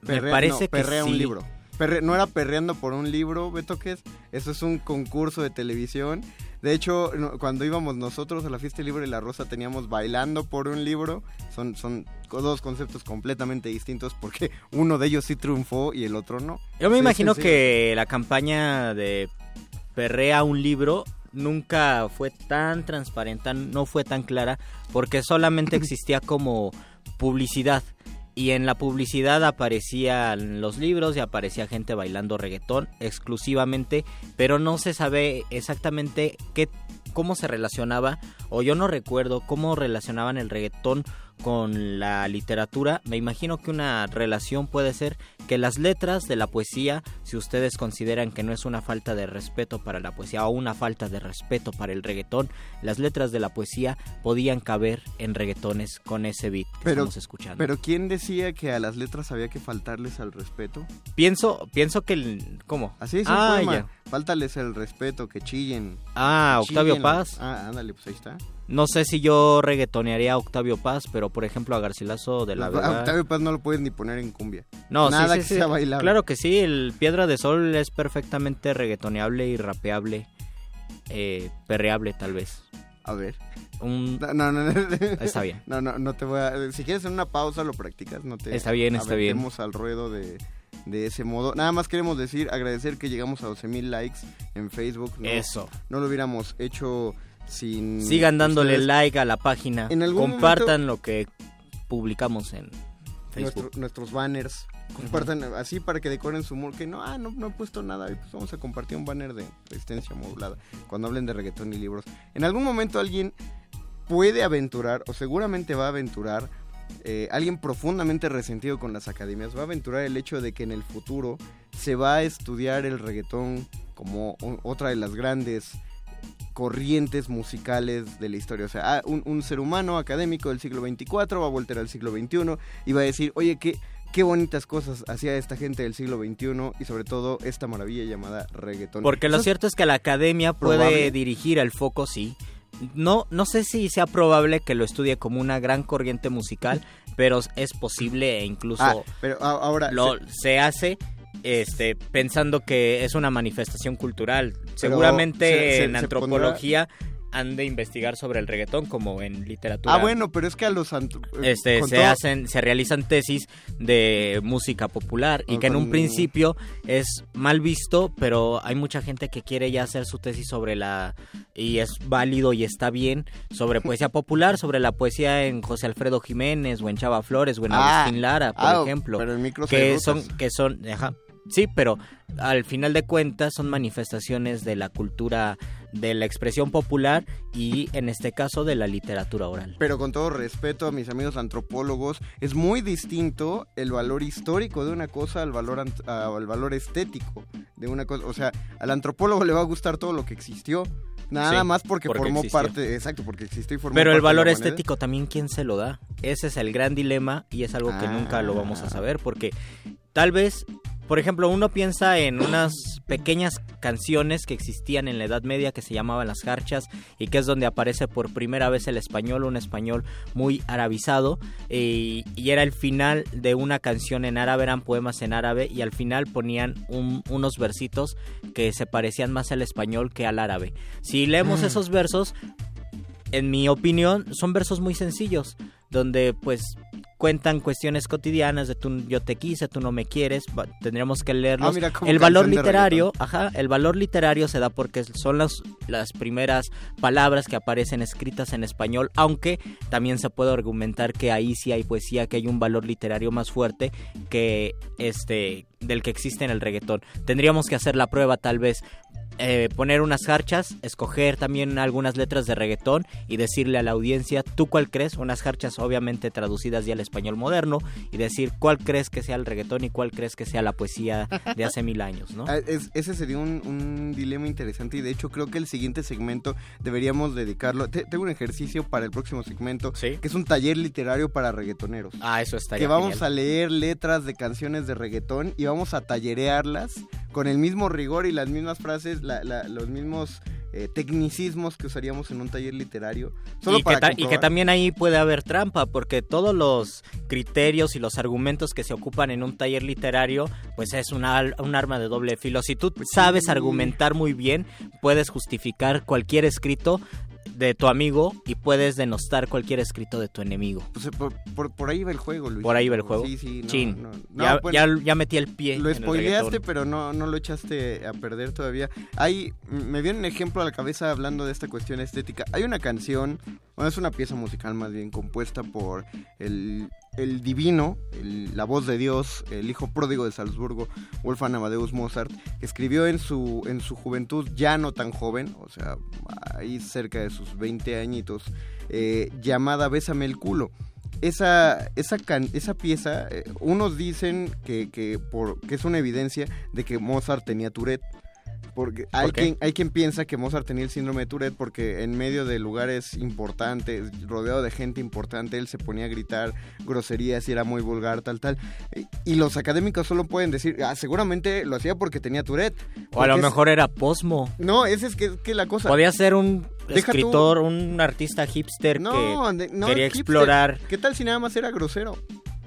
S24: me parece
S25: no,
S24: que
S25: un
S24: sí.
S25: libro. Perre- no era perreando por un libro, Beto, ¿qué es? Eso es un concurso de televisión. De hecho, cuando íbamos nosotros a la fiesta y la rosa teníamos bailando por un libro. Son, son dos conceptos completamente distintos porque uno de ellos sí triunfó y el otro no.
S24: Yo me
S25: Sí,
S24: imagino que la campaña de perrea un libro nunca fue tan transparente, no fue tan clara, porque solamente existía como publicidad. Y en la publicidad aparecían los libros y aparecía gente bailando reggaetón exclusivamente, pero no se sabe exactamente qué, cómo se relacionaba, o yo no recuerdo cómo relacionaban el reggaetón con la literatura. Me imagino que una relación puede ser que las letras de la poesía, si ustedes consideran que no es una falta de respeto para la poesía o una falta de respeto para el reggaetón, las letras de la poesía podían caber en reggaetones con ese beat que
S25: Pero,
S24: estamos escuchando.
S25: pero ¿quién decía que a las letras había que faltarles al respeto?
S24: pienso, pienso que el, ¿cómo?
S25: Así es un
S24: ah,
S25: poema.
S24: ya.
S25: Faltales el respeto, que chillen.
S24: Ah, Octavio
S25: chillen
S24: Paz.
S25: Ah, ándale, pues ahí está.
S24: No sé si yo reggaetonearía a Octavio Paz, pero por ejemplo a Garcilaso de la
S25: A
S24: Vega.
S25: Octavio Paz no lo puedes ni poner en cumbia.
S24: No,
S25: Nada
S24: sí,
S25: que
S24: sí.
S25: sea bailable.
S24: Claro que sí, el Piedra de Sol es perfectamente reggaetoneable y rapeable, eh, perreable tal vez.
S25: A ver.
S24: Un...
S25: No, no, no, no.
S24: Está bien.
S25: No, no, no te voy a... Si quieres en una pausa lo practicas, no te...
S24: Está bien, está bien.
S25: al ruedo de, de ese modo. Nada más queremos decir, agradecer que llegamos a 12 mil likes en Facebook. ¿no?
S24: Eso.
S25: No lo hubiéramos hecho sin...
S24: Sigan dándole
S25: ustedes.
S24: like a la página,
S25: En algún
S24: compartan lo que publicamos en Facebook.
S25: Nuestro- nuestros banners. Compartan así para que decoren su muro. Que no, ah, no, no he puesto nada. Pues vamos a compartir un banner de resistencia modulada. Cuando hablen de reggaetón y libros. En algún momento alguien puede aventurar, o seguramente va a aventurar, eh, alguien profundamente resentido con las academias, va a aventurar el hecho de que en el futuro se va a estudiar el reggaetón como otra de las grandes corrientes musicales de la historia. O sea, ah, un, un ser humano académico del siglo XXIV va a voltear al siglo XXI y va a decir, oye, qué, qué bonitas cosas hacía esta gente del siglo XXI y sobre todo esta maravilla llamada reggaetón.
S24: Porque lo cierto es que la academia puede
S25: probable.
S24: dirigir el foco, sí. No, no sé si sea probable que lo estudie como una gran corriente musical, pero es posible e incluso
S25: Ah, pero ahora...
S24: lo, se hace este, pensando que es una manifestación cultural.
S25: Pero
S24: Seguramente
S25: se- se-
S24: en
S25: se
S24: antropología han de investigar sobre el reggaetón como en literatura.
S25: Ah, bueno, pero es que a los... antro-
S24: Este, se
S25: todo-
S24: hacen, se realizan tesis de música popular y
S25: Ah,
S24: que en un principio es mal visto, pero hay mucha gente que quiere ya hacer su tesis sobre la y es válido y está bien sobre poesía popular, sobre la poesía en José Alfredo Jiménez o en Chava Flores o en
S25: Ah,
S24: Agustín Lara, por
S25: ah,
S24: ejemplo,
S25: pero en micros hay
S24: que son que son, ajá, sí, pero al final de cuentas son manifestaciones de la cultura de la expresión popular y en este caso de la literatura oral.
S25: Pero con todo respeto a mis amigos antropólogos, es muy distinto el valor histórico de una cosa al valor, al valor estético de una cosa. O sea, al antropólogo le va a gustar todo lo que existió. Nada
S24: Sí,
S25: más porque,
S24: porque
S25: formó
S24: existió.
S25: parte, exacto, porque existió y formó
S24: Pero el
S25: parte de la
S24: valor estético también, ¿quién se lo da? Ese es el gran dilema y es algo que nunca lo vamos
S25: Ah.
S24: a saber porque tal vez, por ejemplo, uno piensa en unas pequeñas canciones que existían en la Edad Media que se llamaban las jarchas y que es donde aparece por primera vez el español, un español muy arabizado y, y era el final de una canción en árabe, eran poemas en árabe y al final ponían un- unos versitos que se parecían más al español que al árabe. Si leemos
S25: Mm.
S24: esos versos, en mi opinión, son versos muy sencillos, donde pues cuentan cuestiones cotidianas de tú yo te quise, tú no me quieres, tendríamos que leerlos.
S25: Ah, mira,
S24: el valor literario, ajá, el valor literario se da porque son las, las primeras palabras que aparecen escritas en español, aunque también se puede argumentar que ahí sí hay poesía, que hay un valor literario más fuerte que este del que existe en el reggaetón. Tendríamos que hacer la prueba tal vez eh, poner unas jarchas, escoger también algunas letras de reggaetón y decirle a la audiencia, ¿tú cuál crees? Unas jarchas obviamente traducidas ya al español moderno y decir cuál crees que sea el reggaetón y cuál crees que sea la poesía de hace mil años, ¿no?
S25: Ah, es- ese sería un, un dilema interesante y de hecho creo que el siguiente segmento deberíamos dedicarlo. te- tengo un ejercicio para el próximo segmento que es un taller literario para reggaetoneros.
S24: Ah, eso estaría
S25: Que vamos
S24: genial.
S25: a leer letras de canciones de reggaetón y vamos a tallerearlas con el mismo rigor y las mismas frases, la- la- los mismos eh, tecnicismos que usaríamos en un taller literario. Solo
S24: y, que y también ahí puede haber trampa, porque todos los criterios y los argumentos que se ocupan en un taller literario, pues es una un arma de doble filo. Si tú sabes argumentar muy bien, puedes justificar cualquier escrito de tu amigo y puedes denostar cualquier escrito de tu enemigo.
S25: Pues, por, por- por ahí va el juego, Luis.
S24: Por ahí va el juego.
S25: Sí, sí, no,
S24: Chin.
S25: no, no,
S24: ya,
S25: bueno,
S24: ya- ya metí el pie.
S25: Lo spoileaste, pero no, no lo echaste a perder todavía. Hay, me viene un ejemplo a la cabeza hablando de esta cuestión estética. Hay una canción, bueno, es una pieza musical más bien compuesta por el, el divino, la voz de Dios, el hijo pródigo de Salzburgo, Wolfgang Amadeus Mozart, escribió en su, en su juventud, ya no tan joven, o sea, ahí cerca de sus 20 añitos, eh, llamada Bésame el culo esa, esa, can- esa pieza, eh, unos dicen que, que, por, que es una evidencia de que Mozart tenía Tourette. Porque hay, quien, hay quien piensa que Mozart tenía el síndrome de Tourette porque en medio de lugares importantes, rodeado de gente importante, él se ponía a gritar groserías y era muy vulgar, tal, tal. Y- los académicos solo pueden decir, ah, seguramente lo hacía porque tenía Tourette.
S24: O a lo
S25: es-
S24: mejor era Posmo.
S25: No, ese es que, que la cosa.
S24: Podía ser un
S25: Deja tú-
S24: escritor, un artista hipster
S25: No,
S24: que
S25: de- no
S24: quería
S25: hipster.
S24: explorar.
S25: ¿Qué tal si nada más era grosero?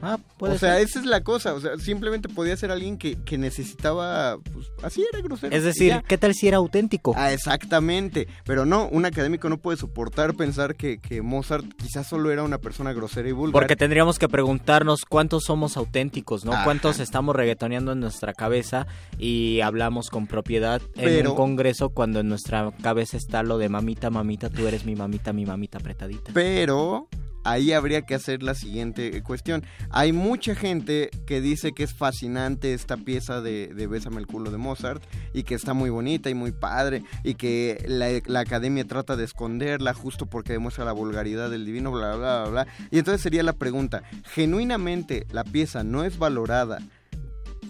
S24: Ah, puede
S25: o sea,
S24: ser.
S25: esa es la cosa. O sea, simplemente podía ser alguien que, que necesitaba. Pues, así era grosero.
S24: Es decir. ¿qué tal si era auténtico?
S25: Ah, exactamente. Pero no, un académico no puede soportar pensar que, que Mozart quizás solo era una persona grosera y vulgar.
S24: Porque tendríamos que preguntarnos cuántos somos auténticos, ¿no?
S25: Ajá.
S24: Cuántos estamos reggaetoneando en nuestra cabeza y hablamos con propiedad en
S25: Pero-
S24: un congreso cuando en nuestra cabeza está lo de mamita, mamita, tú eres mi mamita, mi mamita apretadita.
S25: Pero ahí habría que hacer la siguiente cuestión. Hay mucha gente que dice que es fascinante esta pieza de, de Bésame el culo de Mozart y que está muy bonita y muy padre y que la, la academia trata de esconderla justo porque demuestra la vulgaridad del divino, bla, bla, bla, bla. Y entonces sería la pregunta, ¿genuinamente la pieza no es valorada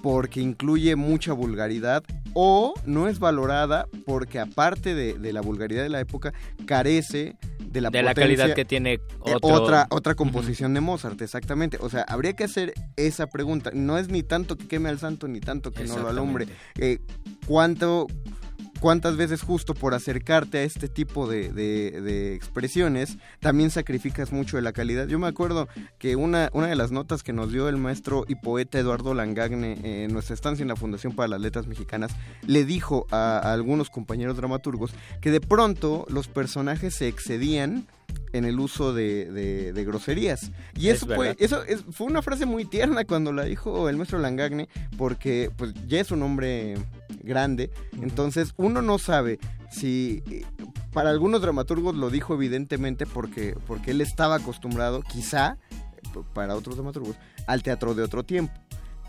S25: porque incluye mucha vulgaridad? o no es valorada porque aparte de, de la vulgaridad de la época, carece de la,
S24: de la calidad que tiene otro...
S25: otra otra composición de Mozart, exactamente. O sea, habría que hacer esa pregunta. No es ni tanto que queme al santo, ni tanto que no lo alumbre. Eh, ¿Cuánto cuántas veces justo por acercarte a este tipo de, de- expresiones también sacrificas mucho de la calidad. Yo me acuerdo que una, una de las notas que nos dio el maestro y poeta Eduardo Langagne en nuestra estancia en la Fundación para las Letras Mexicanas, le dijo a algunos compañeros dramaturgos que de pronto los personajes se excedían en el uso de, de- de groserías. Y
S24: Es
S25: eso fue,
S24: verdad.
S25: eso es- fue una frase muy tierna cuando la dijo el maestro Langagne, porque pues ya es un hombre grande, entonces uno no sabe si para algunos dramaturgos lo dijo evidentemente porque, porque él estaba acostumbrado, quizá, para otros dramaturgos, al teatro de otro tiempo.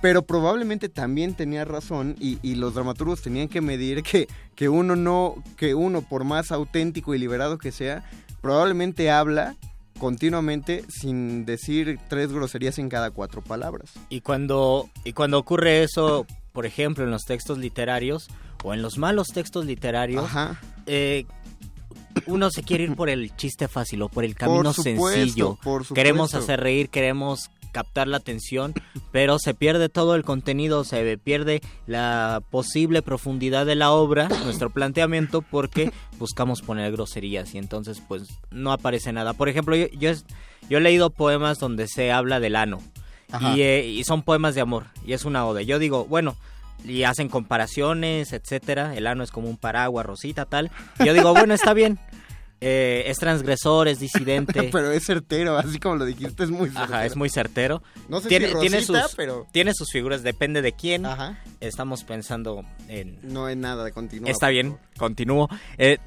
S25: Pero probablemente también tenía razón y, y los dramaturgos tenían que medir que, que uno no, que uno por más auténtico y liberado que sea, probablemente habla continuamente sin decir tres groserías en cada cuatro palabras.
S24: Y cuando, y cuando ocurre eso, por ejemplo, en los textos literarios o en los malos textos literarios, eh, uno se quiere ir por el chiste fácil o por el camino
S25: supuesto,
S24: sencillo.
S25: por supuesto.
S24: Queremos hacer reír, queremos captar la atención, pero se pierde todo el contenido, se pierde la posible profundidad de la obra, nuestro planteamiento, porque buscamos poner groserías y entonces pues no aparece nada. Por ejemplo, yo, yo, yo he leído poemas donde se habla del ano y, eh, y son poemas de amor y es una ode. Yo digo, bueno, y hacen comparaciones, etcétera. El ano es como un paraguas, rosita, tal. Y yo digo, bueno, está bien. Eh, es transgresor, es disidente.
S25: pero es certero, así como lo dijiste, es muy certero.
S24: Ajá, es muy certero.
S25: No sé
S24: tiene,
S25: si
S24: tiene
S25: rosita,
S24: sus,
S25: pero-
S24: tiene sus figuras, depende de quién. Estamos pensando en...
S25: No en nada de continuo.
S24: Está bien, continúo. Eh,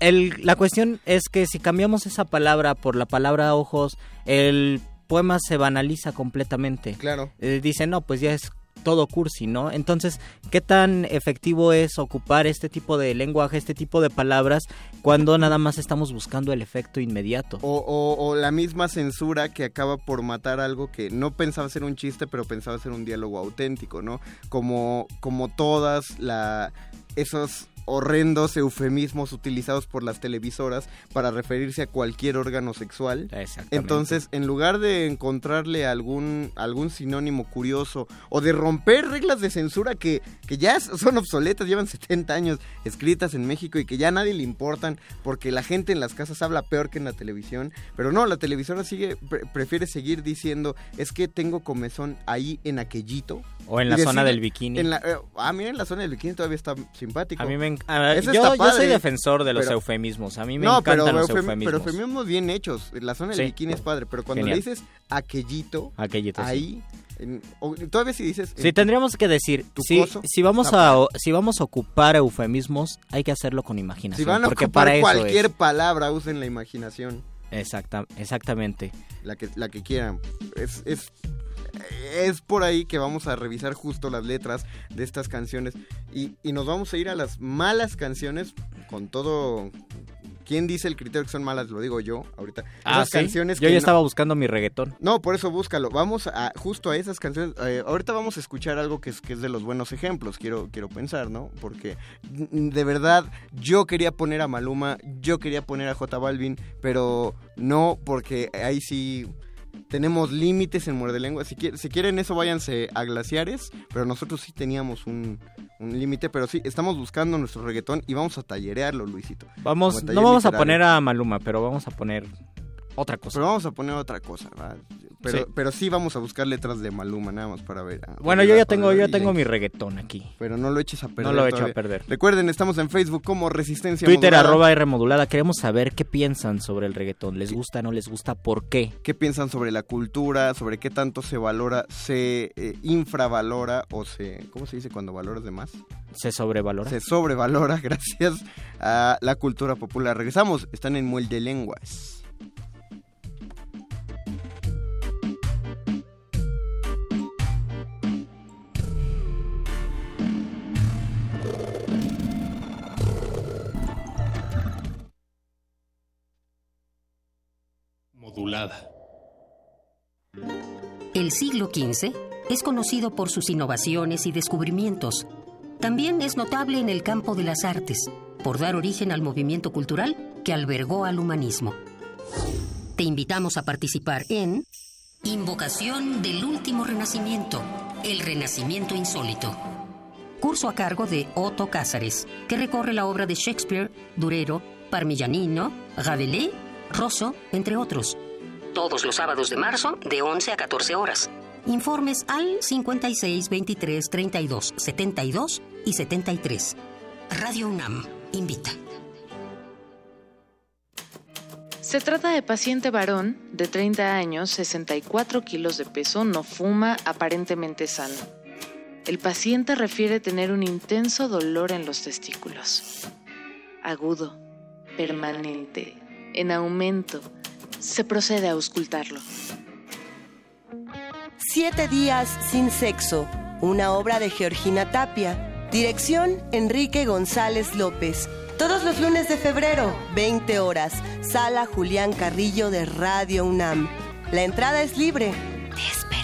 S24: el- la cuestión es que si cambiamos esa palabra por la palabra ojos, el poema se banaliza completamente.
S25: Claro.
S24: Eh, dice, no, pues ya es todo cursi, ¿no? Entonces, ¿qué tan efectivo es ocupar este tipo de lenguaje, este tipo de palabras, cuando nada más estamos buscando el efecto inmediato?
S25: O, o- o la misma censura que acaba por matar algo que no pensaba ser un chiste, pero pensaba ser un diálogo auténtico, ¿no? Como, como todas la, esos horrendos eufemismos utilizados por las televisoras para referirse a cualquier órgano sexual. Entonces, en lugar de encontrarle algún, algún sinónimo curioso o de romper reglas de censura que, que ya son obsoletas, llevan 70 años escritas en México y que ya a nadie le importan porque la gente en las casas habla peor que en la televisión, pero no, la televisora sigue pre- prefiere seguir diciendo, es que tengo comezón ahí en aquellito.
S24: O en la zona del bikini.
S25: en la- eh, ah, mira, en la zona del bikini todavía está simpático.
S24: A mí me yo, yo soy defensor de los
S25: pero-
S24: eufemismos. A mí me
S25: no,
S24: encantan
S25: pero,
S24: los
S25: eufemi-
S24: eufemismos.
S25: pero eufemismos bien hechos. La zona del
S24: Sí.
S25: bikini es padre, pero cuando
S24: Genial.
S25: le dices aquellito,
S24: Aquellito, sí.
S25: ahí, en- o- todavía si dices...
S24: Sí,
S25: en-
S24: tendríamos que decir, si,
S25: coso,
S24: si vamos a si vamos a ocupar eufemismos, hay que hacerlo con imaginación.
S25: Si van a
S24: porque
S25: ocupar
S24: para
S25: cualquier
S24: es.
S25: palabra, usen la imaginación,
S24: Exacta, exactamente.
S25: la que, la que quieran. Es, es, es por ahí que vamos a revisar justo las letras de estas canciones y, y nos vamos a ir a las malas canciones con todo... ¿Quién dice el criterio que son malas? Lo digo yo ahorita.
S24: Ah,
S25: Esas
S24: ¿sí?
S25: canciones
S24: Yo
S25: que
S24: ya
S25: no-
S24: estaba buscando mi reggaetón.
S25: No, por eso búscalo. Vamos a justo a esas canciones. eh, ahorita vamos a escuchar algo que es, que es de los buenos ejemplos, quiero, quiero pensar, ¿no? Porque mm, de verdad yo quería poner a Maluma, yo quería poner a J Balvin, pero no porque ahí sí tenemos límites en Muerde Lengua. Si, quiere- si quieren eso, váyanse a Glaciares, pero nosotros sí teníamos un, un límite, pero sí, estamos buscando nuestro reggaetón y vamos a tallerearlo, Luisito.
S24: Vamos, no vamos a poner a Maluma, pero vamos a poner otra cosa.
S25: Pero vamos a poner otra cosa, ¿va? Pero,
S24: Sí.
S25: pero sí vamos a buscar letras de Maluma, nada más para ver. ah,
S24: Bueno, yo ya tengo, yo tengo mi reggaetón aquí.
S25: Pero no lo eches a perder.
S24: No lo
S25: todavía.
S24: a perder.
S25: Recuerden, estamos en Facebook como Resistencia
S24: Twitter
S25: Modulada.
S24: arroba R modulada. Queremos saber qué piensan sobre el reggaetón. ¿Les gusta, no les gusta? ¿Por qué?
S25: ¿Qué piensan sobre la cultura? ¿Sobre qué tanto se valora, se eh, infravalora o se... ¿Cómo se dice cuando valoras de más?
S24: ¿Se sobrevalora?
S25: Se sobrevalora gracias a la cultura popular. Regresamos, están en Muelde Lenguas.
S31: El siglo XV es conocido por sus innovaciones y descubrimientos, También es notable en el campo de las artes, por dar origen al movimiento cultural que albergó al humanismo. Te invitamos a participar en Invocación del Último Renacimiento, el Renacimiento Insólito. Curso a cargo de Otto Cázares, que recorre la obra de Shakespeare, Durero, Parmigianino, Rabelais, Rosso, entre otros. Todos los sábados de marzo, de 11 a 14 horas. Informes al 56 23 32 72 y 73. Radio UNAM invita.
S32: Se trata de paciente varón de 30 años, 64 kilos de peso, no fuma, aparentemente sano. El paciente refiere tener un intenso dolor en los testículos. Agudo, permanente, en aumento. Se procede a auscultarlo.
S30: Siete días sin sexo, una obra de Georgina Tapia. Dirección Enrique González López. Todos los lunes de febrero, 20 horas, Sala Julián Carrillo de Radio UNAM. La entrada es libre. Te esperamos.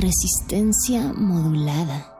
S29: Resistencia modulada.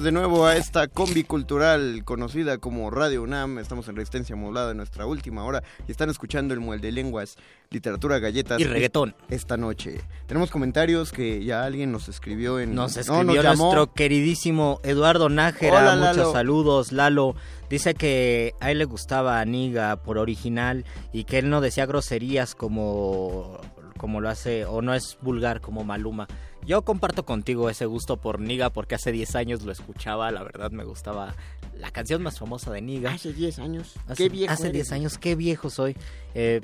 S25: Bienvenidos de nuevo a esta combi cultural conocida como Radio UNAM. Estamos en resistencia modulada en nuestra última hora y están escuchando el muelde lenguas, literatura, galletas
S24: Y reggaetón.
S25: esta noche. Tenemos comentarios que ya alguien nos escribió en
S24: Nos
S25: no,
S24: nuestro queridísimo Eduardo Nájera.
S25: Hola,
S24: Muchos
S25: Lalo.
S24: saludos, Lalo. Dice que a él le gustaba Aniga por original y que él no decía groserías como, como lo hace, o no es vulgar como Maluma. Yo comparto contigo ese gusto por Niga porque hace 10 años lo escuchaba, la verdad me gustaba la canción más famosa de Niga.
S25: Hace 10 años.
S24: Hace,
S25: Qué viejo
S24: hace
S25: eres.
S24: 10 años, qué viejo soy. Eh,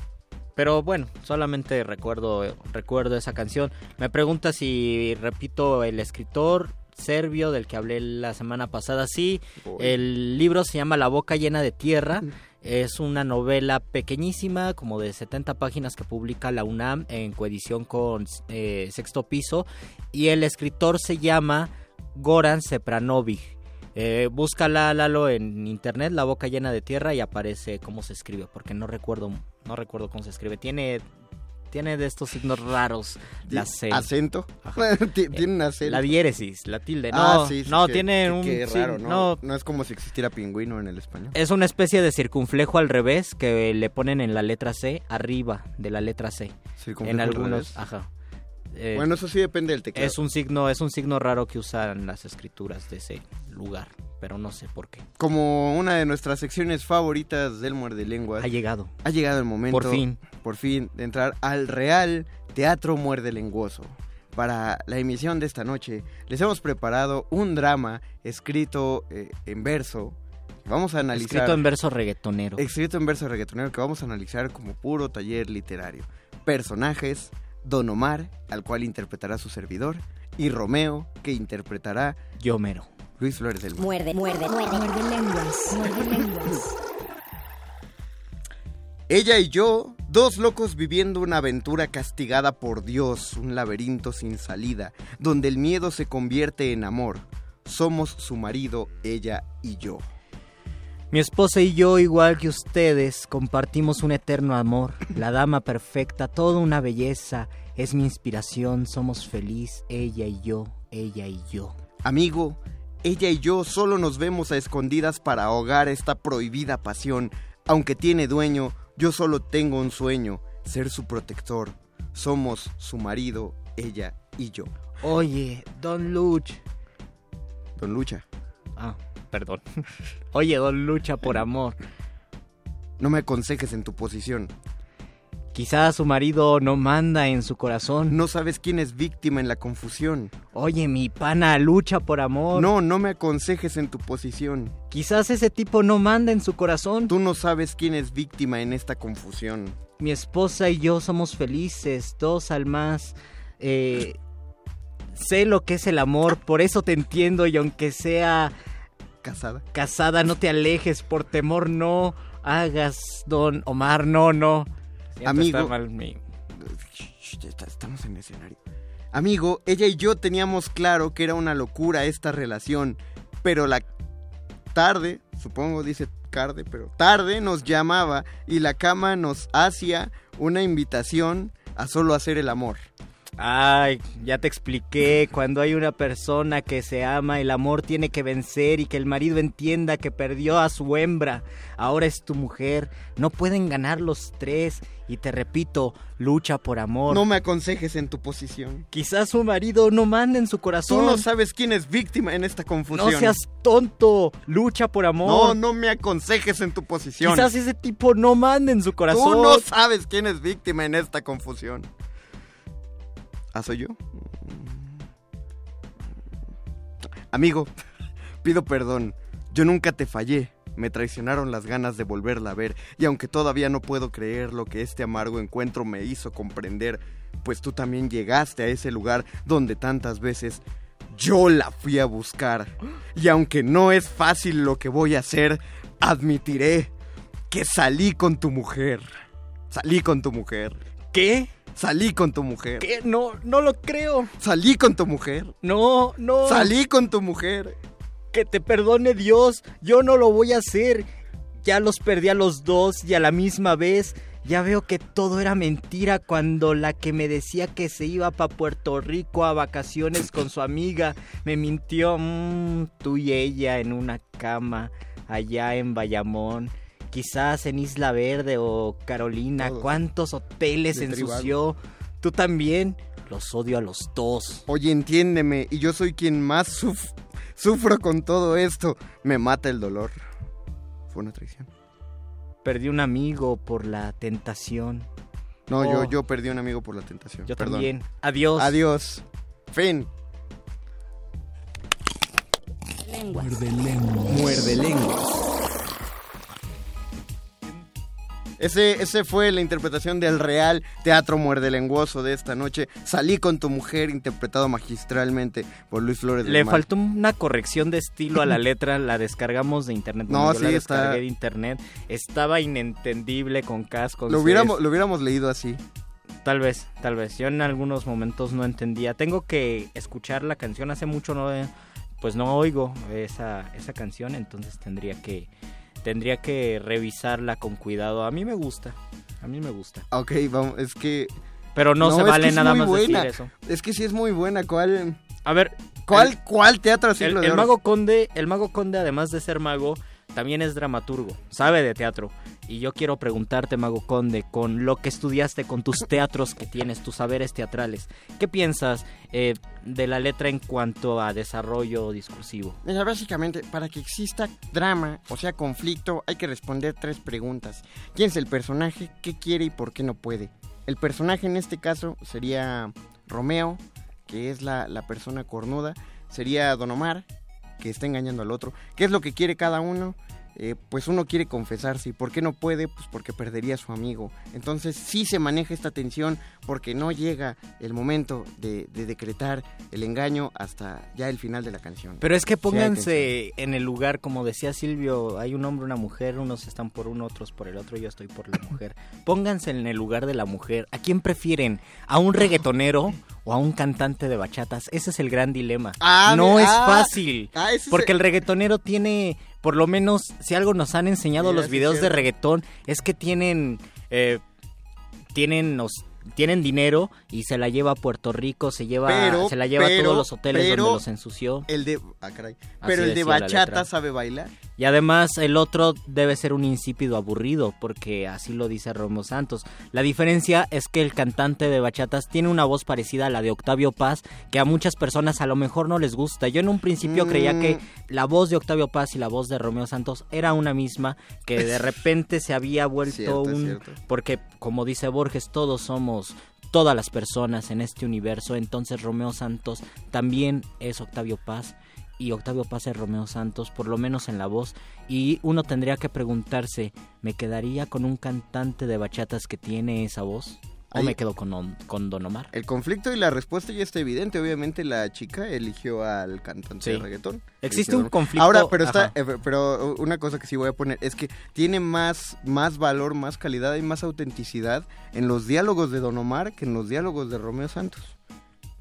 S24: pero bueno, solamente recuerdo, recuerdo esa canción. Me pregunta si repito el escritor serbio del que hablé la semana pasada. Sí, el libro se llama La boca llena de tierra. Es una novela pequeñísima, como de 70 páginas que publica la UNAM en coedición con eh, Sexto Piso. Y el escritor se llama Goran Sepranovic. Eh, búscala, Lalo, en internet, La boca llena de tierra, y aparece cómo se escribe, porque no recuerdo, no recuerdo cómo se escribe. Tiene, tiene de estos signos raros, la C.
S25: ¿Acento? Ti- Tiene un acento.
S24: La diéresis, la tilde. No,
S25: Ah, sí, sí,
S24: no tiene un...
S25: Qué
S24: sí,
S25: raro, ¿no?
S24: no,
S25: No es como si existiera pingüino en el español.
S24: es una especie de circunflejo al revés que le ponen en la letra C, arriba de la letra C. En
S25: al
S24: algunos, ajá. Eh,
S25: Bueno, eso sí depende del teclado.
S24: es un signo, es un signo raro que usan las escrituras de ese lugar, pero no sé por qué.
S25: Como una de nuestras secciones favoritas del Muerde Lenguas.
S24: Ha llegado.
S25: Ha llegado el momento.
S24: Por fin.
S25: Por fin, de entrar al Real Teatro Muerde Lenguoso. Para la emisión de esta noche, les hemos preparado un drama escrito eh, en verso. que Vamos a analizar.
S24: Escrito en verso reggaetonero.
S25: Escrito en verso reggaetonero que vamos a analizar como puro taller literario. Personajes, Don Omar, al cual interpretará su servidor, y Romeo, que interpretará
S24: Yo mero.
S25: Luis Flores del Mar.
S29: Muerde, muerde, muerde. Muerde lenguas. Muerde lenguas.
S25: Ella y yo, dos locos viviendo una aventura castigada por Dios, un laberinto sin salida, donde el miedo se convierte en amor. Somos su marido, ella y yo.
S24: Mi esposa y yo, igual que ustedes, compartimos un eterno amor. La dama perfecta, toda una belleza, es mi inspiración. Somos feliz, ella y yo, ella y yo.
S25: Amigo, ella y yo solo nos vemos a escondidas para ahogar esta prohibida pasión. Aunque tiene dueño, yo solo tengo un sueño, ser su protector. Somos su marido, ella y yo.
S24: Oye, Don Luch.
S25: Don Lucha,
S24: Ah, perdón. Oye, Don Lucha, por amor.
S25: no me aconsejes en tu posición.
S24: Quizás su marido no manda en su corazón.
S25: No sabes quién es víctima en la confusión.
S24: Oye, mi pana, lucha por amor.
S25: No, no me aconsejes en tu posición.
S24: Quizás ese tipo no manda en su corazón.
S25: Tú no sabes quién es víctima en esta confusión.
S24: Mi esposa y yo somos felices, dos al más. Eh, sé lo que es el amor, por eso te entiendo y aunque sea
S25: Casada.
S24: casada, no te alejes, por temor no hagas, don Omar, no, no. Siento
S25: Amigo.
S24: mal mi-
S25: estamos en escenario. Amigo, ella y yo teníamos claro que era una locura esta relación, pero la tarde, supongo dice tarde, pero tarde nos llamaba y la cama nos hacía una invitación a solo hacer el amor.
S24: Ay, ya te expliqué, cuando hay una persona que se ama, el amor tiene que vencer y que el marido entienda que perdió a su hembra. Ahora es tu mujer, no pueden ganar los tres. Y te repito, lucha por amor.
S25: No me aconsejes en tu posición.
S24: Quizás su marido no mande en su corazón.
S25: Tú no sabes quién es víctima en esta confusión.
S24: No seas tonto, lucha por amor.
S25: No, no me aconsejes en tu posición.
S24: Quizás ese tipo no mande en su corazón.
S25: Tú no sabes quién es víctima en esta confusión. ¿Ah, soy yo? Amigo, pido perdón. Yo nunca te fallé. Me traicionaron las ganas de volverla a ver. Y aunque todavía no puedo creer lo que este amargo encuentro me hizo comprender, pues tú también llegaste a ese lugar donde tantas veces yo la fui a buscar. Y aunque no es fácil lo que voy a hacer, admitiré que salí con tu mujer. Salí con tu mujer.
S24: ¿Qué?
S25: Salí con tu mujer.
S24: ¿Qué? No, no lo creo.
S25: Salí con tu mujer.
S24: No, no.
S25: Salí con tu mujer.
S24: Que te perdone Dios. Yo no lo voy a hacer. Ya los perdí a los dos y a la misma vez. Ya veo que todo era mentira cuando la que me decía que se iba para Puerto Rico a vacaciones con su amiga me mintió. Mm, tú y ella en una cama allá en Bayamón. Quizás en Isla Verde o Carolina.
S25: Todos.
S24: ¿Cuántos hoteles
S25: De tribal.
S24: ensució? Tú también. Los odio a los dos.
S25: Oye, entiéndeme, y yo soy quien más suf- sufro con todo esto. Me mata el dolor. Fue una traición.
S24: Perdí un amigo por la tentación.
S25: No,
S24: Oh.
S25: yo, yo perdí un amigo por la tentación.
S24: Yo
S25: Perdón.
S24: también. Adiós.
S25: Adiós. Fin.
S33: Lenguas.
S25: Muerde lenguas. Ese, ese fue la interpretación del Real Teatro Muerde Lenguoso de esta noche. Salí con tu mujer, interpretado magistralmente por Luis Flores del
S24: Le faltó una corrección de estilo a la letra, la descargamos de internet.
S25: No,
S24: yo la
S25: sí, está-
S24: descargué de internet. Estaba inentendible con cascos.
S25: Lo hubiéramos, lo hubiéramos leído así.
S24: Tal vez, tal vez. Yo en algunos momentos no entendía. Tengo que escuchar la canción. Hace mucho no, eh, pues no oigo esa, esa canción, entonces tendría que, tendría que revisarla con cuidado. A mí me gusta, a mí me gusta.
S25: Ok, vamos, es que...
S24: Pero no, se vale nada más
S25: buena.
S24: decir eso.
S25: Es que sí es muy buena. ¿Cuál,
S24: A ver,
S25: cuál,
S24: el-
S25: cuál teatro
S24: El,
S25: de
S24: el mago conde, el mago conde, además de ser mago, también es dramaturgo, sabe de teatro. Y yo quiero preguntarte, mago conde, con lo que estudiaste, con tus teatros que tienes, tus saberes teatrales, ¿qué piensas eh, de la letra en cuanto a desarrollo discursivo?
S25: Mira, básicamente, para que exista drama, o sea, conflicto, hay que responder tres preguntas. ¿Quién es el personaje? ¿Qué quiere y por qué no puede? El personaje en este caso sería Romeo, que es la, la persona cornuda. Sería Don Omar, que está engañando al otro. ¿Qué es lo que quiere cada uno? Eh, pues uno quiere confesarse. ¿Y por qué no puede? Pues porque perdería a su amigo. Entonces sí se maneja esta tensión porque no llega el momento de, de decretar el engaño hasta ya el final de la canción.
S24: Pero es que
S25: Sí
S24: pónganse en el lugar, como decía Silvio, hay un hombre, una mujer, unos están por uno, otros por el otro, yo estoy por la mujer. Pónganse en el lugar de la mujer. ¿A quién prefieren? ¿A un reggaetonero o a un cantante de bachatas? Ese es el gran dilema.
S25: Ah,
S24: no es
S25: ah,
S24: fácil.
S25: ah,
S24: porque
S25: el-
S24: el reggaetonero tiene, por lo menos, si algo nos han enseñado los videos de reggaetón, es que tienen... eh, tienen nos tienen dinero y se la lleva a Puerto Rico, se lleva
S25: Pero-
S24: se la lleva a todos los hoteles
S25: pero-
S24: donde los ensució.
S25: El de. Ah, caray.
S24: Así
S25: Pero el de bachata sabe bailar.
S24: Y además el otro debe ser un insípido aburrido, porque así lo dice Romo Santos. La diferencia es que el cantante de bachatas tiene una voz parecida a la de Octavio Paz, que a muchas personas a lo mejor no les gusta. Yo en un principio
S25: Mm.
S24: creía que la voz de Octavio Paz y la voz de Romeo Santos era una misma, que de repente se había vuelto
S25: Cierto,
S24: un...
S25: cierto.
S24: Porque como dice Borges, todos somos todas las personas en este universo, entonces Romeo Santos también es Octavio Paz y Octavio Paz es Romeo Santos, por lo menos en la voz, y uno tendría que preguntarse, ¿me quedaría con un cantante de bachatas que tiene esa voz? ¿O
S25: Ahí-
S24: me quedo con, On- con Don Omar?
S25: El conflicto y la respuesta ya está evidente. Obviamente la chica eligió al cantante
S24: Sí.
S25: de reggaetón.
S24: Existe un conflicto,
S25: Ahora, pero está, eh, pero una cosa que sí voy a poner es que tiene más, más valor, más calidad y más autenticidad en los diálogos de Don Omar que en los diálogos de Romeo Santos.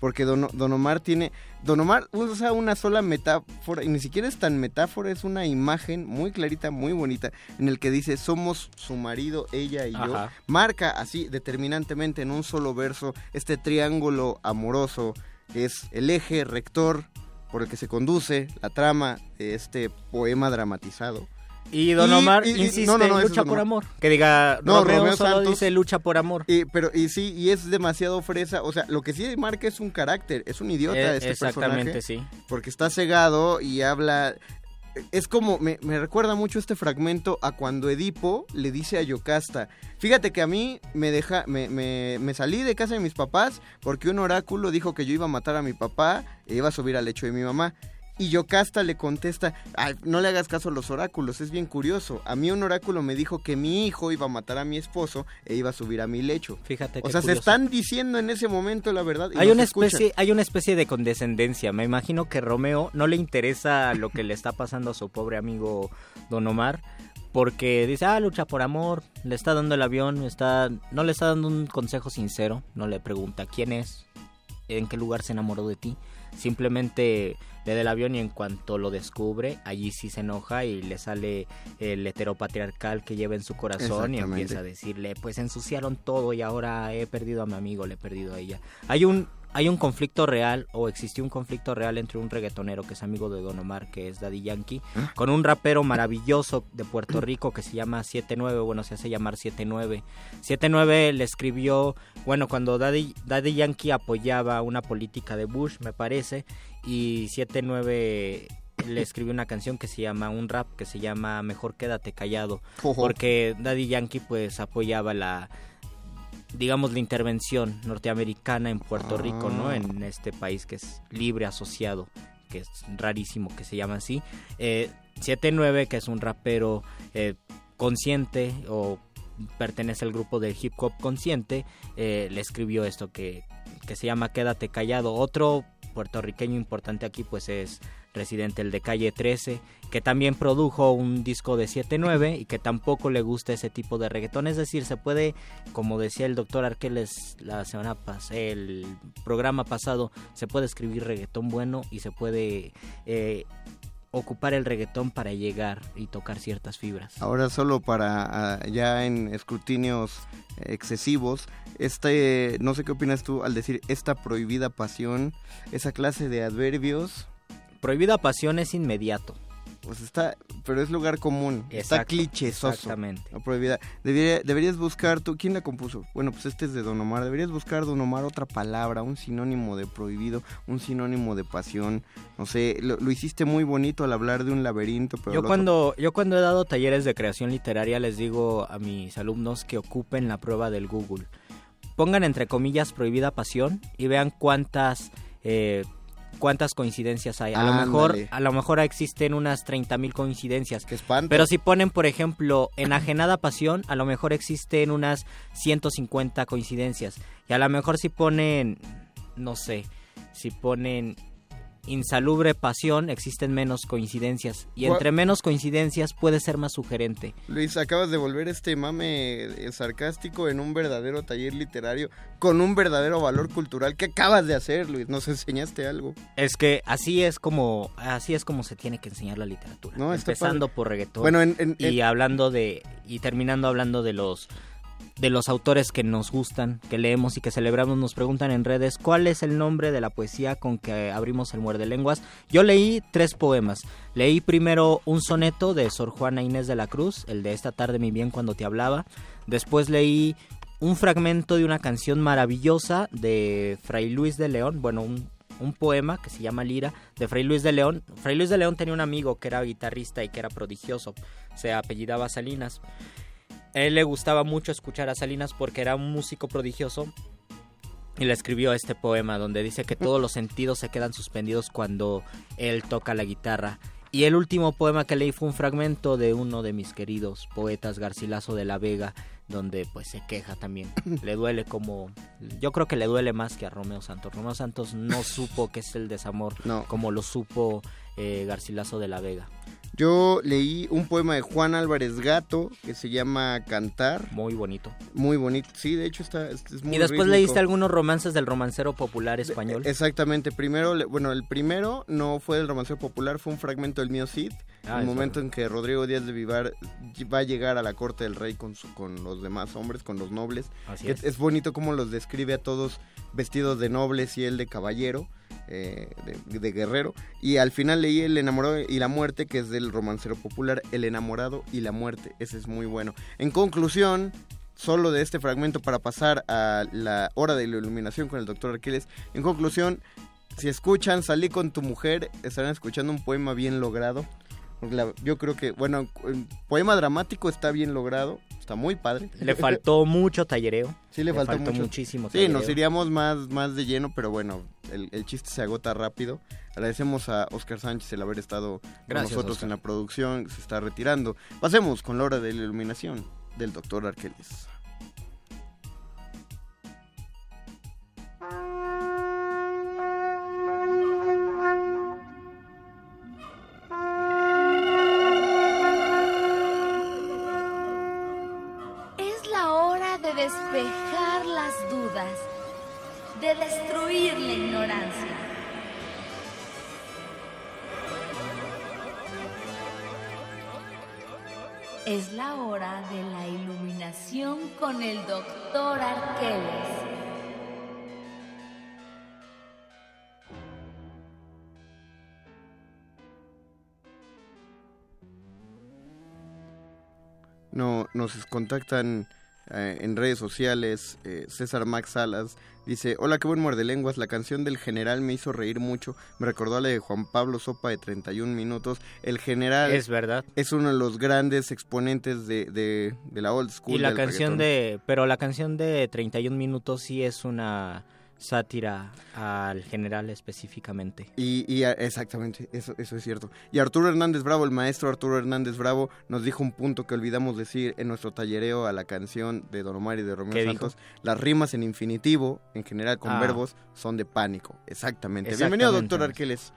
S25: Porque Don, Don Omar tiene, Don Omar usa una sola metáfora, y ni siquiera es tan metáfora, es una imagen muy clarita, muy bonita, en el que dice, somos su marido, ella y yo. Marca así determinantemente en un solo verso este triángulo amoroso, que es el eje rector por el que se conduce la trama de este poema dramatizado.
S24: Y Don Omar insiste,
S25: no, no, no,
S24: lucha por amor. Que diga,
S25: No,
S24: Romeo,
S25: Romeo
S24: solo
S25: Santos-
S24: dice lucha por amor.
S25: Y, pero, y sí, y es demasiado fresa. O sea, lo que sí marca es un carácter. Es un idiota
S24: Eh,
S25: este
S24: exactamente,
S25: personaje.
S24: sí.
S25: Porque está cegado y habla. Es como, me, me recuerda mucho este fragmento a cuando Edipo le dice a Yocasta, fíjate que a mí me deja, me, me, me salí de casa de mis papás porque un oráculo dijo que yo iba a matar a mi papá e iba a subir al lecho de mi mamá. Y Yocasta le contesta, "Ay, no le hagas caso a los oráculos, es bien curioso. A mí un oráculo me dijo que mi hijo iba a matar a mi esposo e iba a subir a mi lecho.
S24: Fíjate
S25: O sea, se están diciendo en ese momento la verdad. y
S24: Hay una especie, hay una especie de condescendencia. Me imagino que Romeo no le interesa lo que le está pasando a su pobre amigo Don Omar. Porque dice, ah, lucha por amor, le está dando el avión, está, no le está dando un consejo sincero, no le pregunta quién es, en qué lugar se enamoró de ti. Simplemente le da el avión y en cuanto lo descubre, allí sí se enoja y le sale el heteropatriarcal que lleva en su corazón y empieza a decirle, pues ensuciaron todo y ahora he perdido a mi amigo, le he perdido a ella. Hay un hay un conflicto real o existió un conflicto real entre un reggaetonero que es amigo de Don Omar, que es Daddy Yankee, con un rapero maravilloso de Puerto Rico que se llama 79, bueno, se hace llamar 79. 79 le escribió, bueno, cuando Daddy, Daddy Yankee apoyaba una política de Bush, me parece, y 79 le escribió una canción que se llama un rap que se llama Mejor quédate callado, porque Daddy Yankee pues apoyaba la digamos la intervención norteamericana en Puerto Rico, ¿no?
S25: Ah.
S24: En este país que es libre asociado, que es rarísimo que se llama así. Eh, 79, que es un rapero eh, consciente o pertenece al grupo del hip hop consciente, eh, le escribió esto que, que se llama Quédate callado. Otro puertorriqueño importante aquí pues es residente el de calle 13 que también produjo un disco de 7-9 y que tampoco le gusta ese tipo de reggaetón es decir se puede como decía el doctor Arqueles la semana pasada el programa pasado se puede escribir reggaetón bueno y se puede eh, ocupar el reggaetón para llegar y tocar ciertas fibras
S25: Ahora solo para ah, ya en escrutinios excesivos, este, no sé qué opinas tú al decir esta prohibida pasión, esa clase de adverbios.
S24: Prohibida pasión es inmediato.
S25: Pues está, pero es lugar común, está clichesoso.
S24: exactamente.
S25: La prohibida. Debería- deberías buscar tú, ¿quién la compuso? Bueno, pues este es de Don Omar. Deberías buscar Don Omar otra palabra, un sinónimo de prohibido, un sinónimo de pasión. No sé, lo, lo hiciste muy bonito al hablar de un laberinto, pero
S24: Yo
S25: otro-
S24: cuando, yo cuando he dado talleres de creación literaria les digo a mis alumnos que ocupen la prueba del Google. Pongan entre comillas prohibida pasión y vean cuántas eh, cuántas coincidencias hay. A lo mejor a lo mejor existen unas 30.000 coincidencias.
S25: Qué espanto.
S24: Pero si ponen, por ejemplo, enajenada pasión, a lo mejor existen unas 150 coincidencias. Y a lo mejor si ponen no sé, si ponen insalubre pasión, existen menos coincidencias. Y entre menos coincidencias puede ser más sugerente.
S25: Luis, acabas de volver este mame eh, sarcástico en un verdadero taller literario con un verdadero valor cultural. ¿Qué acabas de hacer, Luis? ¿Nos enseñaste algo?
S24: Es que así es como así es como se tiene que enseñar la literatura.
S25: No,
S24: Empezando por reggaetón
S25: Bueno, en- en-
S24: y
S25: en-
S24: hablando de y terminando hablando de los de los autores que nos gustan, que leemos y que celebramos, nos preguntan en redes cuál es el nombre de la poesía con que abrimos el muerde lenguas. Yo leí tres poemas. Leí primero un soneto de Sor Juana Inés de la Cruz, el de esta tarde mi bien cuando te hablaba. Después leí un fragmento de una canción maravillosa de Fray Luis de León, bueno, un, poema que se llama Lira, de Fray Luis de León. Fray Luis de León tenía un amigo que era guitarrista y que era prodigioso, se apellidaba Salinas. A él le gustaba mucho escuchar a Salinas porque era un músico prodigioso y le escribió este poema donde dice que todos los sentidos se quedan suspendidos cuando él toca la guitarra. Y el último poema que leí fue un fragmento de uno de mis queridos poetas, Garcilaso de la Vega, donde pues se queja también. Le duele como... Yo creo que le duele más que a Romeo Santos. Romeo Santos no supo que es el desamor como lo supo eh, Garcilaso de la Vega.
S25: Yo leí un poema de Juan Álvarez Gato que se llama Cantar.
S24: Muy bonito.
S25: Muy bonito. Sí, de hecho está es, es muy
S24: y después
S25: rítmico.
S24: leíste algunos romances del romancero popular español.
S25: Exactamente. Primero, bueno, el primero no fue del romancero popular, fue un fragmento del mío Cid.
S24: Ah,
S25: el momento en que Rodrigo Díaz de Vivar va a llegar a la corte del rey con, su- con los demás hombres, con los nobles.
S24: Así
S25: es.
S24: es.
S25: bonito cómo los describe a todos vestidos de nobles y él de caballero. Eh, de, guerrero. Y al final leí El enamorado y la muerte que es del romancero popular El enamorado y la muerte. Ese es muy bueno. En conclusión solo de este fragmento para pasar a la hora de la iluminación con el doctor Arqueles en conclusión si escuchan Salí con tu mujer estarán escuchando un poema bien logrado la- yo creo que bueno el poema dramático está bien logrado está muy padre
S24: Le faltó mucho tallereo.
S25: Sí, le, faltó, mucho.
S24: muchísimo.
S25: Sí, nos
S24: tallereo.
S25: iríamos más, más de lleno, pero bueno, el, el chiste se agota rápido. Agradecemos a Oscar Sánchez el haber estado con nosotros
S24: Oscar.
S25: en la producción, se está retirando. Pasemos con la hora de la iluminación del doctor Arqueles. Nos contactan eh, en redes sociales. eh, César Max Salas dice: Hola, qué buen muerde lenguas. La canción del general me hizo reír mucho. Me recordó a la de Juan Pablo Sopa de 31 minutos. El general
S24: Es verdad.
S25: es uno de los grandes exponentes de, de- de la old school.
S24: Y la canción
S25: reggaetón.
S24: de... Pero la canción de 31 minutos sí es una sátira al general específicamente.
S25: Y, y, exactamente, eso, eso es cierto. Y Arturo Hernández Bravo, el maestro Arturo Hernández Bravo, nos dijo un punto que olvidamos decir en nuestro tallereo a la canción de Don Omar y de Romeo. Santos. Las rimas en infinitivo, en general con
S24: Ah.
S25: verbos, son de pánico. Exactamente.
S24: Exactamente,
S25: Bienvenido, doctor. Arqueles.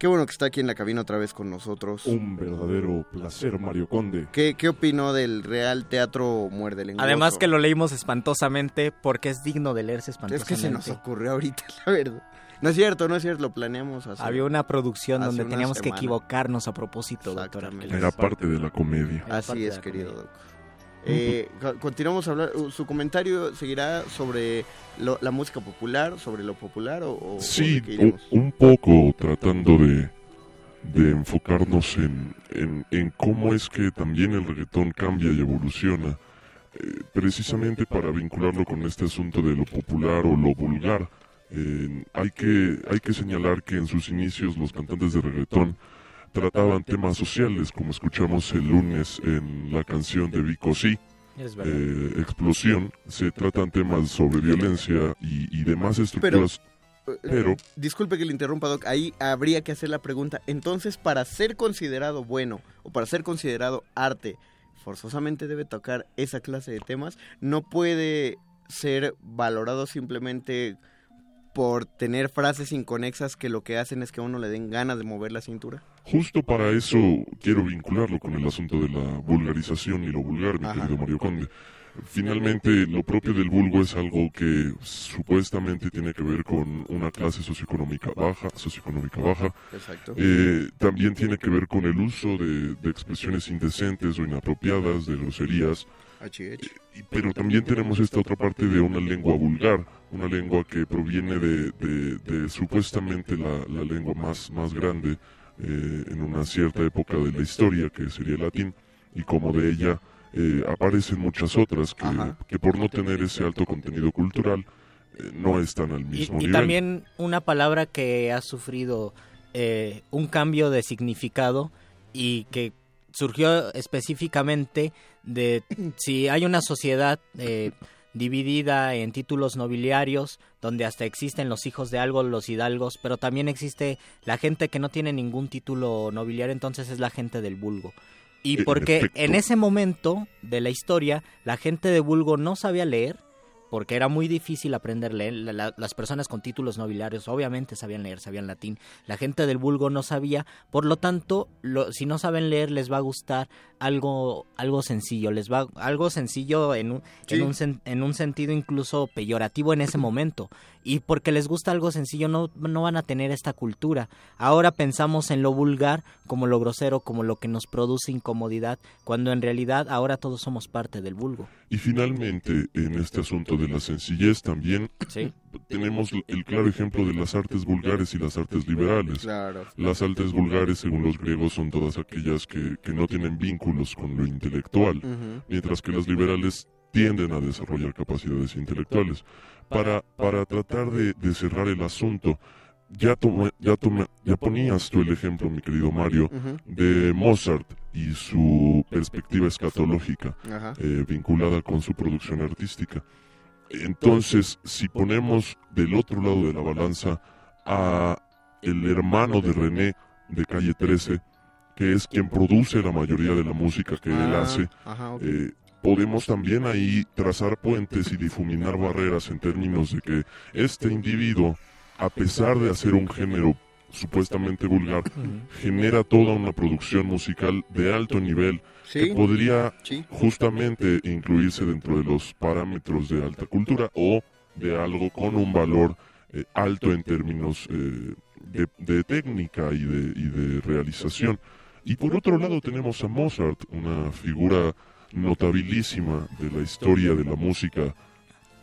S25: Qué bueno que está aquí en la cabina otra vez con nosotros.
S34: Un verdadero placer, Mario Conde.
S25: ¿Qué, qué opinó del Real Teatro Muerde Lenguoso?
S24: Además que lo leímos espantosamente porque es digno de leerse
S25: Es
S24: espantosamente.
S25: que se nos ocurrió ahorita, la verdad. No es cierto, no es cierto, lo planeamos hace-
S24: Había una producción donde
S25: una
S24: teníamos que equivocarnos a propósito, doctor Arqueles.
S34: Era parte de la comedia.
S25: Así es, querido
S24: comedia.
S25: Eh, co- continuamos a hablar. uh, ¿Su comentario seguirá sobre lo- la música popular, sobre lo popular o, o-
S34: Sí, un, poco tratando de, de enfocarnos en, en, en cómo es que también el reggaetón cambia y evoluciona, eh, precisamente para vincularlo con este asunto de lo popular o lo vulgar. Eh, hay, que, hay que señalar que en sus inicios los cantantes de reggaetón trataban temas sociales, como escuchamos el lunes en la canción de Vico Sí. Eh, explosión, se tratan temas sobre violencia y, y demás estructuras,
S25: Eh,
S34: pero
S25: Disculpe que le interrumpa, Doc. Ahí habría que hacer la pregunta. Entonces, para ser considerado bueno o para ser considerado arte, forzosamente debe tocar esa clase de temas. No puede ser valorado simplemente por tener frases inconexas que lo que hacen es que a uno le den ganas de mover la cintura.
S34: Justo para eso quiero vincularlo con el asunto de la vulgarización y lo vulgar, mi
S25: Ajá.
S34: querido Mario Conde. Finalmente, lo propio del vulgo es algo que supuestamente tiene que ver con una clase socioeconómica baja, socioeconómica baja.
S25: Exacto.
S34: Eh, también tiene que ver con el uso de, de expresiones indecentes o inapropiadas, de groserías. Pero también tenemos esta otra parte de una lengua vulgar, una lengua que proviene de, de- de supuestamente la, la lengua más, más grande eh, en una cierta época de la historia, que sería el latín, y como de ella eh, aparecen muchas otras que, que por no tener ese alto contenido cultural eh, no están al
S24: Y,
S34: mismo
S24: y
S34: nivel.
S24: también una palabra que ha sufrido eh, un cambio de significado y que surgió específicamente de si hay una sociedad eh, dividida en títulos nobiliarios donde hasta existen los hijos de algo, los hidalgos, pero también existe la gente que no tiene ningún título nobiliario, entonces es la gente del vulgo. Y porque en ese momento de la historia la gente de vulgo no sabía leer, porque era muy difícil aprender leer. La- la- las personas con títulos nobiliarios obviamente sabían leer, sabían latín. La gente del vulgo no sabía, por lo tanto, lo- si no saben leer les va a gustar algo algo sencillo, les va algo sencillo en un,
S25: Sí.
S24: en un sen- en un sentido incluso peyorativo en ese momento. Y porque les gusta algo sencillo no, no van a tener esta cultura. Ahora pensamos en lo vulgar como lo grosero, como lo que nos produce incomodidad, cuando en realidad ahora todos somos parte del vulgo.
S34: Y finalmente, en este asunto de la sencillez también
S24: Sí.
S34: tenemos el claro ejemplo de las artes vulgares y las artes liberales.
S25: Claro.
S34: Las artes vulgares, según los griegos, son todas aquellas que, que no tienen vínculos con lo intelectual, mientras que las liberales tienden a desarrollar capacidades intelectuales. Para, para tratar de, de cerrar el asunto, ya, toma- ya, toma- ya ponías tú el ejemplo, mi querido Mario, de Mozart y su perspectiva escatológica eh, vinculada con su producción artística. Entonces, si ponemos del otro lado de la balanza a el hermano de René de Calle 13, que es quien produce la mayoría de la música que él
S25: Ah,
S34: hace, eh, podemos también ahí trazar puentes y difuminar barreras en términos de que este individuo, a pesar de hacer un género supuestamente vulgar, genera toda una producción musical de alto nivel
S25: Sí,
S34: que podría
S25: sí.
S34: justamente incluirse dentro de los parámetros de alta cultura o de algo con un valor eh, alto en términos eh, de, de técnica y de, y de realización. Y por otro lado tenemos a Mozart, una figura notabilísima de la historia de la música,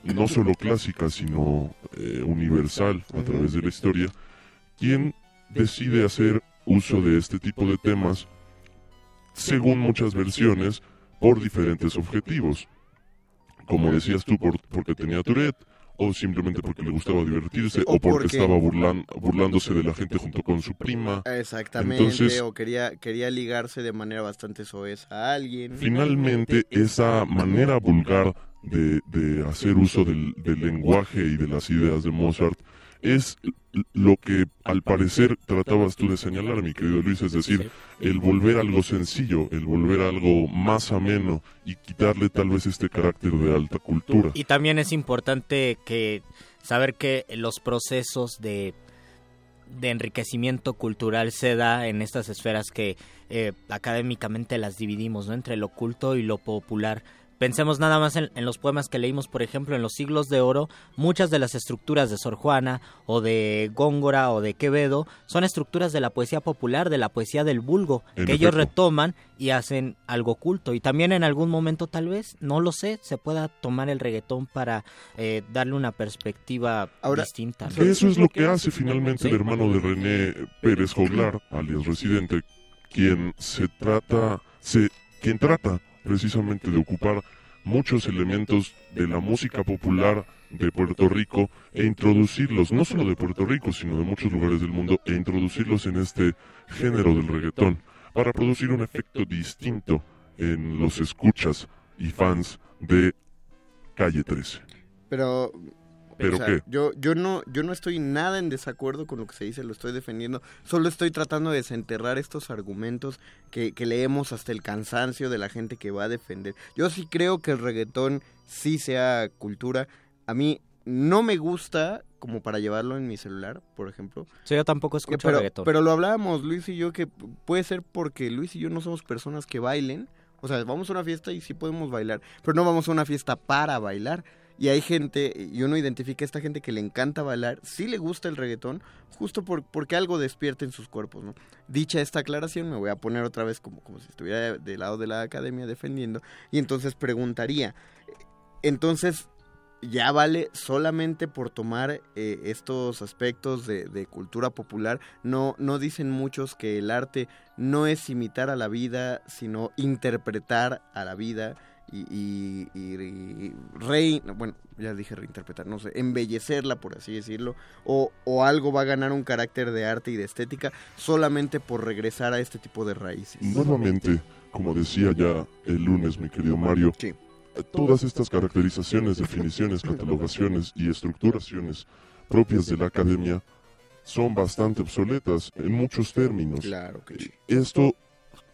S34: no solo clásica, sino eh, universal a través de la historia, quien decide hacer uso de este tipo de temas según muchas versiones, por diferentes objetivos. Como decías tú, por- porque tenía Tourette, o simplemente porque le gustaba divertirse,
S25: O
S34: o, porque,
S25: porque-
S34: estaba burlan- burlándose de la gente junto con su prima.
S25: Exactamente,
S34: Entonces,
S25: o quería, quería ligarse de manera bastante soez a alguien.
S34: finalmente, esa manera vulgar de, de hacer uso del, del lenguaje y de las ideas de Mozart es lo que al parecer tratabas tú de señalar, mi querido Luis, es decir, el volver algo sencillo, el volver algo más ameno y quitarle tal vez este carácter de alta cultura.
S24: Y también es importante que saber que los procesos de, de enriquecimiento cultural se da en estas esferas que eh, académicamente las dividimos, ¿no? Entre lo culto y lo popular. Pensemos nada más en, en los poemas que leímos, por ejemplo, en los siglos de oro, muchas de las estructuras de Sor Juana o de Góngora o de Quevedo son estructuras de la poesía popular, de la poesía del vulgo,
S34: En
S24: que ellos retoman y hacen algo culto. Y también en algún momento tal vez, no lo sé, se pueda tomar el reggaetón para eh, darle una perspectiva distinta.
S34: eso es lo que hace finalmente
S24: Sí.
S34: el hermano de René Pérez Joglar, alias Residente, quien se trata, se, quien trata precisamente de ocupar muchos elementos de la música popular de Puerto Rico e introducirlos, no solo de Puerto Rico, sino de muchos lugares del mundo, e introducirlos en este género del reggaetón, para producir un efecto distinto en los escuchas y fans de Calle 13.
S25: Pero,
S34: ¿Pero
S25: o sea,
S34: qué?
S25: Yo, yo, no, yo no estoy nada en desacuerdo con lo que se dice, lo estoy defendiendo. Solo estoy tratando de desenterrar estos argumentos que, que leemos hasta el cansancio de la gente que va a defender. Yo sí creo que el reggaetón sí sea cultura. A mí no me gusta como para llevarlo en mi celular, por ejemplo.
S24: Sí, yo tampoco escucho
S25: pero,
S24: reggaetón.
S25: Pero lo hablábamos Luis y yo que puede ser porque Luis y yo no somos personas que bailen. O sea, vamos a una fiesta y sí podemos bailar, pero no vamos a una fiesta para bailar. Y hay gente, y uno identifica a esta gente que le encanta bailar, sí le gusta el reggaetón, justo por, porque algo despierta en sus cuerpos, ¿no? Dicha esta aclaración, me voy a poner otra vez como, como si estuviera del lado de la academia defendiendo, y entonces preguntaría, entonces, ya vale solamente por tomar eh, estos aspectos de, de cultura popular. No, no dicen muchos que el arte no es imitar a la vida, sino interpretar a la vida y, y, bueno, ya dije reinterpretar, no sé, embellecerla, por así decirlo, o, o algo va a ganar un carácter de arte y de estética solamente por regresar a este tipo de raíces.
S34: Nuevamente, como decía ya el lunes, mi querido Mario, eh, todas estas caracterizaciones, definiciones, catalogaciones y estructuraciones propias de la academia son bastante obsoletas en muchos términos.
S25: Claro que sí.
S34: Esto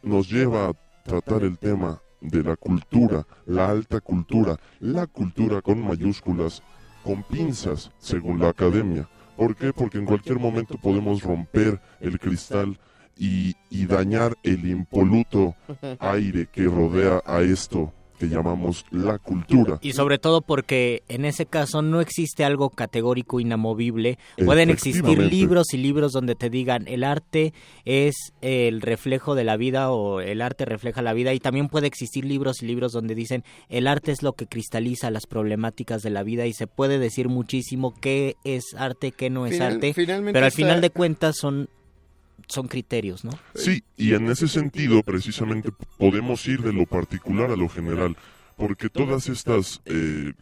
S34: nos lleva a tratar el tema de la cultura, la alta cultura, la cultura con mayúsculas, con pinzas, según la academia. ¿Por qué? Porque en cualquier momento podemos romper el cristal y, y dañar el impoluto aire que rodea a esto que llamamos la cultura.
S24: Y sobre todo porque en ese caso no existe algo categórico inamovible. Pueden existir libros y libros donde te digan el arte es el reflejo de la vida o el arte refleja la vida y también puede existir libros y libros donde dicen el arte es lo que cristaliza las problemáticas de la vida y se puede decir muchísimo qué es arte, qué no es
S25: Final-
S24: arte, pero al
S25: está-
S24: final de cuentas son son criterios, ¿no?
S34: Sí, y en ese sentido precisamente podemos ir de lo particular a lo general, porque todas estas eh,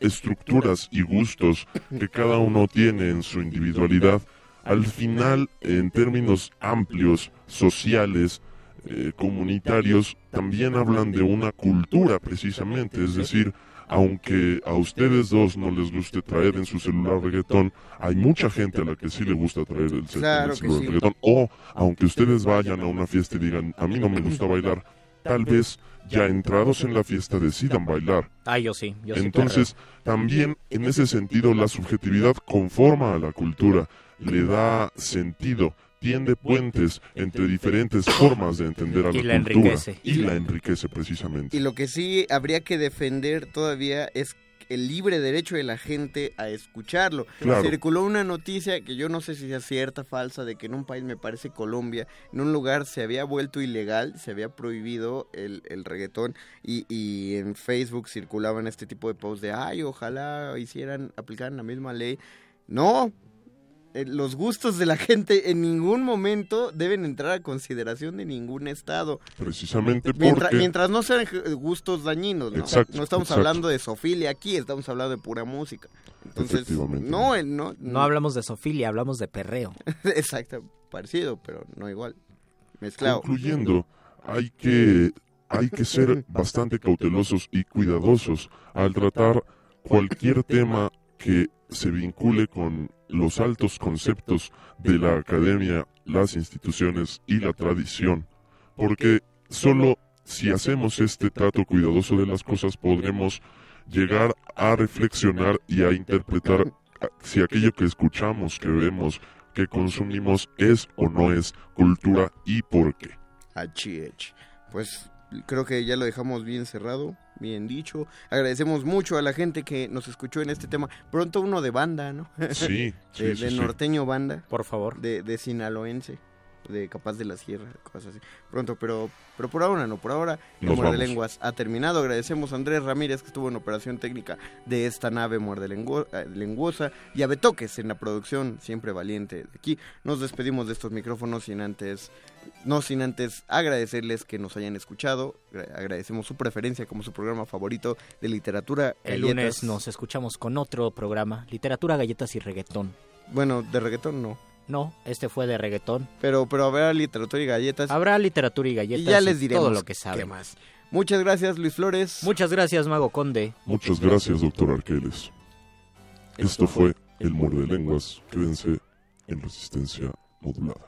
S34: estructuras y gustos que cada uno tiene en su individualidad, al final, en términos amplios, sociales, eh, comunitarios, también hablan de una cultura precisamente, es decir, aunque a ustedes dos no les guste traer en su celular reggaetón, hay mucha gente a la que sí le gusta traer el,
S25: Claro
S34: el celular
S25: sí.
S34: reggaetón. O aunque ustedes vayan a una fiesta y digan, a mí no me gusta bailar, tal vez ya entrados en la fiesta decidan bailar.
S24: Ah, yo sí, yo sí
S34: Entonces, también en ese sentido, la subjetividad conforma a la cultura, le da sentido, tiende puentes entre diferentes formas de entender a la,
S24: Y la
S34: cultura.
S24: enriquece.
S34: Y la enriquece precisamente.
S25: Y lo que sí habría que defender todavía es el libre derecho de la gente a escucharlo.
S34: Claro.
S25: Circuló una noticia que yo no sé si sea cierta, falsa, de que en un país, me parece Colombia, en un lugar se había vuelto ilegal, se había prohibido el, el reggaetón y, y en Facebook circulaban este tipo de posts de, ay, ojalá hicieran, aplicaran la misma ley. No, eh, los gustos de la gente en ningún momento deben entrar a consideración de ningún estado.
S34: Precisamente
S25: Mientras,
S34: porque...
S25: mientras no sean gustos dañinos, ¿no?
S34: Exacto,
S25: no estamos
S34: exacto.
S25: hablando de sofilia aquí, estamos hablando de pura música. Entonces,
S34: Efectivamente.
S25: no, no,
S24: No hablamos de sofilia, hablamos de perreo.
S25: Exacto, parecido, pero no igual. Mezclado.
S34: Concluyendo, hay que, hay que ser bastante cautelosos y cuidadosos al tratar cualquier tema que se vincule con los altos conceptos de la academia, las instituciones y la tradición, porque solo si hacemos este trato cuidadoso de las cosas podremos llegar a reflexionar y a interpretar si aquello que escuchamos, que vemos, que consumimos es o no es cultura y por qué.
S25: HH. Pues creo que ya lo dejamos bien cerrado, bien dicho. Agradecemos mucho a la gente que nos escuchó en este tema. Pronto uno de banda, ¿no?
S34: Sí, sí,
S25: de,
S34: sí,
S25: de
S34: sí.
S25: norteño banda.
S24: Por favor.
S25: De, de sinaloense. De Capaz de la Sierra, cosas así. Pronto, pero, pero por ahora no, por ahora el Muerde. Lenguas ha terminado. Agradecemos a Andrés Ramírez que estuvo en operación técnica de esta nave Muerde eh, Lenguosa y a Betoques en la producción, siempre valiente de aquí. Nos despedimos de estos micrófonos sin antes, no sin antes agradecerles que nos hayan escuchado. Gra- Agradecemos su preferencia como su programa favorito de literatura.
S24: El
S25: galletas.
S24: lunes nos escuchamos con otro programa, Literatura, Galletas y Reggaetón.
S25: Bueno, de reggaetón no.
S24: No, este fue de reggaetón.
S25: Pero, pero habrá literatura y galletas.
S24: Habrá literatura y galletas
S25: Y ya les diremos
S24: todo lo que saben.
S25: qué más. Muchas gracias, Luis Flores.
S24: Muchas gracias, Mago Conde.
S34: Muchas gracias, doctor Arqueles. Esto fue El Muerde Lenguas. Quédense en resistencia modulada.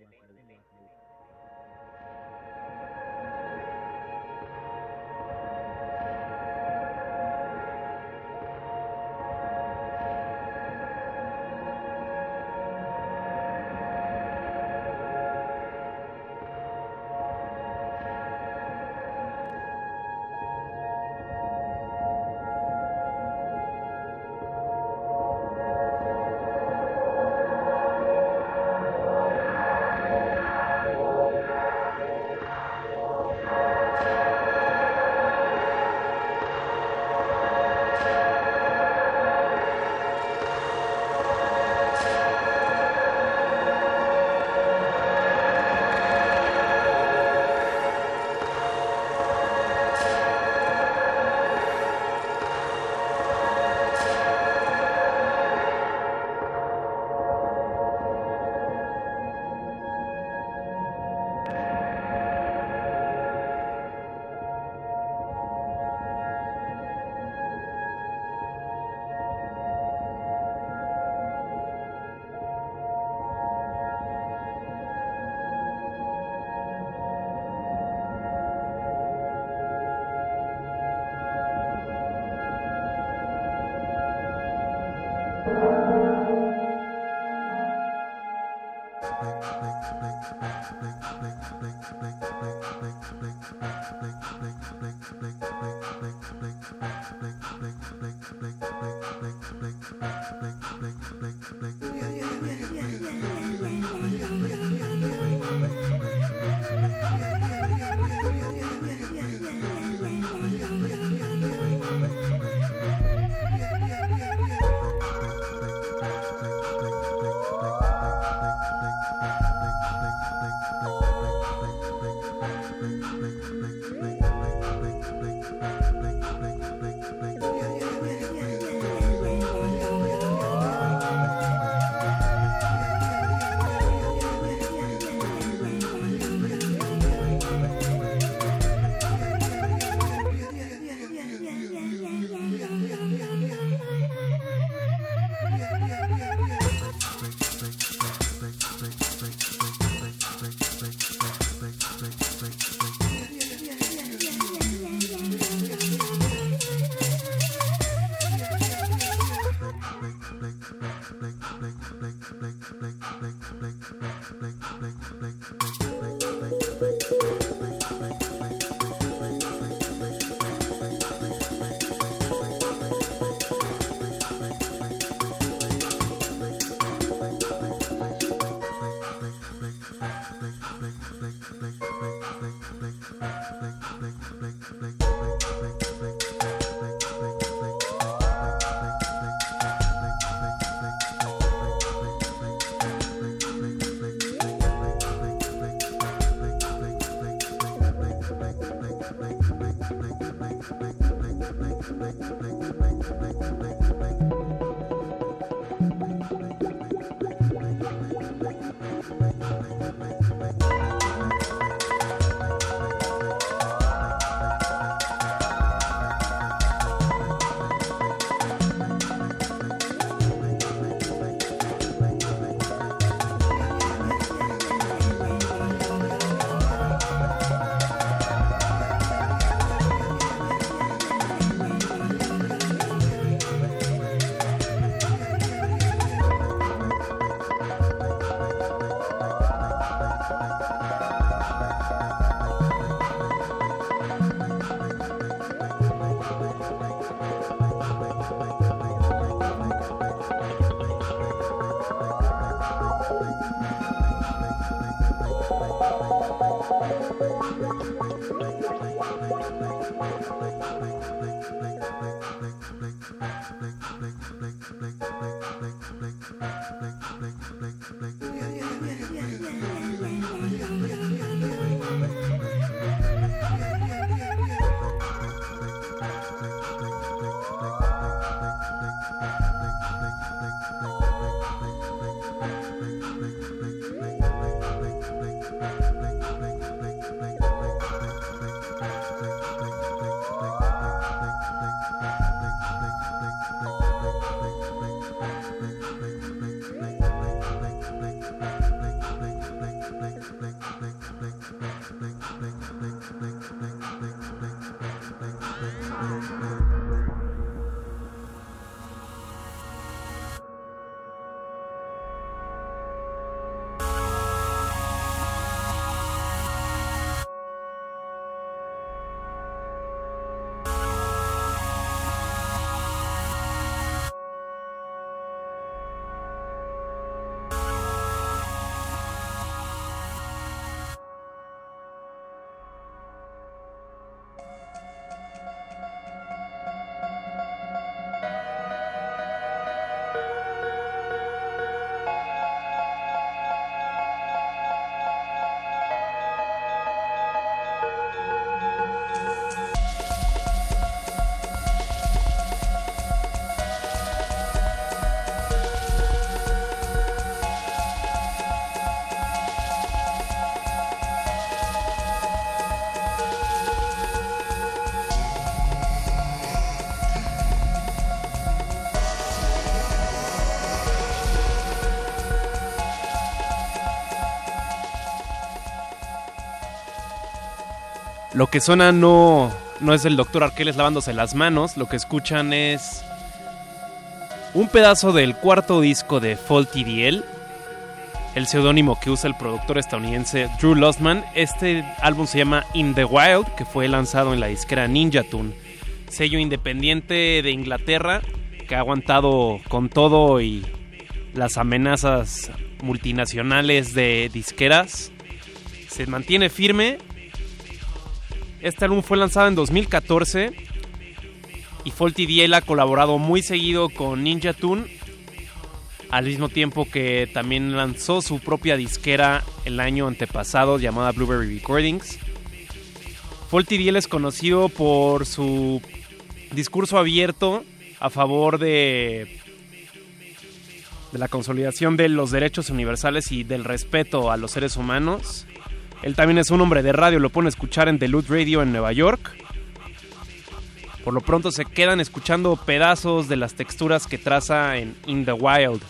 S35: Lo que suena no, no es el doctor Arqueles lavándose las manos, lo que escuchan es un pedazo del cuarto disco de Faulty DL, el seudónimo que usa el productor estadounidense Drew Lostman. Este álbum se llama In the Wild, que fue lanzado en la disquera Ninja Tune, sello independiente de Inglaterra que ha aguantado con todo y las amenazas multinacionales de disqueras. Se mantiene firme este álbum fue lanzado en 2014 y Faulty DL ha colaborado muy seguido con Ninja Tune, al mismo tiempo que también lanzó su propia disquera el año antepasado llamada Blueberry Recordings. Faulty DL es conocido por su discurso abierto a favor de, de la consolidación de los derechos universales y del respeto a los seres humanos. Él también es un hombre de radio, lo pone a escuchar en Loot Radio en Nueva York. Por lo pronto se quedan escuchando pedazos de las texturas que traza en In the Wild.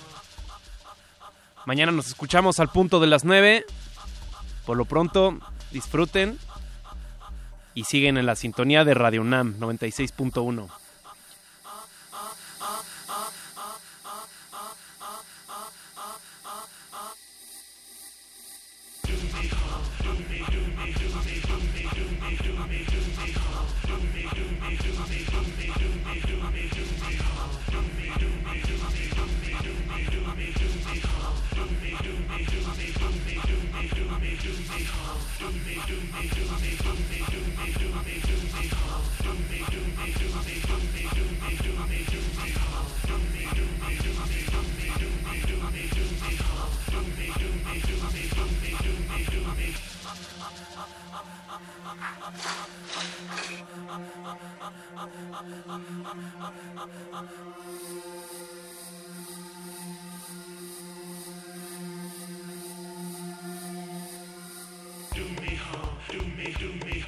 S35: Mañana nos escuchamos al punto de las 9. Por lo pronto, disfruten y siguen en la sintonía de Radio UNAM 96.1.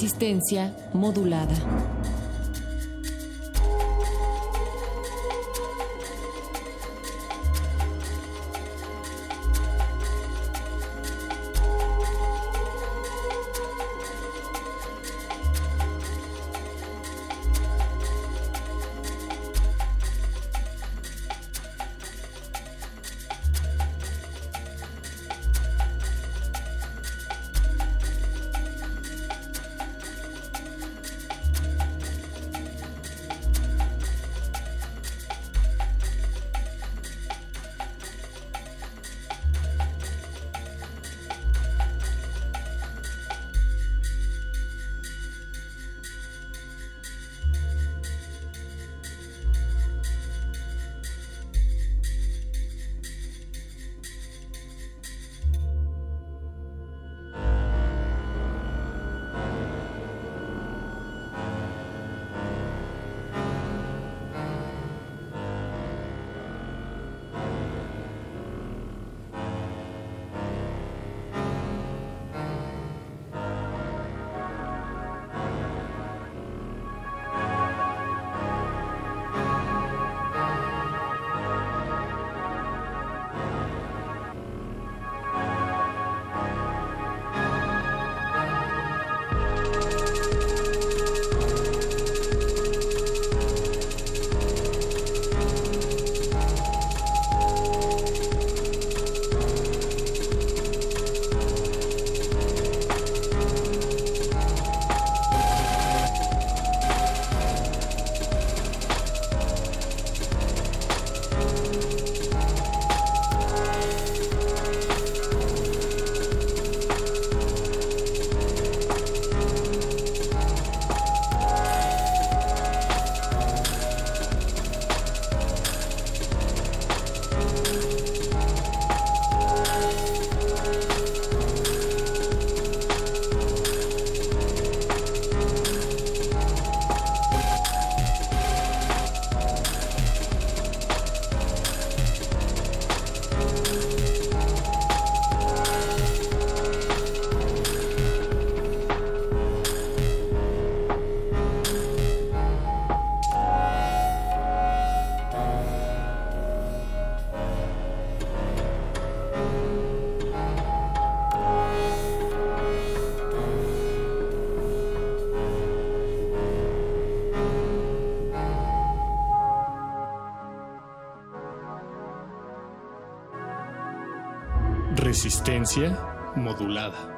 S19: Resistencia modulada.
S36: Modulada.